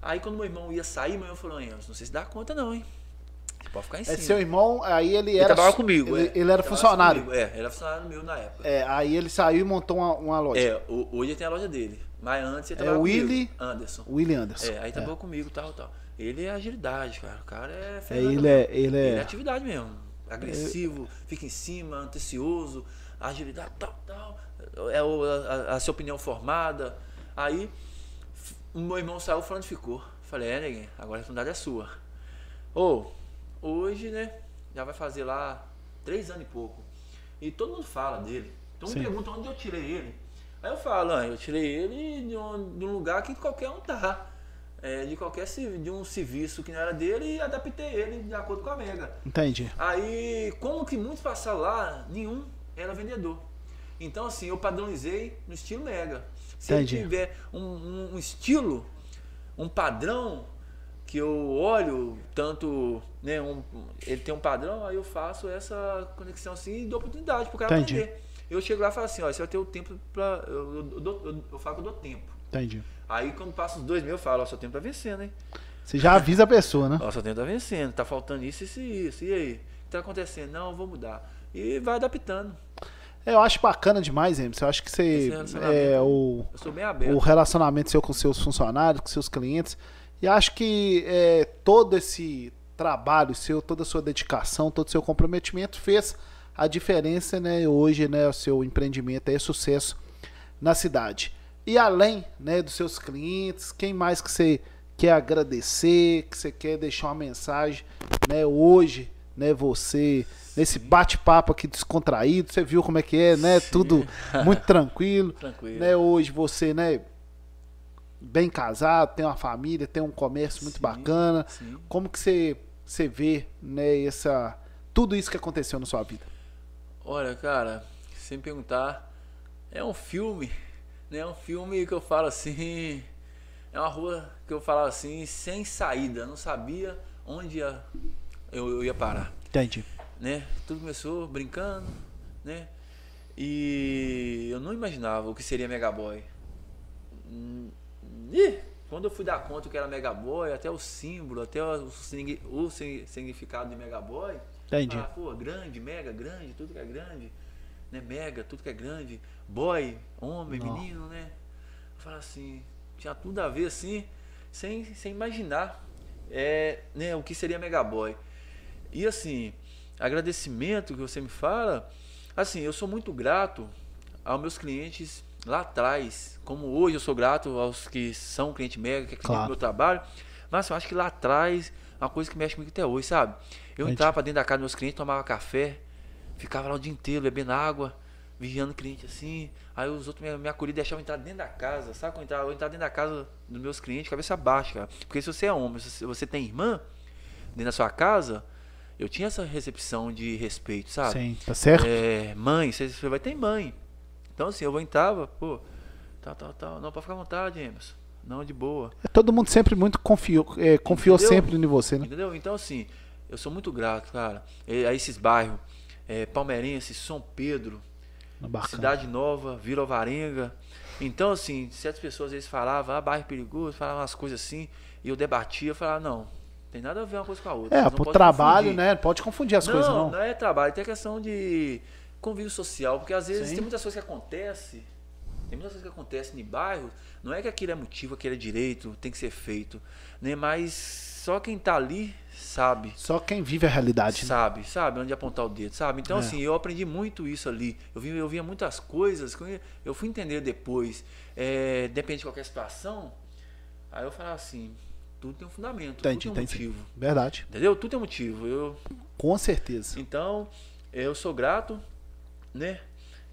Aí quando meu irmão ia sair, meu irmão falou, não sei se dá conta não, hein. Pode ficar em É cima. seu irmão, aí ele Ele era. trabalhava comigo. Ele, é. ele era funcionário. comigo, É, ele era funcionário meu na época. É, aí ele saiu e montou uma, uma loja. É, hoje ele tem a loja dele. Mas antes ele É trabalhava Willy- comigo. Anderson. William Anderson. É, aí trabalhou comigo tal, tal. Ele é agilidade, cara. O cara é É, fenômeno ele é. Ele Ele é é. atividade mesmo. Agressivo, fica em cima, antecioso, agilidade, tal, tal. É o- a, a sua opinião formada. Aí o meu irmão saiu falando ficou. Falei, é, neguinho, agora a responsabilidade é sua. Ô, hoje, né? Já vai fazer lá três anos e pouco. E todo mundo fala dele. Todo mundo Sim. pergunta onde eu tirei ele. Aí eu falo, ah, eu tirei ele de um, de um lugar que qualquer um tá. É, de qualquer de um serviço que não era dele e adaptei ele de acordo com a Mega. Entendi. Aí, como que muitos passaram lá, nenhum era vendedor. Então, assim, eu padronizei no estilo Mega. Se Entendi. ele tiver um, um- um estilo, um padrão, que eu olho tanto, né, um- ele tem um padrão, aí eu faço essa conexão assim e dou oportunidade pro cara Entendi. aprender. Eu chego lá e falo assim, ó, você vai ter o tempo pra. Eu, eu, eu eu- eu falo que eu dou tempo. Entendi. Aí quando passa os dois meses, eu falo, ó, seu tempo tá vencendo, hein? Você já avisa a pessoa, né? Ó, seu tempo tá vencendo, tá faltando isso, isso e isso. E aí? O que tá acontecendo? Não, eu vou mudar. E vai adaptando. Eu acho bacana demais, Emerson. Eu acho que você. É, o, Eu sou bem o relacionamento seu com seus funcionários, com seus clientes. E acho que é, todo esse trabalho seu, toda a sua dedicação, todo o seu comprometimento fez a diferença, né? Hoje, né? O seu empreendimento é sucesso na cidade. E além, né, dos seus clientes, quem mais que você quer agradecer, que você quer deixar uma mensagem, né? Hoje, né? Você nesse bate-papo aqui descontraído, você viu como é que é, né? Sim. Tudo muito (laughs) tranquilo Tranquilo. né, hoje você, né, bem casado, tem uma família, tem um comércio muito Sim, bacana. sim. Como que você, você vê, né, essa tudo isso que aconteceu na sua vida? Olha, cara, sem perguntar, é um filme, (laughs) né? É um filme que eu falo assim, é uma rua que eu falo assim, sem saída, não sabia onde ia, eu, eu ia parar, Entendi. né? Tudo começou brincando, né? E eu não imaginava o que seria Megaboy. Ih, quando eu fui dar conta que era Megaboy, até o símbolo, até o, o signi- significado de Megaboy, Entendi. ah, pô, grande, mega, grande, tudo que é grande. Né? Mega, tudo que é grande. Boy, homem, Não. menino, né? Eu falo assim, tinha tudo a ver assim, sem, sem imaginar é, né, o que seria Megaboy. E assim, agradecimento que você me fala, assim, eu sou muito grato aos meus clientes lá atrás, como hoje eu sou grato aos que são cliente mega, que é cliente Claro. do meu trabalho, mas eu acho que lá atrás é uma coisa que mexe comigo até hoje, sabe? Eu entrava pra dentro da casa dos meus clientes, tomava café, ficava lá o dia inteiro bebendo água, vigiando o cliente assim, aí os outros me, me acolhiam e deixavam entrar dentro da casa, sabe? Eu entrava, eu entrava dentro da casa dos meus clientes, cabeça baixa, cara. Porque se você é homem, se você tem irmã dentro da sua casa, eu tinha essa recepção de respeito, sabe? Sim, tá certo? É, mãe, você, você vai ter mãe. Então assim, eu entrava, pô, tal, tal, tal. Não, pode ficar à vontade, Emerson. Não, de boa. Todo mundo sempre muito confiou, é, confiou Entendeu? sempre em você, né? Entendeu? Então assim, eu sou muito grato, cara, a esses bairros. É, Palmeirense, São Pedro, Bacana. Cidade Nova, Vila Alvarenga. Então, assim, certas pessoas às vezes falavam, ah, bairro perigoso, falavam umas coisas assim, e eu debatia, eu falava, não, tem nada a ver uma coisa com a outra. É, pro trabalho, confundir." né? Pode confundir as não, coisas, não. não é trabalho, tem a questão de convívio social, porque às vezes Sim. tem muitas coisas que acontecem, tem muitas coisas que acontecem em bairros, não é que aquilo é motivo, aquilo é direito, tem que ser feito, né? Mas só quem tá ali sabe. Só quem vive a realidade. né? Sabe, sabe onde apontar o dedo, sabe? Então, É. assim, eu aprendi muito isso ali. Eu vi, eu via muitas coisas que eu- fui entender depois. É, depende de qualquer situação. Aí eu falava assim, tudo tem um fundamento, tudo tem um motivo. Verdade. Entendeu? Tudo tem um motivo. Eu, Com certeza. então, eu sou grato, né?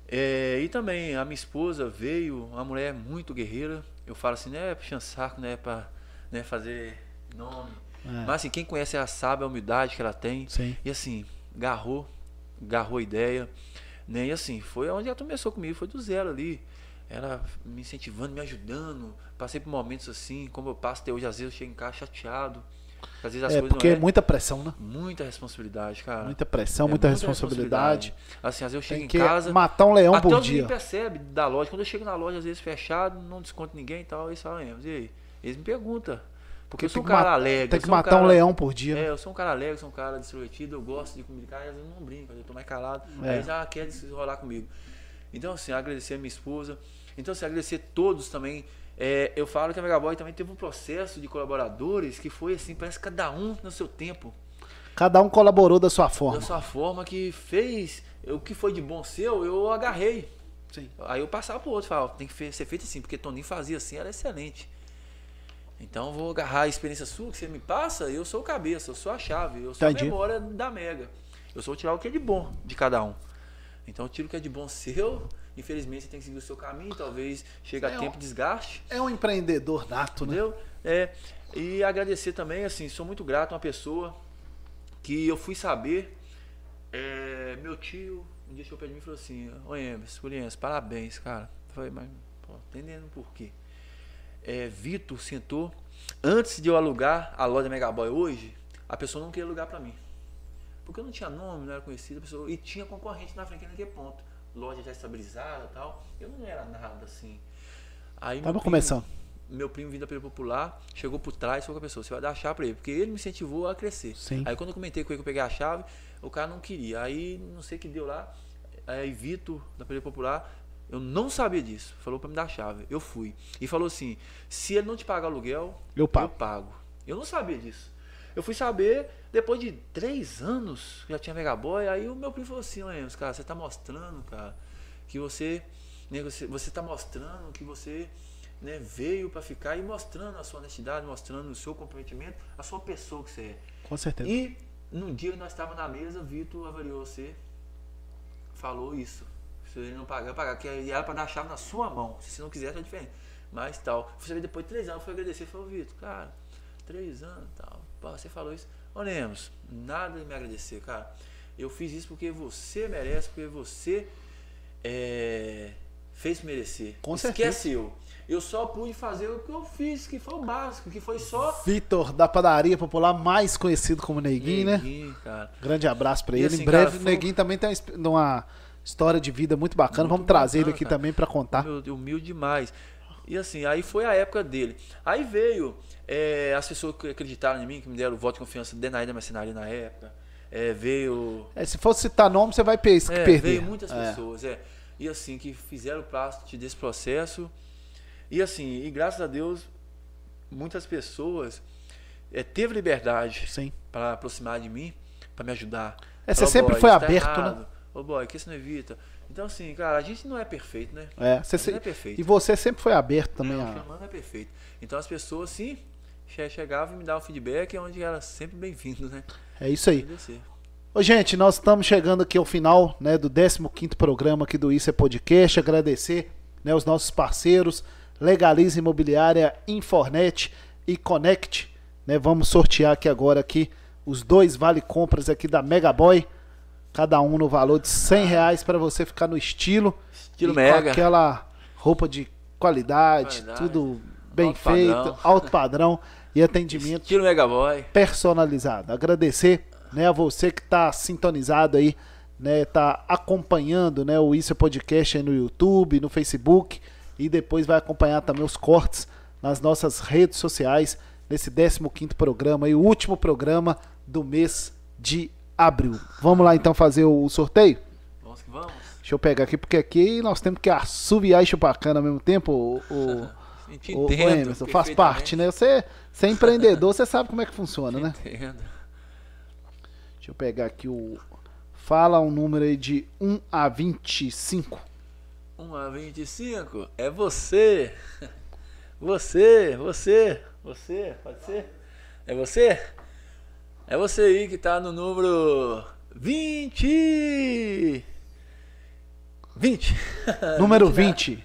É, e também a minha esposa veio, uma mulher muito guerreira. Eu falo assim, não é puxando saco, né? Pra né, fazer nome. É. Mas assim, quem conhece ela sabe a humildade que ela tem. Sim. E assim, garrou, garrou a ideia. Né? E assim, foi onde ela começou comigo, foi do zero ali. Ela me incentivando, me ajudando. Passei por momentos assim, como eu passo até hoje, às vezes eu chego em casa chateado. Às vezes as É, coisas porque é é. muita pressão, né? Muita responsabilidade, cara. Muita pressão, É muita responsabilidade. Assim, às vezes eu chego Tem em que casa. matar um leão até por dia. meninos percebem da loja. Quando eu chego na loja, às vezes fechado, não desconto ninguém e tal. Eles falam, "Emerson, e aí? Eles me perguntam. Porque eu sou um cara alegre. Tem que um matar um cara- leão por dia. né? É, eu sou um cara alegre, sou um cara extrovertido, eu gosto de comunicar, às vezes eu não brinco, eu tô mais calado. É. Aí já quer desenrolar comigo. Então, assim, agradecer a minha esposa. Então, assim, agradecer todos também. É, eu falo que a Megaboy também teve um processo de colaboradores que foi assim, parece que cada um no seu tempo, Cada um colaborou da sua forma. da sua forma, que fez o que foi de bom seu, eu agarrei. Sim. Aí eu passava pro outro, falava, tem que ser feito assim, porque Toninho fazia assim, era excelente. Então eu vou agarrar a experiência sua que você me passa, eu sou o cabeça, eu sou a chave, eu sou Entendi. a memória da Mega. Eu sou tirar o que é de bom de cada um. Então eu tiro o que é de bom seu, infelizmente você tem que seguir o seu caminho, talvez chegue a É, tempo de desgaste, É um empreendedor nato, né? entendeu? É, e agradecer também, assim, sou muito grato a uma pessoa que eu fui saber, é, meu tio, um dia chegou perto de mim e falou assim, ô Emerson, Juliense, parabéns, cara. Eu falei, mas, pô, entendendo por quê. É, Vitor sentou, antes de eu alugar a loja Megaboy hoje, a pessoa não queria alugar pra mim. Porque eu não tinha nome, não era conhecida, a pessoa, e tinha concorrente na frente naquele ponto. Loja já estabilizada e tal. Eu não era nada assim. Aí meu Tava primo- começando. meu primo vindo da Feira Popular, chegou por trás, falou com a pessoa, você vai dar a chave pra ele, porque ele me incentivou a crescer. Sim. Aí quando eu comentei com ele que eu peguei a chave, o cara não queria. Aí não sei o que deu lá. Aí Vitor, da Feira Popular, eu não sabia disso. Falou pra me dar a chave. Eu fui. E falou assim: se ele não te pagar aluguel, Eu pago. Eu, pago. Eu não sabia disso. Eu fui saber depois de três anos que já tinha Megaboy. Aí o meu primo falou assim: Olha, cara, você tá mostrando, cara, que você. Né, você, você tá mostrando que você né, veio pra ficar e mostrando a sua honestidade, mostrando o seu comprometimento, a sua pessoa que você é. Com certeza. E num dia que nós estávamos na mesa, Vitor avaliou você, falou isso. Se ele não pagar, pagar, que era para dar a chave na sua mão. Se você não quiser, tá diferente. Mas tal. Você depois de três anos, eu fui agradecer e falou, Vitor, cara, três anos tal. Pô, você falou isso. Ô Lemos, nada de me agradecer, cara. Eu fiz isso porque você merece, porque você é, fez merecer. Com certeza. Esquece eu. Eu só pude fazer o que eu fiz, que foi o básico, que foi só Vitor, da padaria popular, mais conhecido como Neguinho, né? Neguinho, cara. Grande abraço pra E ele. assim, em breve, cara, o foi- Neguinho também tem uma his- uma história de vida muito bacana. Muito Vamos trazer ele bacana, aqui cara. também pra contar. Meu, humilde demais. E assim, aí foi a época dele. Aí veio é, as pessoas que acreditaram em mim, que me deram o voto de confiança de Denaída Mercenaria na época. É, veio. É, se fosse citar nome, você vai É, perder. veio muitas É. pessoas, é. E assim, que fizeram parte desse processo. E assim, e graças a Deus, muitas pessoas é, teve liberdade para aproximar de mim, para me ajudar. É, você sempre "Boy, foi tá aberto, né? errado. Ô boy, que isso não evita. Então assim, cara, a gente não é perfeito, né? É, você gente se- não é perfeito. E você sempre foi aberto também. Não, a- o Xamã é perfeito. Então as pessoas, sim, che- chegavam e me davam feedback, onde era sempre bem-vindo, né? É isso aí. Ô, gente, nós estamos chegando aqui ao final né, do 15º programa aqui do Isso é Podcast. Agradecer né, os nossos parceiros, Legaliza Imobiliária, Infornet e Connect. Né, vamos sortear aqui agora aqui os dois vale compras aqui da Megaboy. Cada um no valor de 100 reais para você ficar no estilo. Estilo Mega. Com aquela roupa de qualidade, Qualidade. tudo bem Alto feito, padrão. alto padrão e (laughs) atendimento Estilo Megaboy. personalizado. Agradecer, né, a você que está sintonizado aí, né, tá acompanhando, né, o Isso é Podcast aí no YouTube, no Facebook e depois vai acompanhar também os cortes nas nossas redes sociais nesse 15º programa e o último programa do mês de abril. Vamos lá então fazer o sorteio? Vamos que vamos. Deixa eu pegar aqui porque aqui nós temos que assoviar e chupar cana ao mesmo tempo, o, o, (laughs) o. Emerson, faz parte, né? Você, você é empreendedor, você sabe como é que funciona, né? Entendo. Deixa eu pegar aqui o. Fala um número aí de 1 a 25. 1 a 25 é você. (laughs) Você, você, você, pode ser? É você? É você aí que tá no número 20. 20. (laughs) Número né? 20.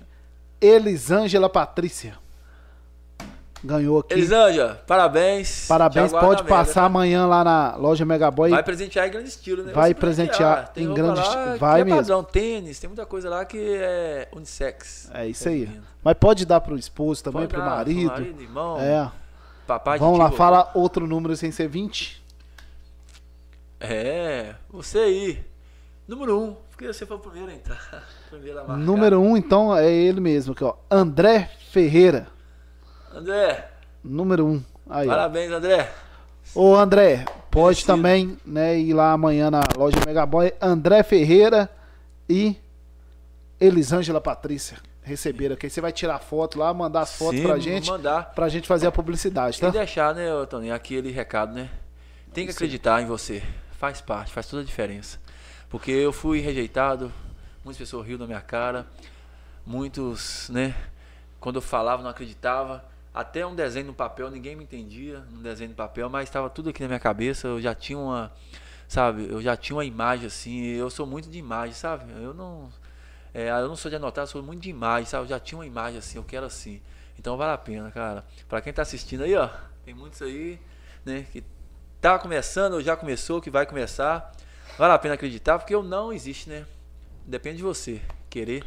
Elisângela Patrícia. Ganhou aqui. Elisângela, parabéns. Parabéns. Pode na Mega, passar tá? amanhã lá na loja Megaboy. Vai presentear em grande estilo, né? Vai presentear Tem em grande estilo. Vai é mesmo. padrão, tênis, tem muita coisa lá que é unissex. É isso aí. Mas pode dar pro esposo também, Pode pro dar, marido. marido, irmão, É. papai, Vamos lá, fala outro número sem ser 20. É, você aí. Número 1. Um, porque você foi o primeiro a entrar. (laughs) Primeiro a marcar. Número 1, um, então, é ele mesmo aqui, ó. André Ferreira. André, Número 1. Um. Aí, ó. Parabéns, André. Ô André, pode Merecido. também né, ir lá amanhã na loja Megaboy. André Ferreira e Elisângela Patrícia receberam aqui. Você vai tirar foto lá, mandar as fotos Sim, pra gente, mandar. pra gente fazer a publicidade, E tá? deixar, né, Toninho, aquele recado, né? Tem que acreditar em você. Faz parte, faz toda a diferença. Porque eu fui rejeitado, muitas pessoas riam da minha cara, muitos, né? Quando eu falava, não acreditava. Até um desenho no papel, ninguém me entendia, um desenho no papel, mas estava tudo aqui na minha cabeça. Eu já tinha uma, sabe? Eu já tinha uma imagem assim. Eu sou muito de imagem, sabe? Eu não, é, eu não sou de anotar, eu sou muito de imagem, sabe? Eu já tinha uma imagem assim, eu quero assim. Então vale a pena, cara. Pra quem tá assistindo aí, ó, tem muitos aí, né, que tá começando ou já começou, que vai começar. Vale a pena acreditar, porque o não existe, né? Depende de você querer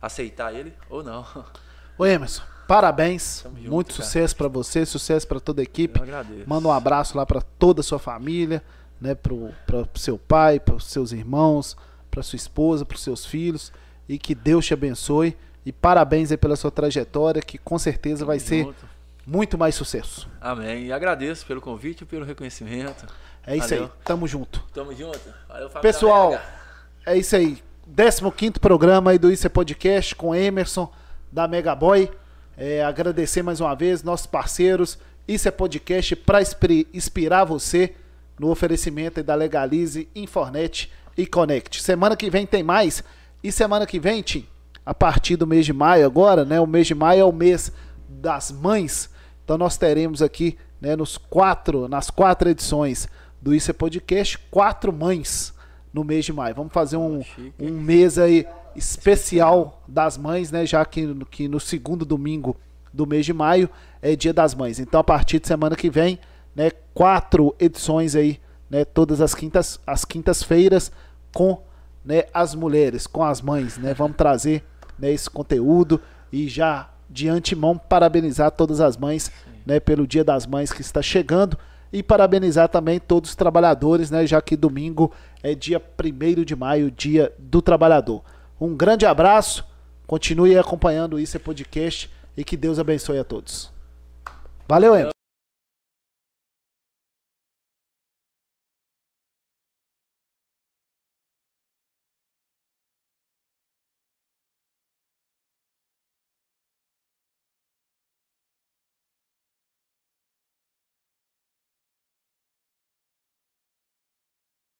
aceitar ele ou não. Ô Emerson, parabéns. Tamo Muito sucesso pra você, sucesso pra toda a equipe. Eu agradeço. Manda um abraço lá pra toda a sua família, né, pro, pro seu pai, pros seus irmãos, pra sua esposa, pros seus filhos e que Deus te abençoe e parabéns aí pela sua trajetória, que com certeza vai Tamo ser junto. Muito mais sucesso. Amém. E agradeço pelo convite e pelo reconhecimento. É isso aí, Valeu. tamo junto. Tamo junto. Valeu, Pessoal, é isso aí. 15 programa aí do Isso é Podcast com Emerson da Megaboy. É, agradecer mais uma vez nossos parceiros. Isso é Podcast para inspirar você no oferecimento aí da Legalize, Infornet e Connect. Semana que vem tem mais. E semana que vem, Tim, a partir do mês de maio agora, né? O mês de maio é o mês das mães. Então nós teremos aqui, né, nos quatro, nas quatro edições do Isso é Podcast, quatro mães no mês de maio. Vamos fazer um, um mês aí especial das mães, né? Já que, que no segundo domingo do mês de maio é Dia das Mães. Então a partir de semana que vem, né, quatro edições aí, né, todas as quintas as quintas-feiras com, né, as mulheres, com as mães, né? Vamos trazer, né, esse conteúdo e já de antemão parabenizar todas as mães, né, pelo Dia das Mães que está chegando e parabenizar também todos os trabalhadores, né, já que domingo é dia 1 de maio, dia do trabalhador. Um grande abraço, continue acompanhando o Isso é Podcast e que Deus abençoe a todos. Valeu, Emerson.